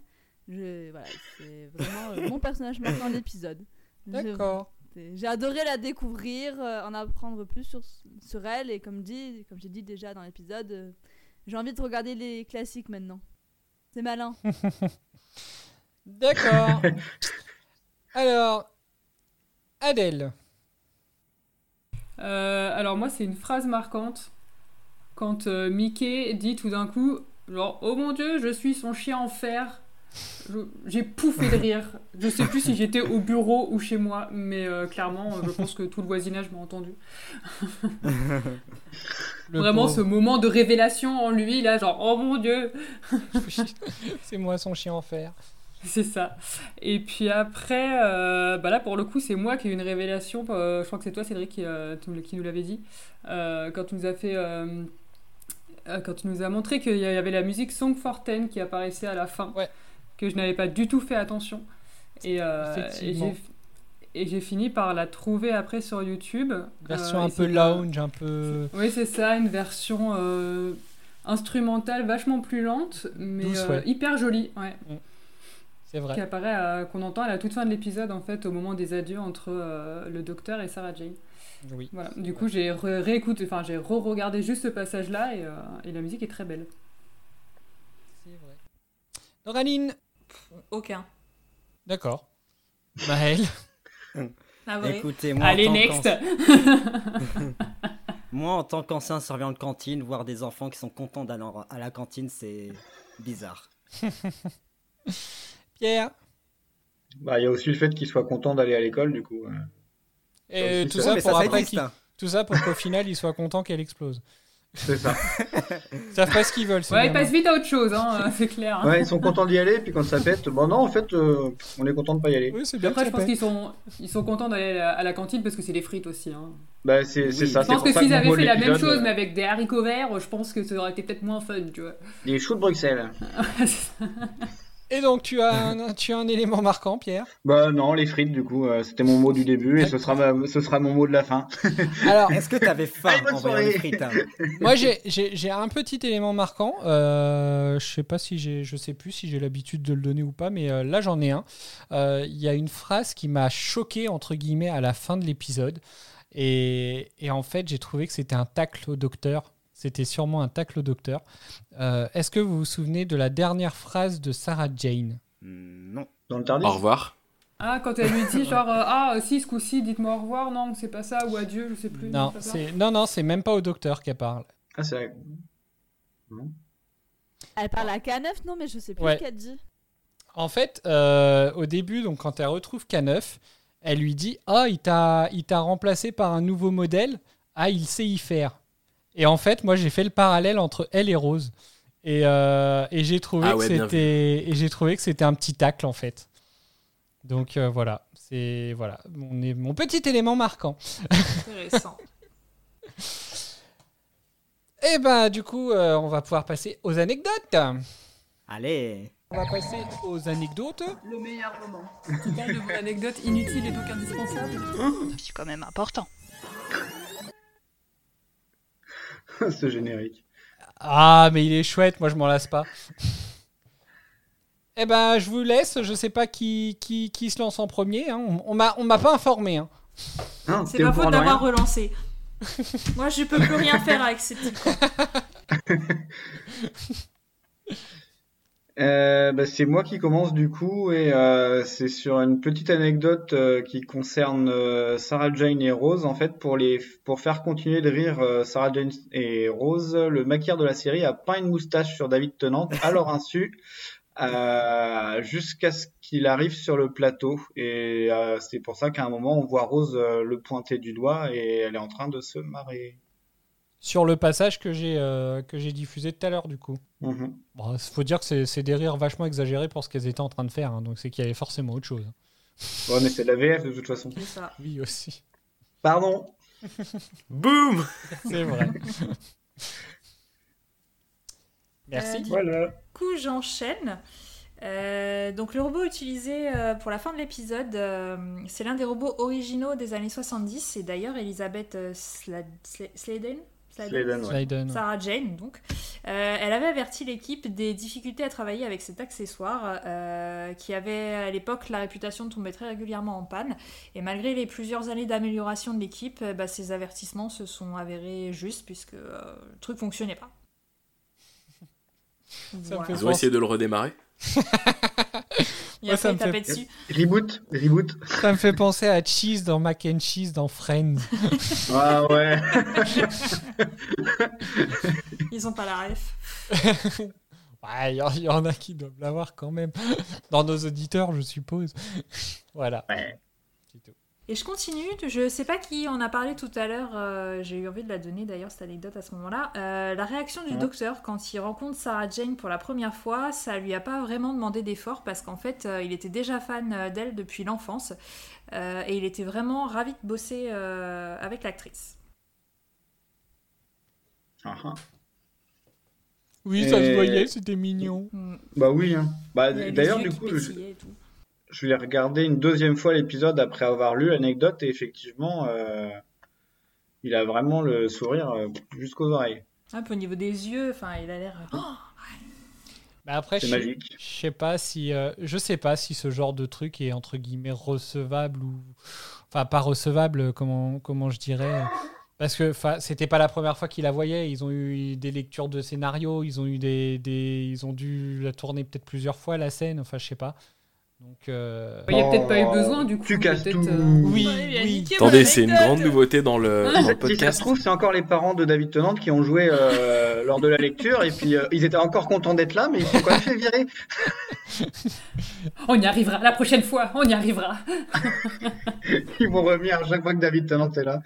Speaker 11: Je, voilà, c'est vraiment euh, mon personnage marquant de l'épisode.
Speaker 4: D'accord.
Speaker 11: J'ai adoré la découvrir, euh, en apprendre plus sur, sur elle, et comme dit, comme j'ai dit déjà dans l'épisode, euh, j'ai envie de regarder les classiques maintenant. C'est malin.
Speaker 4: D'accord. alors, Adèle.
Speaker 7: Euh, alors moi, c'est une phrase marquante quand euh, Mickey dit tout d'un coup, genre, oh mon dieu, je suis son chien en fer. J'ai pouffé de rire. Je sais plus si j'étais au bureau ou chez moi, mais euh, clairement, je pense que tout le voisinage m'a entendu. Vraiment,
Speaker 4: pauvre.
Speaker 7: ce moment de révélation en lui, là, genre, oh mon dieu.
Speaker 4: C'est moi son chien en fer.
Speaker 7: C'est ça. Et puis après, euh, bah là pour le coup, c'est moi qui ai eu une révélation. euh, je crois que c'est toi, Cédric, qui, euh, qui nous l'avait dit. Quand tu nous as fait. quand tu nous as montré qu'il y avait la musique Song for Ten qui apparaissait à la fin. Que je n'avais pas du tout fait attention. Et, j'ai- fini par la trouver après sur YouTube.
Speaker 4: Version un peu lounge, un peu.
Speaker 7: oui, c'est ça, une version instrumentale vachement plus lente, mais
Speaker 4: Douce, ouais.
Speaker 7: hyper jolie. Ouais.
Speaker 4: C'est vrai.
Speaker 7: Qui apparaît, euh, qu'on entend à la toute fin de l'épisode, en fait, au moment des adieux entre euh, le docteur et Sarah Jane.
Speaker 4: Oui.
Speaker 7: Voilà. Du coup, j'ai réécouté, enfin, j'ai re-regardé juste ce passage-là et, euh, et la musique est très belle.
Speaker 4: Noraline
Speaker 10: Aucun.
Speaker 4: D'accord. Maël
Speaker 10: Ah ouais.
Speaker 12: Écoutez, moi,
Speaker 7: Allez, next.
Speaker 12: Moi, en tant qu'ancien servant de cantine, voir des enfants qui sont contents d'aller à la cantine, c'est bizarre.
Speaker 4: Pierre
Speaker 5: Bah, il y a aussi le fait qu'il soit content d'aller à l'école, du coup. euh.
Speaker 4: Et tout ça pour
Speaker 5: ça,
Speaker 4: après
Speaker 5: existe, hein.
Speaker 4: tout ça pour qu'au final il soit content qu'elle explose.
Speaker 5: C'est ça.
Speaker 4: Ils savent pas ce qu'ils veulent.
Speaker 7: Ouais, ils passent vite à autre chose, hein, c'est clair.
Speaker 5: Ouais, ils sont contents d'y aller, puis quand ça pète, bon, non, en fait, euh, on est content de pas y aller.
Speaker 4: Oui, c'est
Speaker 7: Puis Après, je pense qu'ils sont, ils sont contents d'aller à la- à la cantine parce que c'est des frites aussi. Hein.
Speaker 5: Bah, c'est c'est ça.
Speaker 7: je pense que s'ils avaient fait la même chose,
Speaker 5: euh,
Speaker 7: mais avec des haricots verts, je pense que ça aurait été peut-être moins fun, tu vois.
Speaker 5: Des choux de Bruxelles.
Speaker 4: Et donc tu as un, tu as un élément marquant, Pierre?
Speaker 5: Bah, non, les frites, du coup, euh, c'était mon mot du début, et ce sera, ma- ce sera mon mot de la fin.
Speaker 4: Alors,
Speaker 12: Est-ce que faim
Speaker 5: Allez, bonne
Speaker 12: en voyant les frites hein?
Speaker 4: Moi, j'ai- un petit élément marquant. Euh, je sais pas si j'ai, je sais plus si j'ai l'habitude de le donner ou pas, mais euh, là j'en ai un. Euh, Il y a une phrase qui m'a choqué entre guillemets à la fin de l'épisode, et, et en fait j'ai trouvé que c'était un tacle au docteur. C'était sûrement un tacle au docteur. Euh, Est-ce que vous vous souvenez de la dernière phrase de Sarah Jane
Speaker 12: Non.
Speaker 5: Dans le tardis
Speaker 9: Au revoir.
Speaker 7: Ah, quand elle lui dit genre, euh, ah, si, ce coup-ci, dites-moi au revoir, non, c'est pas ça, ou adieu, je sais plus.
Speaker 4: Non, c'est non, non, c'est même pas au docteur qu'elle parle.
Speaker 5: Ah, c'est vrai.
Speaker 11: Elle parle à K9, non, mais je sais plus
Speaker 4: Ouais.
Speaker 11: ce qu'elle dit.
Speaker 4: En fait, euh, au début, donc quand elle retrouve K9, elle lui dit Ah, il t'a, il t'a remplacé par un nouveau modèle. Ah, il sait y faire. Et en fait, moi, j'ai fait le parallèle entre elle et Rose. Et, euh, et j'ai trouvé
Speaker 9: Ah ouais,
Speaker 4: j'ai trouvé que c'était un petit tacle en fait. Donc euh, voilà, c'est voilà mon, petit élément marquant.
Speaker 10: Intéressant.
Speaker 4: Et ben du coup, euh, on va pouvoir passer aux anecdotes.
Speaker 12: Allez.
Speaker 4: On va passer aux anecdotes.
Speaker 7: Le meilleur moment. Qui parle de vos anecdotes inutiles et donc indispensables.
Speaker 15: C'est quand même important.
Speaker 5: Ce générique.
Speaker 4: Ah, mais il est chouette, moi je m'en lasse pas. Eh ben, je vous laisse. Je sais pas qui, qui, qui se lance en premier. hein. On, on m'a, on m'a pas informé. hein.
Speaker 5: Hein,
Speaker 10: C'est ma faute
Speaker 5: de
Speaker 10: d'avoir relancé. Moi, je peux plus rien faire avec.
Speaker 5: Euh, bah, c'est moi qui commence du coup et euh, c'est sur une petite anecdote euh, qui concerne euh, Sarah Jane et Rose. En fait, pour les pour faire continuer de rire Sarah Jane et Rose, le maquilleur de la série a peint une moustache sur David Tennant à leur insu jusqu'à ce qu'il arrive sur le plateau et c'est pour ça qu'à un moment on voit Rose le pointer du doigt et elle est en train de se marrer.
Speaker 4: Sur le passage que j'ai, euh, que j'ai diffusé tout à l'heure, du coup.
Speaker 5: Mhm.
Speaker 4: Bon, faut dire que c'est, des rires vachement exagérés pour ce qu'elles étaient en train de faire. hein. donc c'est qu'il y avait forcément autre chose.
Speaker 5: Ouais, mais c'est de la VF de toute façon.
Speaker 10: C'est ça.
Speaker 4: Oui, aussi.
Speaker 5: Pardon.
Speaker 9: Boum
Speaker 4: C'est vrai. Merci.
Speaker 10: Euh, du
Speaker 5: Voilà.
Speaker 10: coup, j'enchaîne. Euh, donc, le robot utilisé euh, pour la fin de l'épisode, euh, c'est l'un des robots originaux des années 70. Et d'ailleurs, Elisabeth euh, Sla- Sla- Sladen
Speaker 5: Sladen, ouais.
Speaker 4: Sladen, ouais.
Speaker 10: Sarah Jane, donc. Euh, elle avait averti l'équipe des difficultés à travailler avec cet accessoire euh, qui avait à l'époque la réputation de tomber très régulièrement en panne. Et malgré les plusieurs années d'amélioration de l'équipe, euh, bah, ces avertissements se sont avérés justes puisque euh, le truc fonctionnait pas. Voilà.
Speaker 9: Ils ont essayé de le redémarrer.
Speaker 10: Et
Speaker 4: Ouais,
Speaker 10: après,
Speaker 4: ça me
Speaker 10: tapait
Speaker 4: fait-
Speaker 10: dessus.
Speaker 5: Reboot, reboot.
Speaker 4: Ça me fait penser à Cheese dans Mac and Cheese dans Friends.
Speaker 5: Ah ouais.
Speaker 10: Ils ont pas la ref.
Speaker 4: Ouais, il y, y en a qui doivent l'avoir quand même. Dans nos auditeurs, je suppose. voilà.
Speaker 10: Et je continue, je sais pas qui en a parlé tout à l'heure, euh, j'ai eu envie de la donner d'ailleurs cette anecdote à ce moment-là. Euh, la réaction du
Speaker 5: Ouais.
Speaker 10: docteur quand il rencontre Sarah Jane pour la première fois, ça lui a pas vraiment demandé d'effort parce qu'en fait euh, il était déjà fan d'elle depuis l'enfance euh, et il était vraiment ravi de bosser euh, avec l'actrice.
Speaker 5: Ah, ah.
Speaker 4: Oui, ça se voyait, c'était mignon.
Speaker 5: Bah oui. Hein. Bah, D'ailleurs, du coup, je,
Speaker 10: pétillaient et tout.
Speaker 5: Je l'ai regardé une deuxième fois l'épisode après avoir lu l'anecdote et effectivement, euh, il a vraiment le sourire euh, jusqu'aux oreilles.
Speaker 10: Un peu au niveau des yeux, enfin il a l'air... Oh
Speaker 4: Bah après,
Speaker 5: C'est
Speaker 4: je,
Speaker 5: magique.
Speaker 4: je sais pas si, euh, je sais pas si ce genre de truc est entre guillemets recevable ou, enfin pas recevable, comment, comment je dirais. Parce que c'était pas la première fois qu'ils la voyaient. Ils ont eu des lectures de scénarios, ils ont eu des, des- ils ont dû la tourner peut-être plusieurs fois la scène. Enfin, je sais pas. Donc, euh,
Speaker 7: Il y a peut-être pas eu besoin du coup.
Speaker 5: Tu casses tout.
Speaker 7: euh,
Speaker 4: Oui, oui.
Speaker 9: Attendez, c'est une grande nouveauté dans le, dans le
Speaker 5: Si ça se
Speaker 9: podcast.
Speaker 5: trouve, c'est encore les parents de David Tennant qui ont joué euh, lors de la lecture et puis euh, ils étaient encore contents d'être là, mais ils sont quand même fait virer.
Speaker 7: On y arrivera la prochaine fois, on y arrivera.
Speaker 5: Ils vont revenir à chaque fois que David Tennant est là.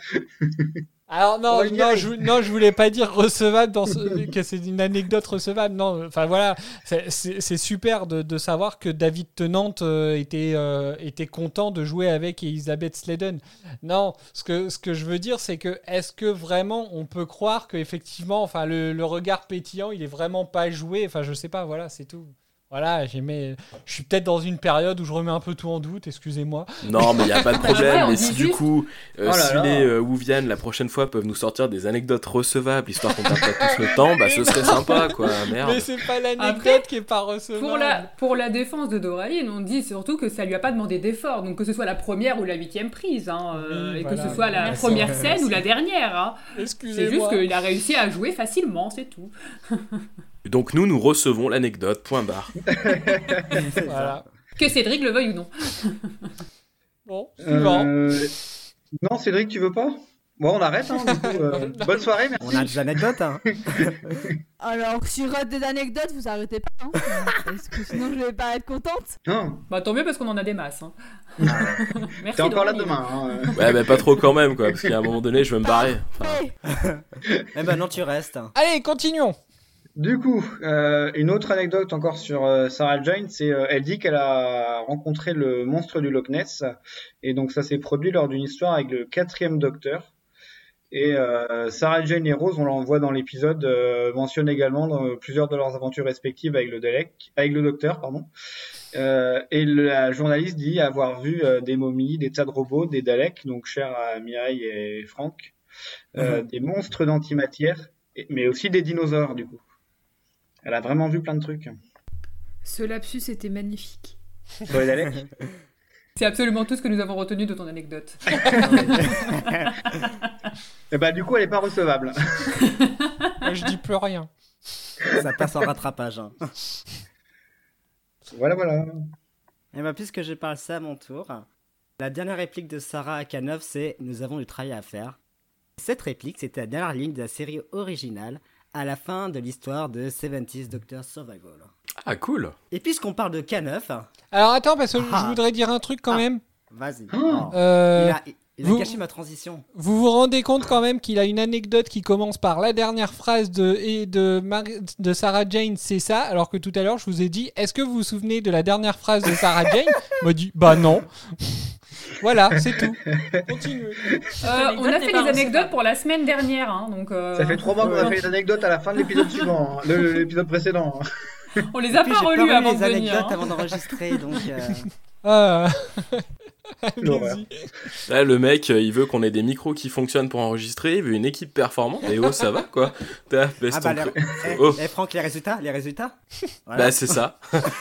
Speaker 4: Alors non, non, je, non, je voulais pas dire recevable dans ce- que c'est une anecdote recevable. Non, enfin voilà, c'est- super de, de savoir que David Tennant euh, était, euh, était content de jouer avec Elizabeth Sladen. Non, ce que, ce que je veux dire, c'est que est-ce que vraiment on peut croire que effectivement, enfin le, le regard pétillant, il est vraiment pas joué? Enfin, je sais pas, voilà, c'est tout. Voilà, j'aimais. Je suis peut-être dans une période où je remets un peu tout en doute. Excusez-moi.
Speaker 9: Non, mais il n'y a pas de problème.
Speaker 7: dit
Speaker 9: si du coup, euh,
Speaker 5: Oh là
Speaker 9: si
Speaker 5: là.
Speaker 9: les euh, Wuvian la prochaine fois peuvent nous sortir des anecdotes recevables, histoire qu'on perd pas tous le temps, bah ce serait sympa, quoi. Merde.
Speaker 4: Mais c'est pas l'anecdote
Speaker 7: Après,
Speaker 4: qui est pas recevable.
Speaker 7: Pour la, pour la défense de Doraline, on dit surtout que ça lui a pas demandé d'effort, donc que ce soit la première ou la huitième prise, hein, euh,
Speaker 4: Oui,
Speaker 7: et
Speaker 4: voilà.
Speaker 7: que ce soit la
Speaker 4: Merci.
Speaker 7: première scène ou la dernière. hein. C'est
Speaker 4: Excusez-moi.
Speaker 7: juste qu'il a réussi à jouer facilement, c'est tout.
Speaker 9: Donc nous, nous recevons l'anecdote, point barre.
Speaker 4: Voilà.
Speaker 7: Que Cédric le veuille ou non.
Speaker 4: Bon, suivant.
Speaker 5: Euh, Non, Cédric, tu veux pas? Bon, on arrête. Hein, du coup, euh, bonne soirée, merci.
Speaker 12: On a des anecdotes, hein.
Speaker 11: Alors, si je rate des anecdotes, vous arrêtez pas, hein, parce que sinon je vais pas être contente.
Speaker 5: Non,
Speaker 7: Bah tant mieux parce qu'on en a des masses. hein. Merci.
Speaker 5: t'es encore là demain. hein.
Speaker 9: Ouais, mais pas trop quand même, quoi, parce qu'à un moment donné, je vais me barrer. Enfin,
Speaker 12: Eh ben non, tu restes.
Speaker 4: Allez, continuons.
Speaker 5: Du coup, euh, une autre anecdote encore sur euh, Sarah Jane, c'est euh, elle dit qu'elle a rencontré le monstre du Loch Ness, et donc ça s'est produit lors d'une histoire avec le quatrième Docteur. Et euh, Sarah Jane et Rose, on l'envoie dans l'épisode, euh, mentionnent également dans plusieurs de leurs aventures respectives avec le Dalek, avec le Docteur, pardon. Euh, et la journaliste dit avoir vu euh, des momies, des tas de robots, des Daleks, donc chers à Mireille et Franck, euh, des monstres d'antimatière, mais aussi des dinosaures du coup. Elle a vraiment vu plein de trucs.
Speaker 8: Ce lapsus était magnifique.
Speaker 7: C'est absolument tout ce que nous avons retenu de ton anecdote.
Speaker 5: Et bah du coup, elle est pas recevable.
Speaker 4: Moi, je dis plus rien.
Speaker 12: Ça passe en rattrapage. hein.
Speaker 5: Voilà, voilà.
Speaker 12: Et ben puisque je parle ça à mon tour, la dernière réplique de Sarah à K9, c'est Nous avons du travail à faire. Cette réplique, c'était la dernière ligne de la série originale à la fin de l'histoire de 70s Doctor Survival.
Speaker 9: Ah, cool.
Speaker 12: Et puisqu'on parle de K9,
Speaker 4: Alors attends, parce que je
Speaker 12: Ah.
Speaker 4: voudrais dire un truc quand
Speaker 12: Ah.
Speaker 4: même.
Speaker 12: vas-y.
Speaker 5: Oh.
Speaker 12: Oh.
Speaker 4: Euh,
Speaker 12: Il a, il a
Speaker 4: vous-
Speaker 12: gâché ma transition.
Speaker 4: Vous vous rendez compte quand même qu'il a une anecdote qui commence par la dernière phrase de, et de, Mar- de Sarah Jane, c'est ça, alors que tout à l'heure je vous ai dit, est-ce que vous vous souvenez de la dernière phrase de Sarah Jane? Il m'a dit, bah non. Voilà, c'est tout. Continuez.
Speaker 7: Euh, on a fait les anecdotes pour la semaine dernière, hein, donc euh,
Speaker 5: Ça fait trois mois qu'on a fait les anecdotes à la fin de l'épisode suivant, hein, le- l'épisode précédent. hein.
Speaker 7: on les a
Speaker 12: Puis
Speaker 7: pas
Speaker 12: j'ai
Speaker 7: relus
Speaker 12: pas
Speaker 7: avant de
Speaker 12: les
Speaker 7: venir.
Speaker 12: anecdotes
Speaker 7: hein.
Speaker 12: avant d'enregistrer, donc... euh,
Speaker 4: Ah.
Speaker 5: L'horreur.
Speaker 4: Allez-y.
Speaker 9: Là, le mec, euh, il veut qu'on ait des micros qui fonctionnent pour enregistrer, il veut une équipe performante, et oh, ça va, quoi. T'as baisse
Speaker 12: Ah bah,
Speaker 9: ton
Speaker 12: les... eh,
Speaker 9: Oh.
Speaker 12: eh, Franck, les résultats Les résultats Voilà.
Speaker 9: Bah, c'est ça.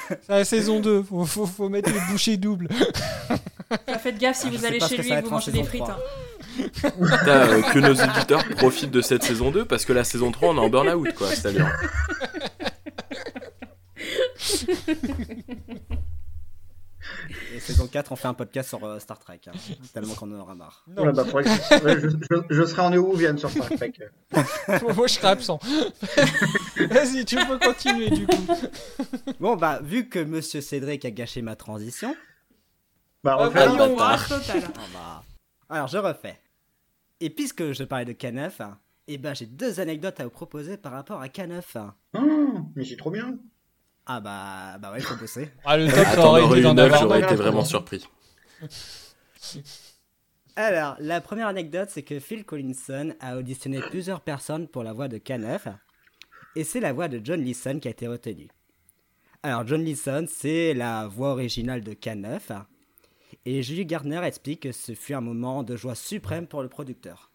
Speaker 4: C'est la saison 2, faut, faut, faut mettre les bouchées doubles.
Speaker 10: Faites gaffe si
Speaker 12: Ah,
Speaker 10: vous allez chez lui et que vous mangez des frites.
Speaker 12: 3.
Speaker 10: hein.
Speaker 9: T'as, euh, que nos éditeurs profitent de cette saison 2, parce que la saison 3, on est en burn-out, quoi, c'est-à-dire.
Speaker 12: Et saison 4, on fait un podcast sur euh, Star Trek. hein, tellement qu'on en aura marre.
Speaker 4: Non.
Speaker 5: Bah, que- ouais, je, je- je serai en Néo-Ouvienne sur Star Trek.
Speaker 4: Moi je serai absent. Vas-y, tu peux continuer du coup.
Speaker 12: Bon, bah, vu que Monsieur Cédric a gâché ma transition,
Speaker 5: Bah,
Speaker 4: Ah,
Speaker 5: refais-la.
Speaker 4: voyons.
Speaker 10: Courage total.
Speaker 12: ah bah, alors je refais. Et puisque je parlais de K9, eh ben j'ai deux anecdotes à vous proposer par rapport à K9.
Speaker 5: Ah, mais c'est trop bien.
Speaker 12: Ah bah, bah ouais, faut bosser.
Speaker 4: Ah, le top, ça
Speaker 9: Attends,
Speaker 4: aurait été d'en avoir
Speaker 9: j'aurais été vraiment surpris.
Speaker 12: Alors, la première anecdote, c'est que Phil Collinson a auditionné plusieurs personnes pour la voix de K9, et c'est la voix de John Leeson qui a été retenue. Alors, John Leeson, c'est la voix originale de K9, et Julie Gardner explique que ce fut un moment de joie suprême pour le producteur.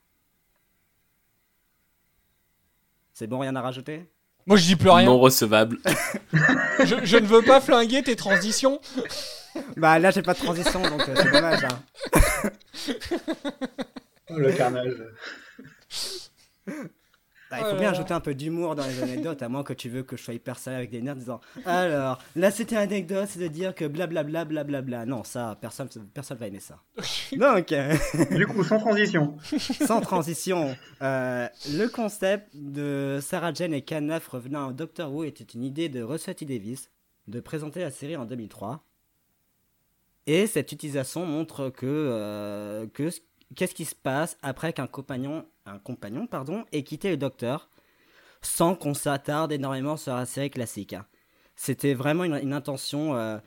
Speaker 12: C'est bon, rien à rajouter?
Speaker 4: Moi, je dis plus rien.
Speaker 9: Non recevable.
Speaker 4: je, je ne veux pas flinguer tes transitions.
Speaker 12: Bah là, j'ai pas de transition, donc euh, c'est dommage. hein.
Speaker 5: Le carnage.
Speaker 12: Bah, il
Speaker 4: Oh
Speaker 12: faut bien
Speaker 4: là.
Speaker 12: ajouter un peu d'humour dans les anecdotes, à moins que tu veux que je sois hyper sérieux avec des nerds disant Alors, là c'était une anecdote, c'est de dire que blablabla blablabla. Non, ça, personne, personne va aimer ça. Donc, euh,
Speaker 5: Du coup, sans transition.
Speaker 12: sans transition, euh, le concept de Sarah Jane et Canaf revenant à Doctor Who était une idée de Russell T. Davis de présenter la série en 2003. Et cette utilisation montre que, euh, que ce- qu'est-ce qui se passe après qu'un compagnon, un compagnon pardon, ait quitté le Docteur, sans qu'on s'attarde énormément sur la série classique. C'était vraiment une, intention euh,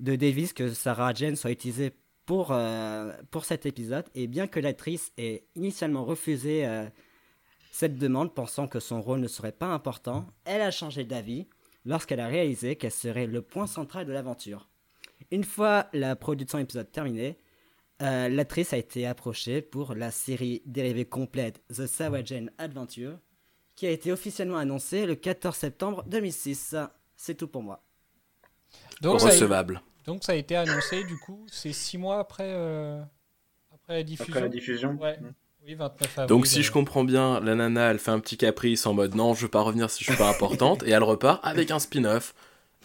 Speaker 12: de Davis que Sarah Jane soit utilisée pour, euh, pour cet épisode, et bien que l'actrice ait initialement refusé euh, cette demande, pensant que son rôle ne serait pas important, elle a changé d'avis lorsqu'elle a réalisé qu'elle serait le point central de l'aventure. Une fois la production de l'épisode terminée, euh, l'actrice a été approchée pour la série dérivée complète The Jane Adventure, qui a été officiellement annoncée le 14 septembre 2006. C'est tout pour moi.
Speaker 4: Donc, ça a-
Speaker 9: recevable.
Speaker 4: donc ça a été annoncé, du coup, c'est six mois après, euh, après la diffusion.
Speaker 5: la diffusion.
Speaker 4: Ouais. Oui, 29 avril.
Speaker 9: Donc si
Speaker 4: euh,
Speaker 9: je comprends bien, la nana elle fait un petit caprice en mode non je veux pas revenir si je suis pas importante et elle repart avec un spin-off.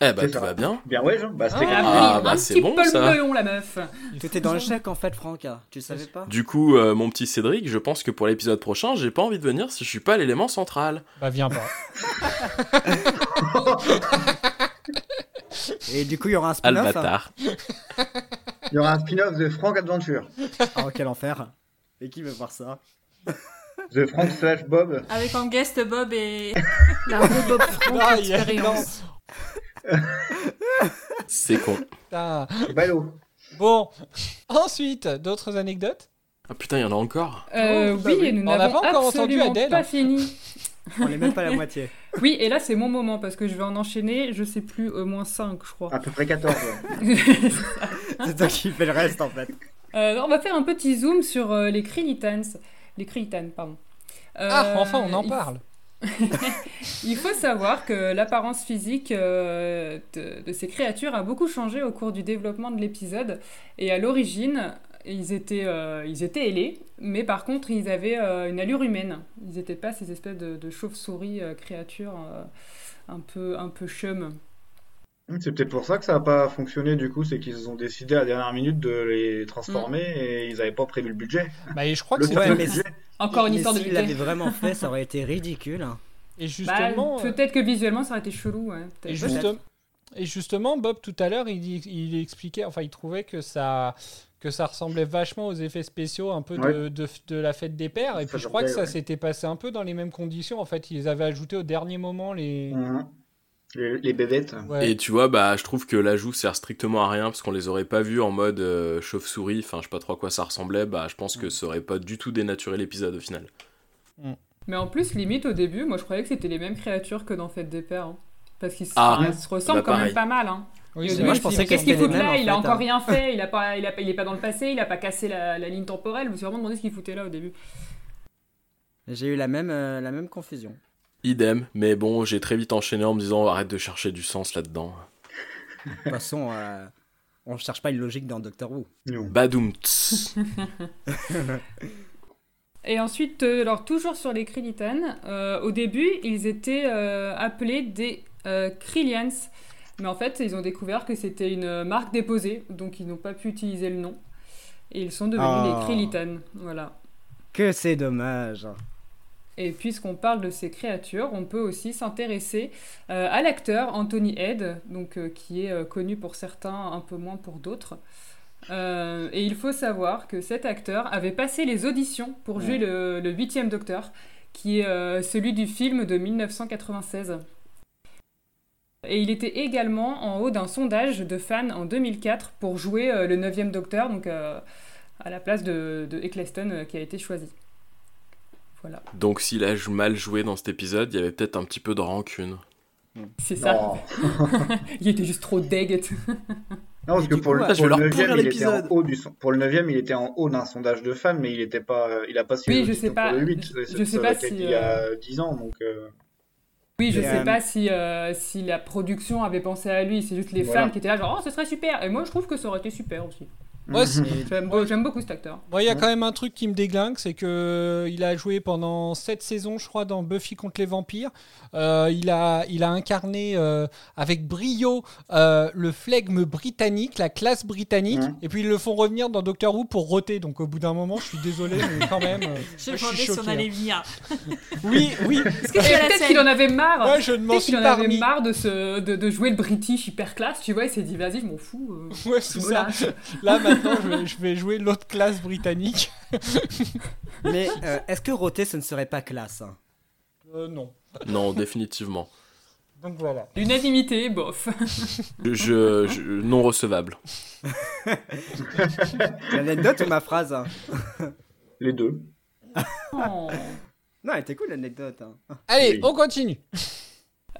Speaker 9: Eh bah tout va bien.
Speaker 5: Bien ouais, Jean. Bah, c'était
Speaker 7: Ah,
Speaker 9: Ah, bah,
Speaker 7: un
Speaker 9: c'est
Speaker 7: petit
Speaker 9: bon,
Speaker 7: peu
Speaker 9: ça.
Speaker 7: le melon, la meuf.
Speaker 12: Tout est dans le chèque en fait, Franck. Tu savais pas
Speaker 9: Du coup, euh, mon petit Cédric, je pense que pour l'épisode prochain, j'ai pas envie de venir si je suis pas l'élément central.
Speaker 4: Bah viens pas.
Speaker 12: Et du coup, il y aura un
Speaker 9: Ah
Speaker 12: spin-off.
Speaker 9: bâtard.
Speaker 5: Il y aura un spin-off de Frank Adventure.
Speaker 12: Oh, quel enfer. Et qui veut voir ça
Speaker 5: The Frank slash Bob.
Speaker 10: Avec en guest Bob et.
Speaker 8: La Bob Frank
Speaker 4: Ah,
Speaker 8: expérience.
Speaker 9: C'est con.
Speaker 4: Putain.
Speaker 5: Ballot.
Speaker 4: Bon, ensuite, d'autres anecdotes?
Speaker 9: Ah putain, il y en a encore.
Speaker 7: Euh,
Speaker 4: Oh, bah
Speaker 7: oui, et nous
Speaker 4: On n'a
Speaker 7: n'avons
Speaker 4: pas encore entendu
Speaker 7: absolument
Speaker 4: Adèle.
Speaker 7: pas fini.
Speaker 12: On est même pas à la moitié.
Speaker 7: Oui, et là c'est mon moment parce que je vais en enchaîner, je sais plus, au moins 5 je crois.
Speaker 5: À peu près 14. ouais.
Speaker 12: C'est toi qui fais le reste en fait.
Speaker 7: Euh, on va faire un petit zoom sur euh, les Krillitans. Les Krillitans, pardon.
Speaker 4: Ah,
Speaker 7: Euh,
Speaker 4: enfin, on en
Speaker 7: il-
Speaker 4: parle.
Speaker 7: Il faut savoir que l'apparence physique euh, de, ces créatures a beaucoup changé au cours du développement de l'épisode. Et à l'origine, ils étaient, euh, ailés, mais par contre, ils avaient euh, une allure humaine. Ils n'étaient pas ces espèces de, de chauves-souris créatures un peu, un peu chum.
Speaker 5: C'est peut-être pour ça que ça n'a pas fonctionné du coup, c'est qu'ils ont décidé à la dernière minute de les transformer et ils n'avaient pas prévu le budget.
Speaker 4: Bah, et je crois que c'est
Speaker 12: mais
Speaker 5: budget.
Speaker 7: Encore une
Speaker 12: Mais
Speaker 7: histoire de
Speaker 12: s'il
Speaker 7: budget.
Speaker 12: l'avait vraiment fait, ça aurait été ridicule.
Speaker 4: Et
Speaker 7: Bah,
Speaker 4: justement, euh,
Speaker 7: peut-être que visuellement, ça aurait été chelou. ouais,
Speaker 4: et,
Speaker 7: peut-être.
Speaker 4: juste- et justement, Bob tout à l'heure, il, il expliquait, enfin, il trouvait que ça, que ça ressemblait vachement aux effets spéciaux un peu de,
Speaker 5: Ouais.
Speaker 4: de, de la fête des pères. Et
Speaker 5: Ça
Speaker 4: puis je crois que ça
Speaker 5: ouais.
Speaker 4: s'était passé un peu dans les mêmes conditions. En fait, ils avaient ajouté au dernier moment les.
Speaker 5: Mhm. Les, les bébêtes.
Speaker 4: Ouais.
Speaker 9: Et tu vois, bah, je trouve que l'ajout sert strictement à rien parce qu'on les aurait pas vus en mode euh, chauve-souris. Enfin, je sais pas trop à quoi ça ressemblait. Bah, je pense que ça aurait pas du tout dénaturé l'épisode au final.
Speaker 7: Mais en plus, limite au début, moi je croyais que c'était les mêmes créatures que dans Fête des Pères. hein. Parce qu'ils se,
Speaker 9: Ah,
Speaker 7: se ressemblent
Speaker 9: bah,
Speaker 7: quand même pas mal. Hein.
Speaker 4: Oui, c'est
Speaker 12: je pensais
Speaker 7: qu'est-ce qu'il fout là
Speaker 12: en
Speaker 7: Il a encore
Speaker 12: hein.
Speaker 7: rien fait, il, a pas, il, a, il est pas dans le passé, il a pas cassé la, la ligne temporelle. Je me suis vraiment demandé ce qu'il foutait là au début.
Speaker 12: J'ai eu la même, euh, la même confusion.
Speaker 9: Idem, mais bon, j'ai très vite enchaîné en me disant arrête de chercher du sens là-dedans.
Speaker 12: De toute façon, euh, on cherche pas une logique dans Doctor Who.
Speaker 5: Non.
Speaker 9: Badoum.
Speaker 7: Et ensuite, euh, alors toujours sur les Krillitans, euh, au début, ils étaient euh, appelés des euh, Krillians. Mais en fait, ils ont découvert que c'était une marque déposée, donc ils n'ont pas pu utiliser le nom. Et ils sont devenus
Speaker 12: Ah.
Speaker 7: les Krillitans. Voilà.
Speaker 12: Que c'est dommage.
Speaker 7: Et puisqu'on parle de ces créatures, on peut aussi s'intéresser euh, à l'acteur Anthony Head, donc, euh, qui est euh, connu pour certains, un peu moins pour d'autres. Et il faut savoir que cet acteur avait passé les auditions pour jouer le, le huitième Docteur, qui est celui du film de 1996. Et il était également en haut d'un sondage de fans en 2004 pour jouer le neuvième Docteur, donc à la place de, de Eccleston qui a été choisi. Voilà.
Speaker 9: Donc s'il a mal joué dans cet épisode, il y avait peut-être un petit peu de rancune.
Speaker 7: C'est ça. Il était juste trop deg.
Speaker 5: Non, parce que pour,
Speaker 12: coup,
Speaker 5: le, pour
Speaker 9: vais
Speaker 5: le
Speaker 9: leur pourrir
Speaker 5: 9 il était en haut du son- pour le 9 il était en haut d'un sondage de fans, mais il était pas, il a pas suivi
Speaker 7: Oui, je sais pas.
Speaker 5: pour le 8.
Speaker 7: Je- sais pas si,
Speaker 5: Il y a 10 ans, donc. euh,
Speaker 7: Oui, je
Speaker 5: Et,
Speaker 7: sais
Speaker 5: euh,
Speaker 7: pas si, euh, si la production avait pensé à lui, c'est juste les
Speaker 5: Voilà.
Speaker 7: fans qui étaient là, genre, oh, ce serait super. Et moi, je trouve que ça aurait été super aussi.
Speaker 4: Ouais, c'est-
Speaker 7: J'aime beau- j'aime beaucoup cet acteur.
Speaker 4: Bon, il y a quand même un truc qui me déglingue, c'est que euh, il a joué pendant 7 saisons, je crois, dans Buffy contre les vampires. Euh, il, a, il a incarné euh, avec brio euh, le flegme britannique, la classe britannique,
Speaker 5: Mhm.
Speaker 4: et puis ils le font revenir dans Doctor Who pour roter. Donc au bout d'un moment, je suis désolé, mais quand même. euh,
Speaker 10: Je
Speaker 4: moi,
Speaker 10: me demandais si on
Speaker 4: choqué,
Speaker 10: allait
Speaker 4: hein.
Speaker 10: venir.
Speaker 4: Oui, oui.
Speaker 10: Est-ce que
Speaker 7: Et
Speaker 10: tu as la
Speaker 7: peut-être qu'il en avait marre.
Speaker 4: Ouais, je ne m'en suis
Speaker 7: qu'il en
Speaker 4: pas
Speaker 7: avait
Speaker 4: remis.
Speaker 7: marre de, se, de, de jouer le British hyper classe, tu vois, il s'est dit, vas-y, je m'en fous. euh,
Speaker 4: Ouais, c'est
Speaker 7: me
Speaker 4: ça. Là maintenant, je vais, je vais jouer l'autre classe britannique.
Speaker 12: Mais euh, est-ce que roter, ce ne serait pas classe hein?
Speaker 4: Euh, non.
Speaker 9: Non, définitivement.
Speaker 4: Donc voilà.
Speaker 7: L'unanimité, bof.
Speaker 9: Je, je- non recevable.
Speaker 12: L'anecdote ou ma phrase hein?
Speaker 5: Les deux.
Speaker 7: Oh.
Speaker 12: Non, elle était cool l'anecdote. hein.
Speaker 4: Allez,
Speaker 5: Oui.
Speaker 4: on continue.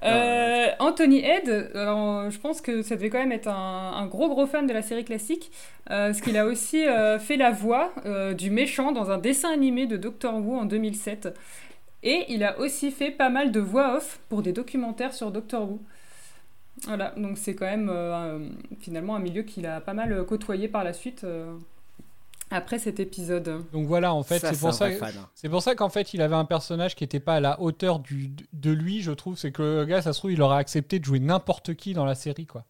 Speaker 7: Euh, Anthony Head, alors, je pense que ça devait quand même être un, un gros gros fan de la série classique, euh, parce qu'il a aussi euh, fait la voix euh, du méchant dans un dessin animé de Doctor Who en 2007. Et il a aussi fait pas mal de voix off pour des documentaires sur Doctor Who. Voilà, donc c'est quand même euh, finalement un milieu qu'il a pas mal côtoyé par la suite euh, après cet épisode.
Speaker 4: Donc voilà, en fait, c'est pour ça.
Speaker 12: hein.
Speaker 4: C'est pour ça qu'en fait, il avait un personnage qui n'était pas à la hauteur du, de lui, je trouve. C'est que le gars, ça se trouve, il aurait accepté de jouer n'importe qui dans la série, quoi.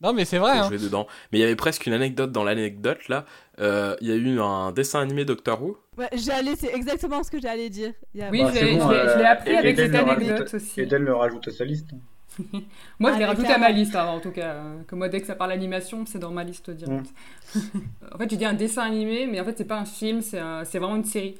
Speaker 4: Non, mais c'est vrai. Hein.
Speaker 9: jouer dedans. Mais il y avait presque une anecdote dans l'anecdote là. Euh, Il y a eu un dessin animé Doctor Who.
Speaker 11: Ouais, j'allais, c'est exactement ce que j'allais dire. Il y a-
Speaker 7: Oui,
Speaker 5: Bah,
Speaker 7: je
Speaker 5: c'est
Speaker 7: l'ai
Speaker 5: bon,
Speaker 7: je l'ai-
Speaker 5: euh,
Speaker 7: appris avec cette anecdote
Speaker 5: rajoute-
Speaker 7: aussi.
Speaker 5: Eden le rajoute à sa liste.
Speaker 7: Moi, je
Speaker 11: Ah,
Speaker 7: l'ai rajouté à ma liste, hein, en tout cas. euh, Que moi, dès que ça parle animation, c'est dans ma liste directe.
Speaker 5: Mm.
Speaker 7: en fait, j'ai dit un dessin animé, mais en fait, c'est pas un film, c'est un- c'est vraiment une série.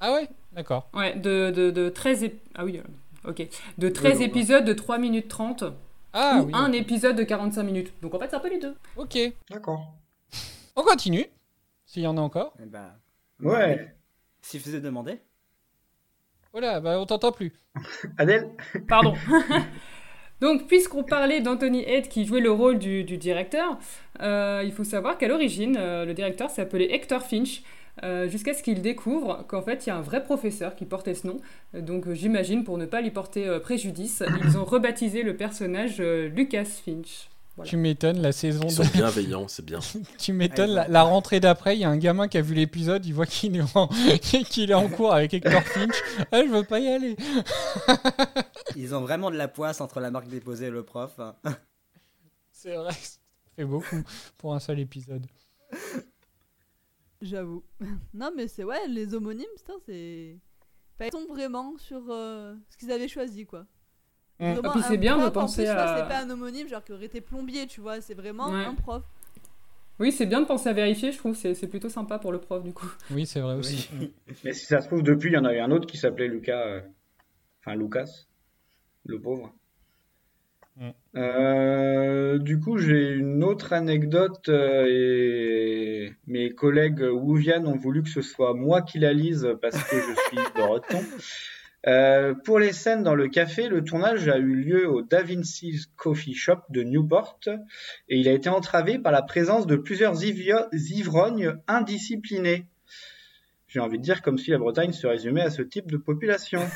Speaker 4: Ah ouais? D'accord.
Speaker 7: Ouais, de, de, de 13 ép- Ah oui, euh, ok. De 13
Speaker 5: donc,
Speaker 7: épisodes de 3 minutes 30
Speaker 4: Ah
Speaker 7: ou
Speaker 4: oui.
Speaker 7: un épisode de 45 minutes. Donc en fait, c'est un peu les deux.
Speaker 4: Ok.
Speaker 5: D'accord.
Speaker 4: On continue. S'il y en a encore.
Speaker 12: Eh ben,
Speaker 5: Ouais.
Speaker 12: Si je faisais demander.
Speaker 4: Voilà, bah on t'entend plus.
Speaker 5: Adèle?
Speaker 7: Pardon. Donc, puisqu'on parlait d'Anthony Head qui jouait le rôle du, directeur, euh, il faut savoir qu'à l'origine, euh, le directeur s'appelait Hector Finch, euh, jusqu'à ce qu'il découvre qu'en fait, il y a un vrai professeur qui portait ce nom. Donc, j'imagine, pour ne pas lui porter préjudice, ils ont rebaptisé le personnage Lucas Finch. Voilà.
Speaker 4: Tu m'étonnes, la saison
Speaker 9: Ils sont
Speaker 4: de...
Speaker 9: bienveillants, c'est bien.
Speaker 4: tu m'étonnes, la, la rentrée d'après, il y a un gamin qui a vu l'épisode, il voit qu'il est, en... qu'il est en cours avec Hector Finch. Ah, je veux pas y aller.
Speaker 12: Ils ont vraiment de la poisse entre la marque déposée et le prof. hein.
Speaker 4: C'est vrai, ça fait beaucoup pour un seul épisode.
Speaker 11: J'avoue. non, mais c'est ouais, les homonymes, putain, c'est. Enfin, ils tombent vraiment sur euh, ce qu'ils avaient choisi, quoi.
Speaker 7: Ah, puis c'est bien de
Speaker 11: en
Speaker 7: penser
Speaker 11: plus,
Speaker 7: à-
Speaker 11: c'est pas un homonyme, genre qui aurait été plombier, tu vois, c'est vraiment
Speaker 7: Ouais.
Speaker 11: un prof.
Speaker 7: Oui, c'est bien de penser à vérifier, je trouve. C'est c'est plutôt sympa pour le prof, du coup.
Speaker 4: Oui, c'est vrai aussi.
Speaker 5: Mais si ça se trouve, depuis, il y en a eu un autre qui s'appelait Lucas. euh, Enfin, Lucas. Le pauvre.
Speaker 4: Mm.
Speaker 5: Euh, du coup, j'ai une autre anecdote euh, et mes collègues Wuvian ont voulu que ce soit moi qui la lise parce que je suis breton. Euh, pour les scènes dans le café, le tournage a eu lieu au Da Vinci's Coffee Shop de Newport et il a été entravé par la présence de plusieurs ivrognes indisciplinés. J'ai envie de dire comme si la Bretagne se résumait à ce type de population.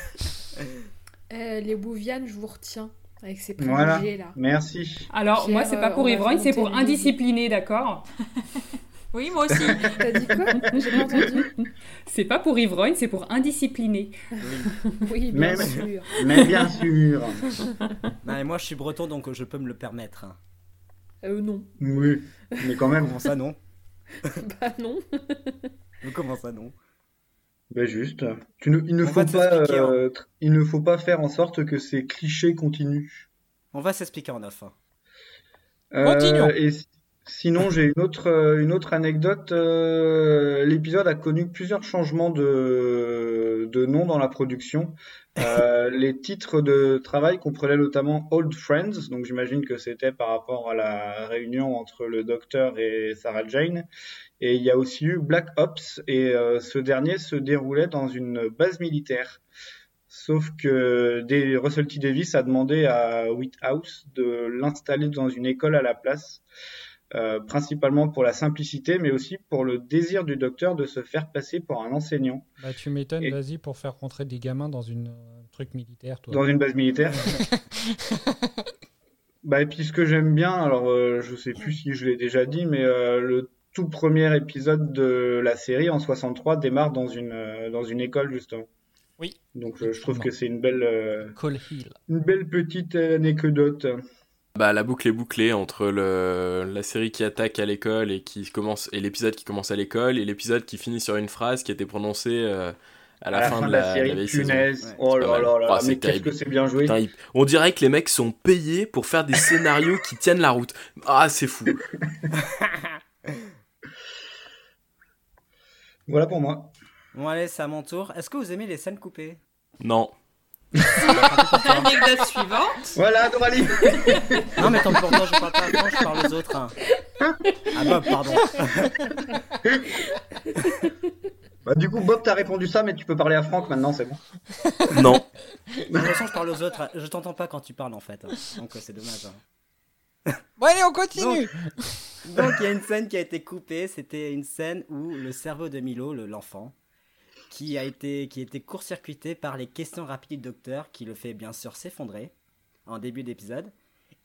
Speaker 8: Euh, les Bouvianes, je vous retiens avec ces
Speaker 5: Voilà,
Speaker 8: préjugés là.
Speaker 5: merci.
Speaker 7: Alors, moi, c'est pas
Speaker 8: euh,
Speaker 7: pour
Speaker 8: on va
Speaker 7: ivrogne, c'est pour indiscipliné, d'accord?
Speaker 10: Oui, moi aussi.
Speaker 8: T'as dit quoi? J'ai pas entendu.
Speaker 7: C'est pas pour ivrogne, c'est pour indiscipliné.
Speaker 8: Oui, bien
Speaker 5: Mais,
Speaker 8: sûr.
Speaker 5: mais bien sûr.
Speaker 12: Non, et moi, je suis breton, donc je peux me le permettre. hein.
Speaker 8: Euh, non.
Speaker 5: Oui, mais quand même.
Speaker 12: Comment ça, non?
Speaker 8: Bah non.
Speaker 12: Mais Comment ça, non?
Speaker 5: Ben juste. Tu ne- il, ne
Speaker 12: On
Speaker 5: faut
Speaker 12: va
Speaker 5: pas,
Speaker 12: hein.
Speaker 5: euh, il ne faut pas faire en sorte que ces clichés continuent.
Speaker 12: On va s'expliquer en off. hein.
Speaker 5: Euh,
Speaker 4: Continuons.
Speaker 5: et si- sinon, j'ai une autre, euh, une autre anecdote. euh, L'épisode a connu plusieurs changements de, de nom dans la production. Euh, les titres de travail comprenaient notamment Old Friends, donc j'imagine que c'était par rapport à la réunion entre le docteur et Sarah Jane. Et il y a aussi eu Black Ops, et euh, ce dernier se déroulait dans une base militaire. Sauf que des- Russell T. Davis a demandé à Whithouse de l'installer dans une école à la place, euh, principalement pour la simplicité, mais aussi pour le désir du docteur de se faire passer pour un enseignant.
Speaker 4: Bah, tu m'étonnes,
Speaker 5: Et-
Speaker 4: vas-y, pour faire rentrer des gamins dans une. euh, truc militaire, toi.
Speaker 5: Dans une base militaire. bah, et puis ce que j'aime bien, alors euh, je sais plus si je l'ai déjà dit, mais euh, le tout premier épisode de la série en 63 démarre dans une, euh, dans une école justement.
Speaker 4: Oui.
Speaker 5: Donc euh, je trouve que c'est une belle, euh,
Speaker 4: Cole Hill.
Speaker 5: une belle petite anecdote.
Speaker 9: Bah, la boucle est bouclée entre le, la série qui attaque à l'école et qui commence et l'épisode qui commence à l'école et l'épisode qui finit sur une phrase qui était prononcée euh, à la, fin, de la,
Speaker 5: série,
Speaker 9: la
Speaker 5: punaise. Oh
Speaker 9: c'est
Speaker 5: là là là,
Speaker 9: Ah,
Speaker 5: mais qu'est-ce que c'est bien joué.
Speaker 9: Putain, il- On dirait que les mecs sont payés pour faire des scénarios qui tiennent la route. Ah, c'est fou.
Speaker 5: Voilà pour moi.
Speaker 12: Bon, allez, c'est à mon tour. Est-ce que vous aimez les scènes coupées?
Speaker 9: Non.
Speaker 10: Anecdote suivante.
Speaker 5: Voilà, Doralie.
Speaker 12: Non, mais tant pour toi, je parle pas à toi, je parle aux autres. hein. Ah, Bob, pardon.
Speaker 5: Bah, du coup, Bob, t'as répondu ça, mais tu peux parler à Franck maintenant, c'est bon.
Speaker 9: Non.
Speaker 12: De toute façon, je parle aux autres. Je t'entends pas quand tu parles, en fait. Donc, euh, c'est dommage. hein.
Speaker 4: Bon, allez, on continue.
Speaker 12: Donc, il y a une scène qui a été coupée. C'était une scène où le cerveau de Milo, le- l'enfant, qui a été, qui a été court-circuité par les questions rapides du docteur, qui le fait bien sûr s'effondrer en début d'épisode.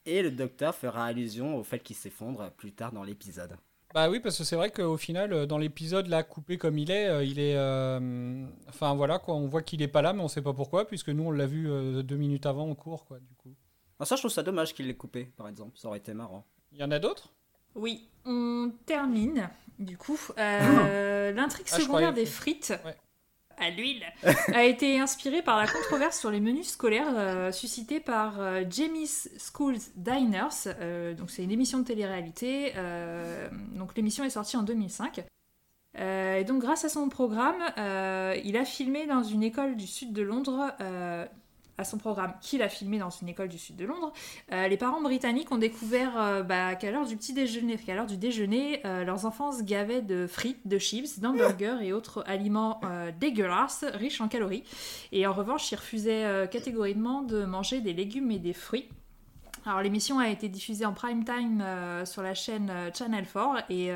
Speaker 12: Et le docteur fera allusion au fait qu'il s'effondre plus tard dans l'épisode.
Speaker 4: Bah oui, parce que c'est vrai qu'au final, euh, dans l'épisode là, coupé comme il est, euh, il est. euh, Enfin voilà, quoi, on voit qu'il est pas là, mais on sait pas pourquoi, puisque nous on l'a vu euh, deux minutes avant en cours, quoi, du coup.
Speaker 12: Ah, ça, je trouve ça dommage qu'il l'ait coupé, par exemple. Ça aurait été marrant.
Speaker 4: Il y en a d'autres?
Speaker 10: Oui, on termine. Du coup, euh, l'intrigue
Speaker 4: Ah, je
Speaker 10: secondaire
Speaker 4: croyais
Speaker 10: des frites
Speaker 4: Ouais.
Speaker 10: À l'huile a été inspirée par la controverse sur les menus scolaires euh, par euh, Jamie's Schools Diners. Euh, donc c'est une émission de télé-réalité. euh, donc l'émission est sortie en 2005. Euh, et donc grâce à son programme, il a filmé dans une école du sud de Londres. À son programme qu'il a filmé dans une école du sud de Londres, euh, les parents britanniques ont découvert euh, bah, qu'à l'heure du petit déjeuner, qu'à l'heure du déjeuner, euh, leurs enfants se gavaient de frites, de chips, d'hamburgers et autres aliments dégueulasses, riches en calories. Et en revanche, ils refusaient catégoriquement de manger des légumes et des fruits. Alors l'émission a été diffusée en prime time sur la chaîne Channel 4 et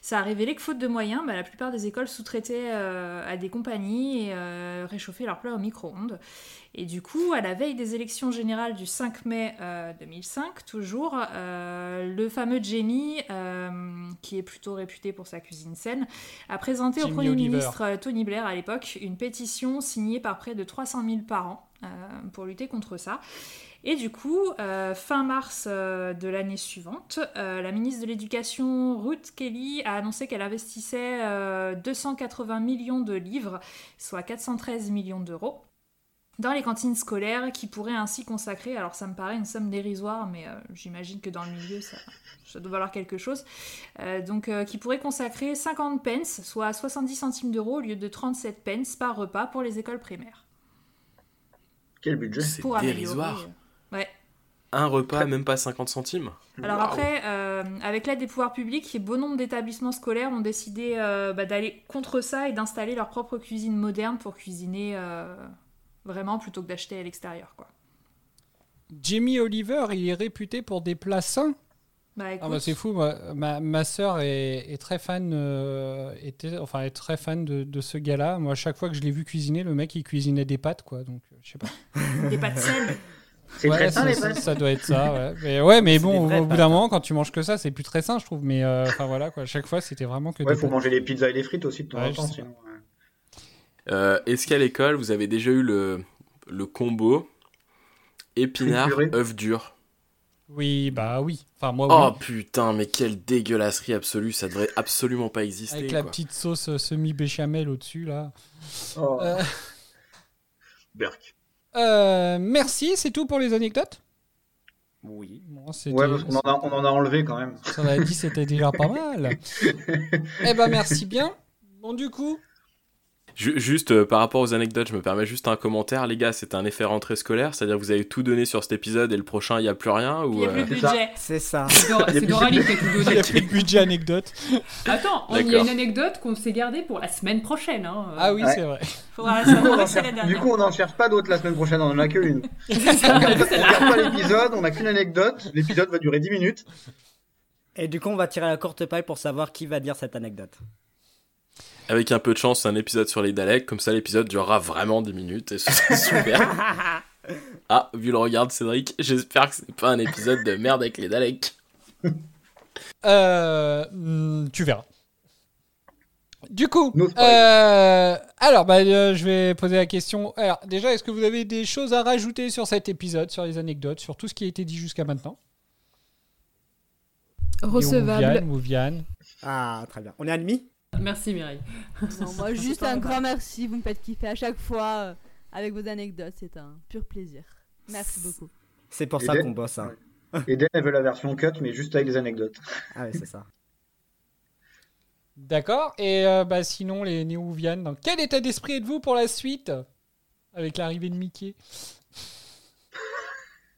Speaker 10: ça a révélé que faute de moyens, bah, la plupart des écoles sous-traitaient à des compagnies et réchauffaient leurs plats au micro-ondes. Et du coup, à la veille des élections générales du 5 mai euh, 2005, toujours, euh, le fameux Jamie, euh, qui est plutôt réputé pour sa cuisine saine, a présenté au Premier
Speaker 4: Oliver.
Speaker 10: ministre euh, Tony Blair à l'époque une pétition signée par près de 300 000 parents euh, pour lutter contre ça. Et du coup, euh, fin mars euh, de l'année suivante, euh, la ministre de l'Éducation, Ruth Kelly, a annoncé qu'elle investissait euh, 280 millions de livres, soit 413 millions d'euros, dans les cantines scolaires qui pourraient ainsi consacrer, alors ça me paraît une somme dérisoire, mais euh, j'imagine que dans le milieu ça, ça doit valoir quelque chose, euh, donc euh, qui pourrait consacrer 50 pence, soit 70 centimes d'euros au lieu de 37 pence par repas pour les écoles primaires.
Speaker 5: Quel budget
Speaker 9: C'est dérisoire.
Speaker 10: Ouais.
Speaker 9: Un repas, même pas 50 centimes.
Speaker 10: Alors après, euh, avec l'aide des pouvoirs publics, bon nombre d'établissements scolaires ont décidé euh, bah, d'aller contre ça et d'installer leur propre cuisine moderne pour cuisiner euh, vraiment plutôt que d'acheter à l'extérieur. quoi.
Speaker 4: Jamie Oliver, il est réputé pour des plats sains.
Speaker 10: Bah,
Speaker 4: Ah bah c'est fou, moi, ma, ma soeur est, est très fan, euh, était, enfin, est très fan de, de ce gars-là. Moi, à chaque fois que je l'ai vu cuisiner, le mec il cuisinait des pâtes, quoi. Donc, euh, je sais pas.
Speaker 10: des pâtes saines.
Speaker 5: C'est
Speaker 4: Ouais,
Speaker 5: très sain,
Speaker 4: ça,
Speaker 5: les
Speaker 4: ça-
Speaker 5: pâtes.
Speaker 4: ça doit être ça, ouais. Mais, ouais, mais bon, au, bout d'un
Speaker 12: hein.
Speaker 4: moment, quand tu manges que ça, c'est plus très sain, je trouve. Mais euh, enfin voilà, quoi. À chaque fois, c'était vraiment que
Speaker 5: Ouais, faut
Speaker 4: pâtes.
Speaker 5: manger les pizzas et les frites aussi de temps
Speaker 4: Ouais,
Speaker 5: en temps, sinon.
Speaker 9: Euh, Est-ce qu'à l'école, vous avez déjà eu le, le combo épinard œuf dur?
Speaker 4: Oui, bah oui. Enfin, moi,
Speaker 9: Oh
Speaker 4: oui.
Speaker 9: putain, mais quelle dégueulasserie absolue, ça devrait absolument pas exister.
Speaker 4: Avec la
Speaker 9: quoi.
Speaker 4: petite sauce euh, semi-béchamel au-dessus, là.
Speaker 5: Oh,
Speaker 4: Euh,
Speaker 5: Berk.
Speaker 4: euh, merci, c'est tout pour les anecdotes?
Speaker 12: Oui.
Speaker 4: Bon,
Speaker 5: Ouais, parce qu'on en, a- on en a enlevé quand même.
Speaker 4: Ça l'a dit, c'était déjà pas mal. eh ben, merci bien. Bon, du coup,
Speaker 9: Juste euh, par rapport aux anecdotes, je me permets juste un commentaire. Les gars, c'est un effet rentrée scolaire, c'est-à-dire que vous avez tout donné sur cet épisode et le prochain, il n'y a plus rien
Speaker 10: il
Speaker 9: ou,
Speaker 10: n'y a plus
Speaker 9: euh,
Speaker 10: de
Speaker 5: c'est ça.
Speaker 10: budget.
Speaker 12: C'est ça.
Speaker 7: C'est Dora- c'est Doralie qui a tout
Speaker 4: il n'y
Speaker 7: donné.
Speaker 4: a plus de budget anecdote.
Speaker 7: Attends, il y a une anecdote qu'on s'est gardée pour la semaine prochaine. Hein.
Speaker 4: Ah oui,
Speaker 5: Ouais.
Speaker 4: c'est vrai.
Speaker 10: Faudra
Speaker 5: Du coup, on
Speaker 10: savoir,
Speaker 5: en
Speaker 10: c'est la
Speaker 5: cherche-
Speaker 10: dernière.
Speaker 5: du coup, on n'en cherche pas d'autres la semaine prochaine, on en a qu'une. On
Speaker 7: la-
Speaker 5: regarde pas l'épisode, on n'a qu'une anecdote. L'épisode va durer 10 minutes.
Speaker 12: Et du coup, on va tirer la courte paille pour savoir qui va dire cette anecdote.
Speaker 9: Avec un peu de chance, un épisode sur les Daleks, comme ça l'épisode durera vraiment 10 minutes et ce sera super. ah, vu le regard de Cédric, j'espère que c'est pas un épisode de merde avec les Daleks.
Speaker 4: Euh, hmm, tu verras. Du coup, euh, alors bah, euh, je vais poser la question. Alors déjà, est-ce que vous avez des choses à rajouter sur cet épisode, sur les anecdotes, sur tout ce qui a été dit jusqu'à maintenant?
Speaker 8: Recevable.
Speaker 4: Mouviane,
Speaker 12: Ah, très bien. On est admis?
Speaker 7: Merci Mireille.
Speaker 11: Non, moi, juste un grand merci. Vous me faites kiffer à chaque fois euh, avec vos anecdotes. C'est un pur plaisir. Merci beaucoup.
Speaker 12: C'est pour ça qu'on bosse. Hein.
Speaker 5: Eden, elle veut la version cut, mais juste avec des anecdotes.
Speaker 12: Ah ouais, c'est ça.
Speaker 4: D'accord. Et euh, bah, sinon, les Néouvianes, dans quel état d'esprit êtes-vous pour la suite? Avec l'arrivée de Mickey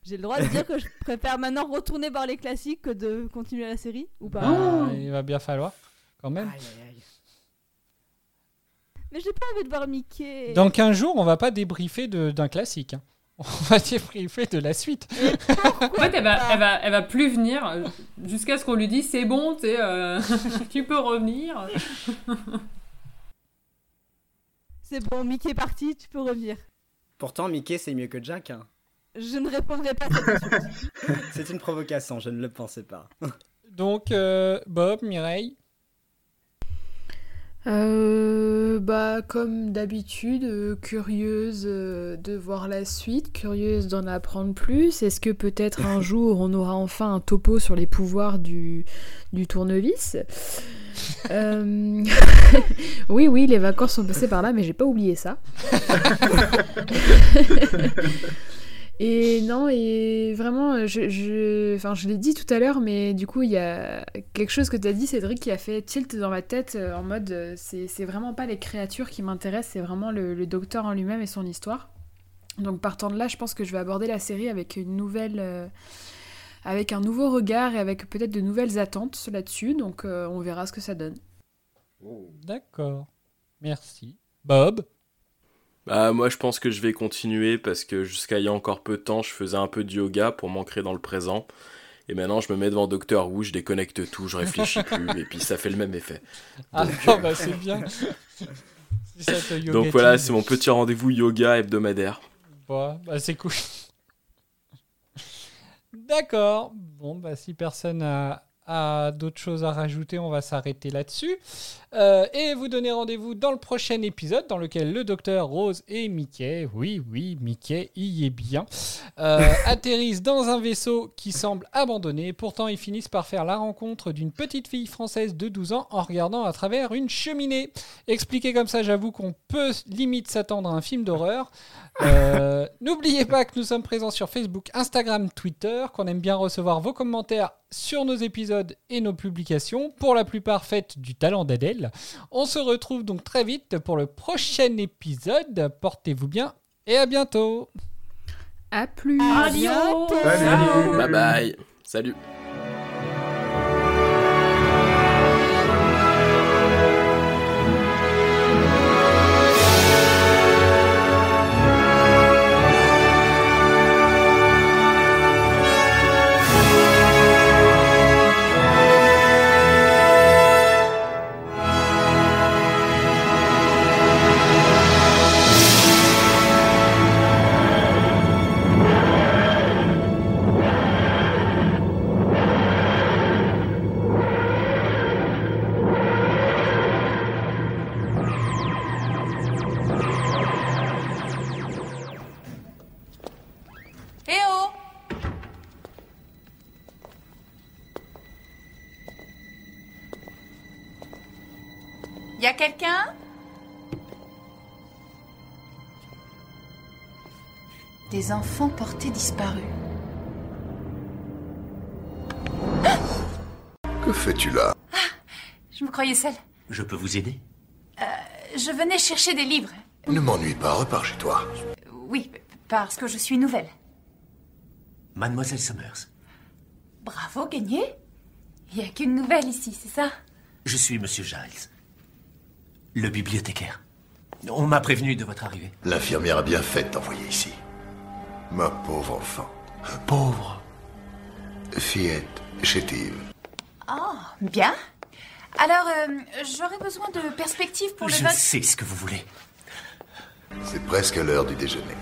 Speaker 11: J'ai le droit de dire que je préfère maintenant retourner voir les classiques que de continuer la série ou pas?
Speaker 4: Bah, Il va bien falloir, quand même.
Speaker 11: Mais j'ai pas envie de voir Mickey.
Speaker 4: Dans 15 jours, on va pas débriefer d'un classique. hein. On va débriefer de la suite.
Speaker 7: En fait, elle va, elle va, elle va plus venir euh, jusqu'à ce qu'on lui dise c'est bon, euh, tu peux revenir.
Speaker 11: C'est bon, Mickey est parti, tu peux revenir.
Speaker 12: Pourtant, Mickey, c'est mieux que Jack. hein.
Speaker 11: Je ne répondrai pas à cette question.
Speaker 12: c'est une provocation, je ne le pensais pas.
Speaker 4: Donc, euh, Bob, Mireille
Speaker 8: Euh, bah, comme d'habitude, euh, curieuse euh, de voir la suite, curieuse d'en apprendre plus. Est-ce que peut-être un jour on aura enfin un topo sur les pouvoirs du, du tournevis? Oui, oui, les vacances sont passées par là, mais j'ai pas oublié ça. Et non, et vraiment, je, je, enfin, je l'ai dit tout à l'heure, mais du coup, il y a quelque chose que tu as dit, Cédric, qui a fait tilt dans ma tête euh, en mode euh, c'est vraiment pas les créatures qui m'intéressent, c'est vraiment le, le docteur en lui-même et son histoire. Donc, partant de là, je pense que je vais aborder la série avec une nouvelle. euh, avec un nouveau regard et avec peut-être de nouvelles attentes là-dessus, donc euh, on verra ce que ça donne.
Speaker 4: D'accord. Merci. Bob?
Speaker 9: Bah, moi, je pense que je vais continuer parce que jusqu'à il y a encore peu de temps, je faisais un peu de yoga pour m'ancrer dans le présent. Et maintenant, je me mets devant Docteur Who, je déconnecte tout, je réfléchis plus, et puis ça fait le même effet.
Speaker 4: Ah,
Speaker 9: Donc, euh,
Speaker 4: bah c'est bien. Ça
Speaker 9: Donc voilà, c'est mon petit rendez-vous yoga hebdomadaire.
Speaker 4: Bon, bah c'est cool. D'accord. Bon, bah si personne a, a d'autres choses à rajouter, on va s'arrêter là-dessus. Euh, et vous donner rendez-vous dans le prochain épisode dans lequel le docteur Rose et Mickey, oui, oui, Mickey y est bien, euh, atterrissent dans un vaisseau qui semble abandonné. Pourtant, ils finissent par faire la rencontre d'une petite fille française de 12 ans en regardant à travers une cheminée. Expliqué comme ça, j'avoue qu'on peut limite s'attendre à un film d'horreur. Euh, N'oubliez pas que nous sommes présents sur Facebook, Instagram, Twitter, qu'on aime bien recevoir vos commentaires sur nos épisodes et nos publications, pour la plupart faites du talent d'Adèle. On se retrouve donc très vite pour le prochain épisode. Portez-vous bien et à bientôt.
Speaker 8: À plus.
Speaker 11: À bientôt.
Speaker 5: Salut.
Speaker 9: Bye bye. Salut.
Speaker 1: Des enfants portés disparus.
Speaker 16: Que fais-tu là?
Speaker 1: Je me croyais seule.
Speaker 16: Je peux vous aider?
Speaker 1: Je venais chercher des livres.
Speaker 16: Ne m'ennuie pas, repars chez toi.
Speaker 1: Oui, parce que je suis nouvelle.
Speaker 16: Mademoiselle Summers,
Speaker 1: Bravo, gagné. Il n'y a qu'une nouvelle ici, c'est ça?
Speaker 16: Je suis Monsieur Giles, le bibliothécaire. On m'a prévenu de votre arrivée. L'infirmière a bien fait de t'envoyer ici. Ma pauvre enfant. Pauvre. Fillette chétive.
Speaker 1: Oh, bien.
Speaker 17: Alors, euh, j'aurais besoin de perspectives pour le
Speaker 16: Je
Speaker 17: vote.
Speaker 16: sais ce que vous voulez.
Speaker 18: C'est presque l'heure du déjeuner.